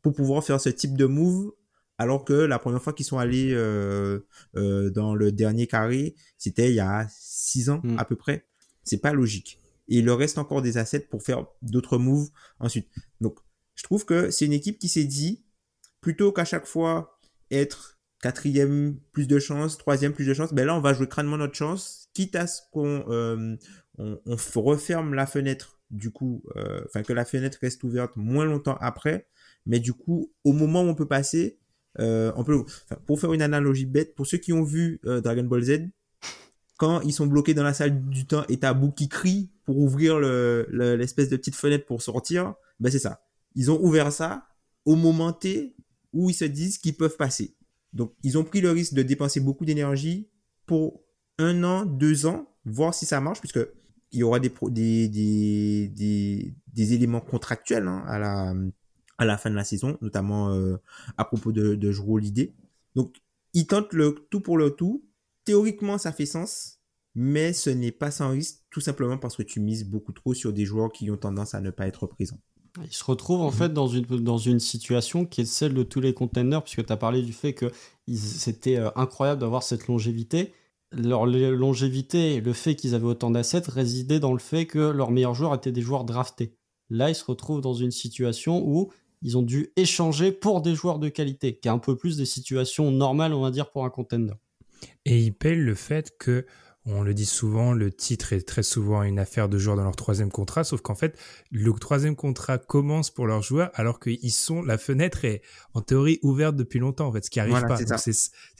pour pouvoir faire ce type de move, alors que la première fois qu'ils sont allés euh, euh, dans le dernier carré, c'était il y a 6 ans hmm. à peu près. C'est pas logique. Et il leur reste encore des assets pour faire d'autres moves ensuite. Donc, je trouve que c'est une équipe qui s'est dit, plutôt qu'à chaque fois être quatrième plus de chance, troisième plus de chance, ben là on va jouer crânement notre chance, quitte à ce qu'on euh, on, referme la fenêtre du coup, euh, enfin que la fenêtre reste ouverte moins longtemps après, mais du coup au moment où on peut passer, euh, on peut, pour faire une analogie bête, pour ceux qui ont vu Dragon Ball Z, quand ils sont bloqués dans la salle du temps et t'as Boo qui crie pour ouvrir l'espèce de petite fenêtre pour sortir, ben c'est ça. Ils ont ouvert ça au moment T où ils se disent qu'ils peuvent passer. Donc, ils ont pris le risque de dépenser beaucoup d'énergie pour un an, deux ans, voir si ça marche, puisque il y aura des, éléments contractuels hein, à, la, fin de la saison, notamment euh, à propos de, de Jrue Holiday. Donc, il tente le tout pour le tout. Théoriquement, ça fait sens, mais ce n'est pas sans risque, tout simplement parce que tu mises beaucoup trop sur des joueurs qui ont tendance à ne pas être présents. Il se retrouve en fait dans une, dans une situation qui est celle de tous les containers, puisque tu as parlé du fait que c'était euh, incroyable d'avoir cette longévité. Leur longévité, le fait qu'ils avaient autant d'assets, résidait dans le fait que leurs meilleurs joueurs étaient des joueurs draftés. Là, ils se retrouvent dans une situation où ils ont dû échanger pour des joueurs de qualité, qui est un peu plus des situations normales, on va dire, pour un contender. Et ils payent le fait que, on le dit souvent, le titre est très souvent une affaire de joueurs dans leur troisième contrat, sauf qu'en fait, le troisième contrat commence pour leurs joueurs alors qu'ils sont, la fenêtre est en théorie ouverte depuis longtemps, en fait, ce qui arrive pas.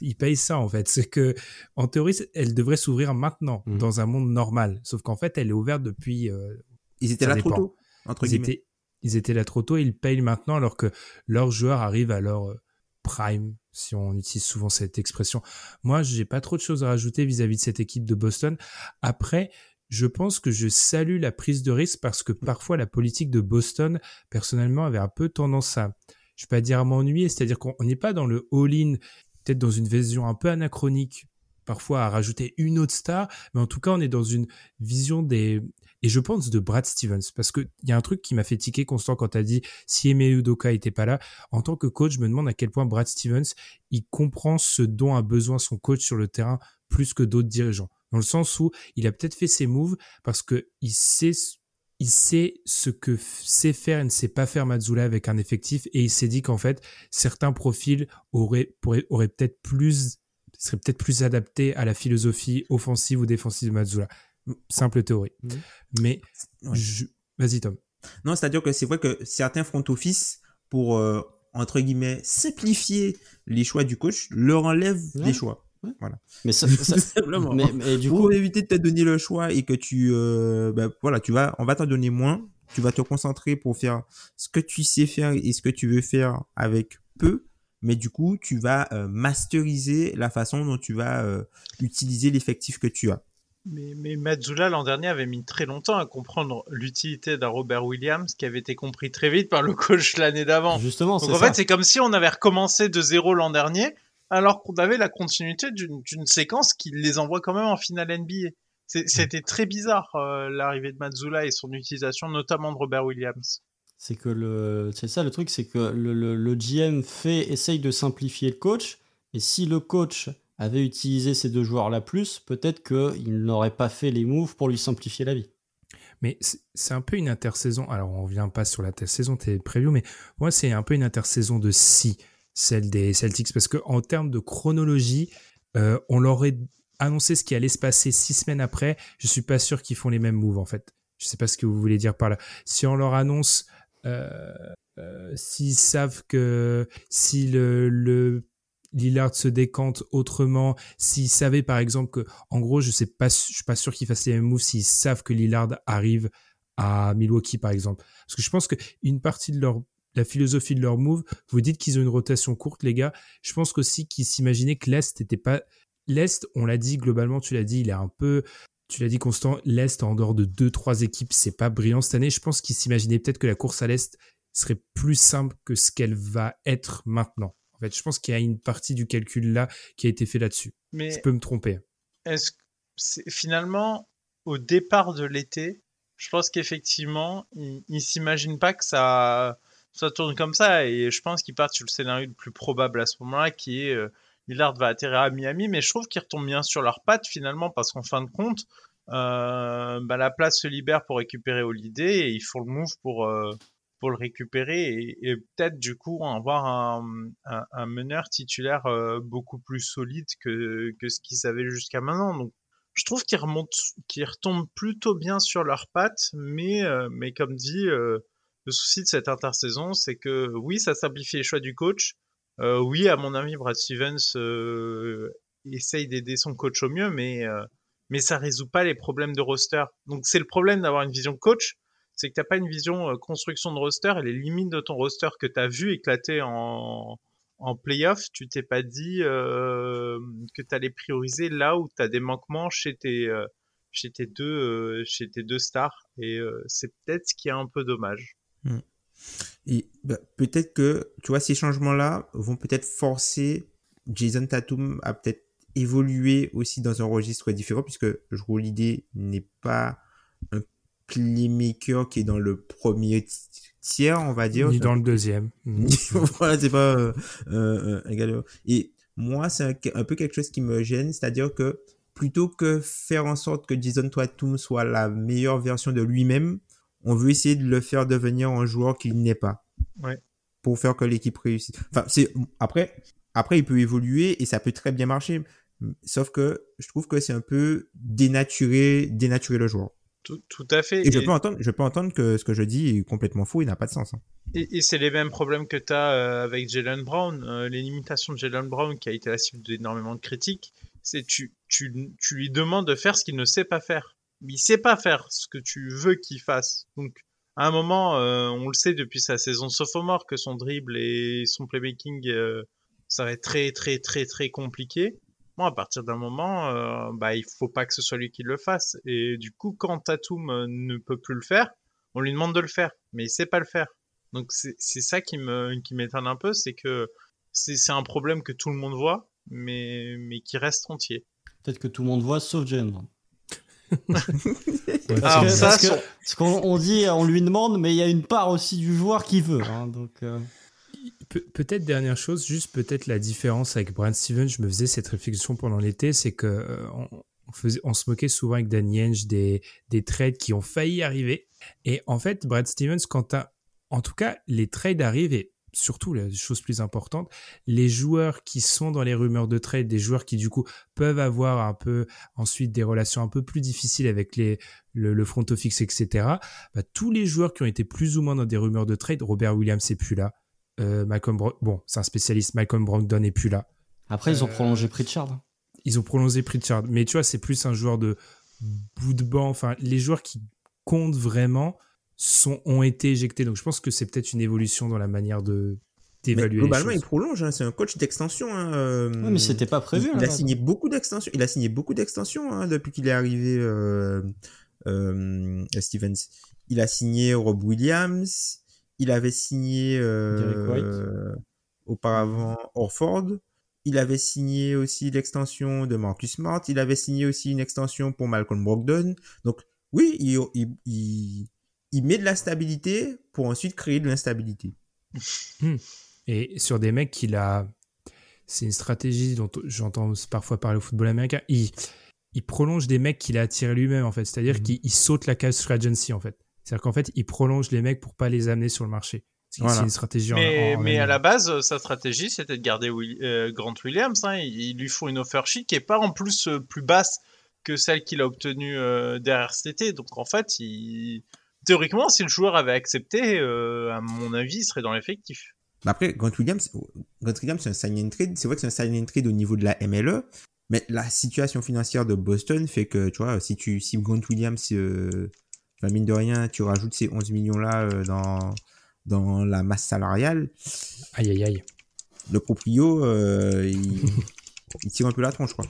ils payent ça, en fait. C'est que, en théorie, elle devrait s'ouvrir maintenant, mmh. dans un monde normal. Sauf qu'en fait, elle est ouverte depuis. Euh, ils étaient là trop tôt, entre guillemets ils étaient là trop tôt et ils payent maintenant alors que leurs joueurs arrivent à leur euh, prime, si on utilise souvent cette expression. Moi, j'ai pas trop de choses à rajouter vis-à-vis de cette équipe de Boston. Après, je pense que je salue la prise de risque parce que parfois la politique de Boston, personnellement, avait un peu tendance à, je vais pas dire à m'ennuyer, c'est-à-dire qu'on n'est pas dans le all-in, peut-être dans une vision un peu anachronique, parfois à rajouter une autre star, mais en tout cas, on est dans une vision des, et je pense de Brad Stevens, parce qu'il y a un truc qui m'a fait tiquer constant quand tu as dit si Eme Udoka était pas là. En tant que coach, je me demande à quel point Brad Stevens, il comprend ce dont a besoin son coach sur le terrain plus que d'autres dirigeants. Dans le sens où il a peut-être fait ses moves parce que il sait il sait ce que sait faire et ne sait pas faire Mazzula avec un effectif et il s'est dit qu'en fait certains profils auraient, auraient peut-être plus seraient peut-être plus adaptés à la philosophie offensive ou défensive de Mazzula simple théorie. Mhm. Mais vas-y Tom. Non, c'est-à-dire que c'est vrai que certains front office, pour euh, entre guillemets simplifier les choix du coach, leur enlèvent des choix. Voilà. Mais ça, simplement. Mais, du pour éviter de te donner le choix et que tu, euh, ben, voilà, tu vas, on va t'en donner moins. Tu vas te concentrer pour faire ce que tu sais faire et ce que tu veux faire avec peu. Mais du coup, tu vas euh, masteriser la façon dont tu vas utiliser l'effectif que tu as. Mais, mais Mazzula l'an dernier avait mis très longtemps à comprendre l'utilité d'un Robert Williams qui avait été compris très vite par le coach l'année d'avant. Justement, Donc en fait, c'est comme si on avait recommencé de zéro l'an dernier alors qu'on avait la continuité d'une séquence qui les envoie quand même en finale NBA. C'était très bizarre euh, l'arrivée de Mazzula et son utilisation, notamment de Robert Williams. C'est que le, c'est ça le truc, c'est que le, le, le GM fait, essaye de simplifier le coach, et si le coach avait utilisé ces deux joueurs-là plus, peut-être qu'il n'aurait pas fait les moves pour lui simplifier la vie. Mais c'est un peu une intersaison. Alors, on revient pas sur la saison t'es preview, mais moi, c'est un peu une intersaison de si, celle des Celtics, parce que en termes de chronologie, euh, on leur aurait annoncé ce qui allait se passer six semaines après. Je suis pas sûr qu'ils font les mêmes moves, en fait. Je sais pas ce que vous voulez dire par là. Si on leur annonce, euh, euh, s'ils savent que si le Lillard se décante autrement, s'ils savaient par exemple que, en gros, je sais pas, je suis pas sûr qu'ils fassent les mêmes moves s'ils savent que Lillard arrive à Milwaukee par exemple. Parce que je pense que une partie de leur la philosophie de leur move, vous dites qu'ils ont une rotation courte, les gars. Je pense qu'aussi qu'ils s'imaginaient que l'Est n'était pas. L'Est, on l'a dit globalement, tu l'as dit, il est un peu. Tu l'as dit constant, l'Est en dehors de deux, trois équipes, c'est pas brillant cette année. Je pense qu'ils s'imaginaient peut-être que la course à l'Est serait plus simple que ce qu'elle va être maintenant. En fait, je pense qu'il y a une partie du calcul là qui a été fait là-dessus. Mais je peux me tromper. Est-ce que finalement, au départ de l'été, je pense qu'effectivement, ils ne s'imaginent pas que ça, ça tourne comme ça. Et je pense qu'ils partent sur le scénario le plus probable à ce moment-là, qui est euh, Lillard va atterrir à Miami. Mais je trouve qu'ils retombent bien sur leurs pattes finalement, parce qu'en fin de compte, euh, bah, la place se libère pour récupérer Holiday et ils font le move pour, euh, pour le récupérer et, peut-être du coup avoir un, meneur titulaire euh, beaucoup plus solide que, que ce qu'ils avaient jusqu'à maintenant. Donc je trouve qu'ils remontent, qu'ils retombent plutôt bien sur leurs pattes, mais, euh, mais comme dit, euh, le souci de cette intersaison, c'est que oui, ça simplifie les choix du coach. oui, à mon avis, Brad Stevens essaye d'aider son coach au mieux, mais, mais ça résout pas les problèmes de roster. Donc c'est le problème d'avoir une vision coach c'est que t'as pas une vision euh, construction de roster et les limites de ton roster que tu as vu éclater en, en playoff, tu t'es pas dit euh, que tu allais prioriser là où tu as des manquements chez tes, euh, chez tes, deux, chez tes deux stars. Et c'est peut-être ce qui est un peu dommage. Hmm. Et bah, peut-être que, tu vois, ces changements-là vont peut-être forcer Jason Tatum à peut-être évoluer aussi dans un registre différent, puisque je l'idée n'est pas un playmaker qui est dans le premier tiers, on va dire. Ni dans le deuxième. voilà, c'est pas euh, euh, un gars Et moi, c'est un, peu quelque chose qui me gêne, c'est-à-dire que plutôt que faire en sorte que Jason Tatum soit la meilleure version de lui-même, on veut essayer de le faire devenir un joueur qu'il n'est pas. Ouais. Pour faire que l'équipe réussisse. Enfin, c'est après, après, il peut évoluer et ça peut très bien marcher. Sauf que je trouve que c'est un peu dénaturer, dénaturer le joueur. Tout, à fait. Et, je, peux entendre, je peux entendre que ce que je dis est complètement faux, il n'a pas de sens. Hein. Et, c'est les mêmes problèmes que tu as euh, avec Jalen Brown. Euh, les limitations de Jalen Brown, qui a été la cible d'énormément de critiques, c'est tu, tu, tu lui demandes de faire ce qu'il ne sait pas faire. Mais il sait pas faire ce que tu veux qu'il fasse. Donc, à un moment, euh, on le sait depuis sa saison sophomore que son dribble et son playmaking, ça va être très, très, très, très compliqué à partir d'un moment, euh, bah, il faut pas que ce soit lui qui le fasse. Et du coup, quand Tatum euh, ne peut plus le faire, on lui demande de le faire, mais il sait pas le faire. Donc c'est ça qui me qui m'étonne un peu, c'est que c'est un problème que tout le monde voit, mais mais qui reste entier. Peut-être que tout le monde voit, sauf Jane. Alors ça, ce qu'on dit, on lui demande, mais il y a une part aussi du joueur qui veut. Hein, donc. Euh peut-être dernière chose, juste peut-être la différence avec Brad Stevens, je me faisais cette réflexion pendant l'été, c'est que euh, on, faisait, on se moquait souvent avec Danny Henge des, des trades qui ont failli arriver. Et en fait, Brad Stevens, quand en tout cas, les trades arrivent et surtout la chose plus importante, les joueurs qui sont dans les rumeurs de trade, des joueurs qui du coup peuvent avoir un peu ensuite des relations un peu plus difficiles avec les, le, front office, etc. Bah, tous les joueurs qui ont été plus ou moins dans des rumeurs de trade, Robert Williams c'est plus là, euh, Malcolm bon, c'est un spécialiste. Malcolm Brogdon n'est plus là. Après, ils ont euh, prolongé Pritchard. Ils ont prolongé Pritchard, mais tu vois, c'est plus un joueur de bout de banc. Enfin, les joueurs qui comptent vraiment sont ont été éjectés. Donc, je pense que c'est peut-être une évolution dans la manière de d'évaluer. Globalement, il prolonge. Hein. C'est un coach d'extension. Hein. Euh, mais c'était pas prévu. Il, a signé beaucoup d'extensions. Il a signé beaucoup d'extensions hein, depuis qu'il est arrivé. Stevens. Il a signé Rob Williams. Il avait signé euh, auparavant Orford. Il avait signé aussi l'extension de Marcus Smart. Il avait signé aussi une extension pour Malcolm Brogdon. Donc oui, il, il, il, met de la stabilité pour ensuite créer de l'instabilité. Hmm. Et sur des mecs qu'il a... C'est une stratégie dont j'entends parfois parler au football américain. Il, il prolonge des mecs qu'il a attirés lui-même, en fait. C'est-à-dire hmm. qu'il saute la case agency, en fait. C'est-à-dire qu'en fait, il prolonge les mecs pour pas les amener sur le marché. C'est une stratégie. Mais, mais à la base, sa stratégie, c'était de garder euh, Grant Williams. Hein. Il, lui faut une offer sheet qui est pas en plus euh, plus basse que celle qu'il a obtenue euh, derrière cet été. Donc en fait, il... théoriquement, si le joueur avait accepté, à mon avis, il serait dans l'effectif. Après, Grant Williams, Grant Williams, c'est un sign and trade. C'est vrai que c'est un sign and trade au niveau de la MLE, mais la situation financière de Boston fait que, tu vois, si tu, si Grant Williams mine de rien, tu rajoutes ces 11 millions-là euh, dans, dans la masse salariale. Aïe, aïe, aïe. Le proprio, euh, il, tire un peu la tronche, quoi.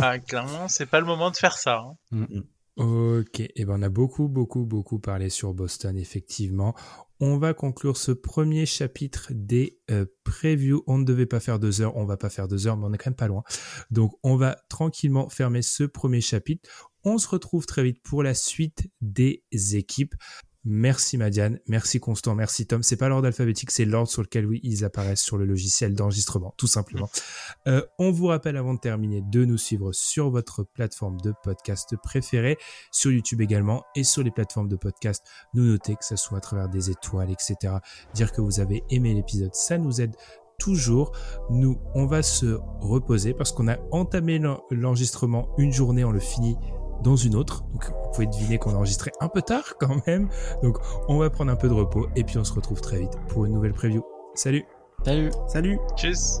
Ah, clairement, c'est pas le moment de faire ça. Hein. Mm, mm. Ok, et eh ben on a beaucoup, beaucoup, beaucoup parlé sur Boston, effectivement. On va conclure ce premier chapitre des euh, previews. On ne devait pas faire deux heures, on va pas faire deux heures, mais on est quand même pas loin. Donc on va tranquillement fermer ce premier chapitre. On se retrouve très vite pour la suite des équipes. Merci Madiane, merci Constant, merci Tom. C'est pas l'ordre alphabétique, c'est l'ordre sur lequel oui, ils apparaissent sur le logiciel d'enregistrement, tout simplement. Euh, on vous rappelle avant de terminer de nous suivre sur votre plateforme de podcast préférée, sur YouTube également et sur les plateformes de podcast. Nous noter que ce soit à travers des étoiles, etc. Dire que vous avez aimé l'épisode, ça nous aide toujours. Nous, on va se reposer parce qu'on a entamé l'enregistrement une journée, on le finit dans une autre. Donc vous pouvez deviner qu'on a enregistré un peu tard quand même. Donc on va prendre un peu de repos et puis on se retrouve très vite pour une nouvelle preview. Salut Salut Salut Tchuss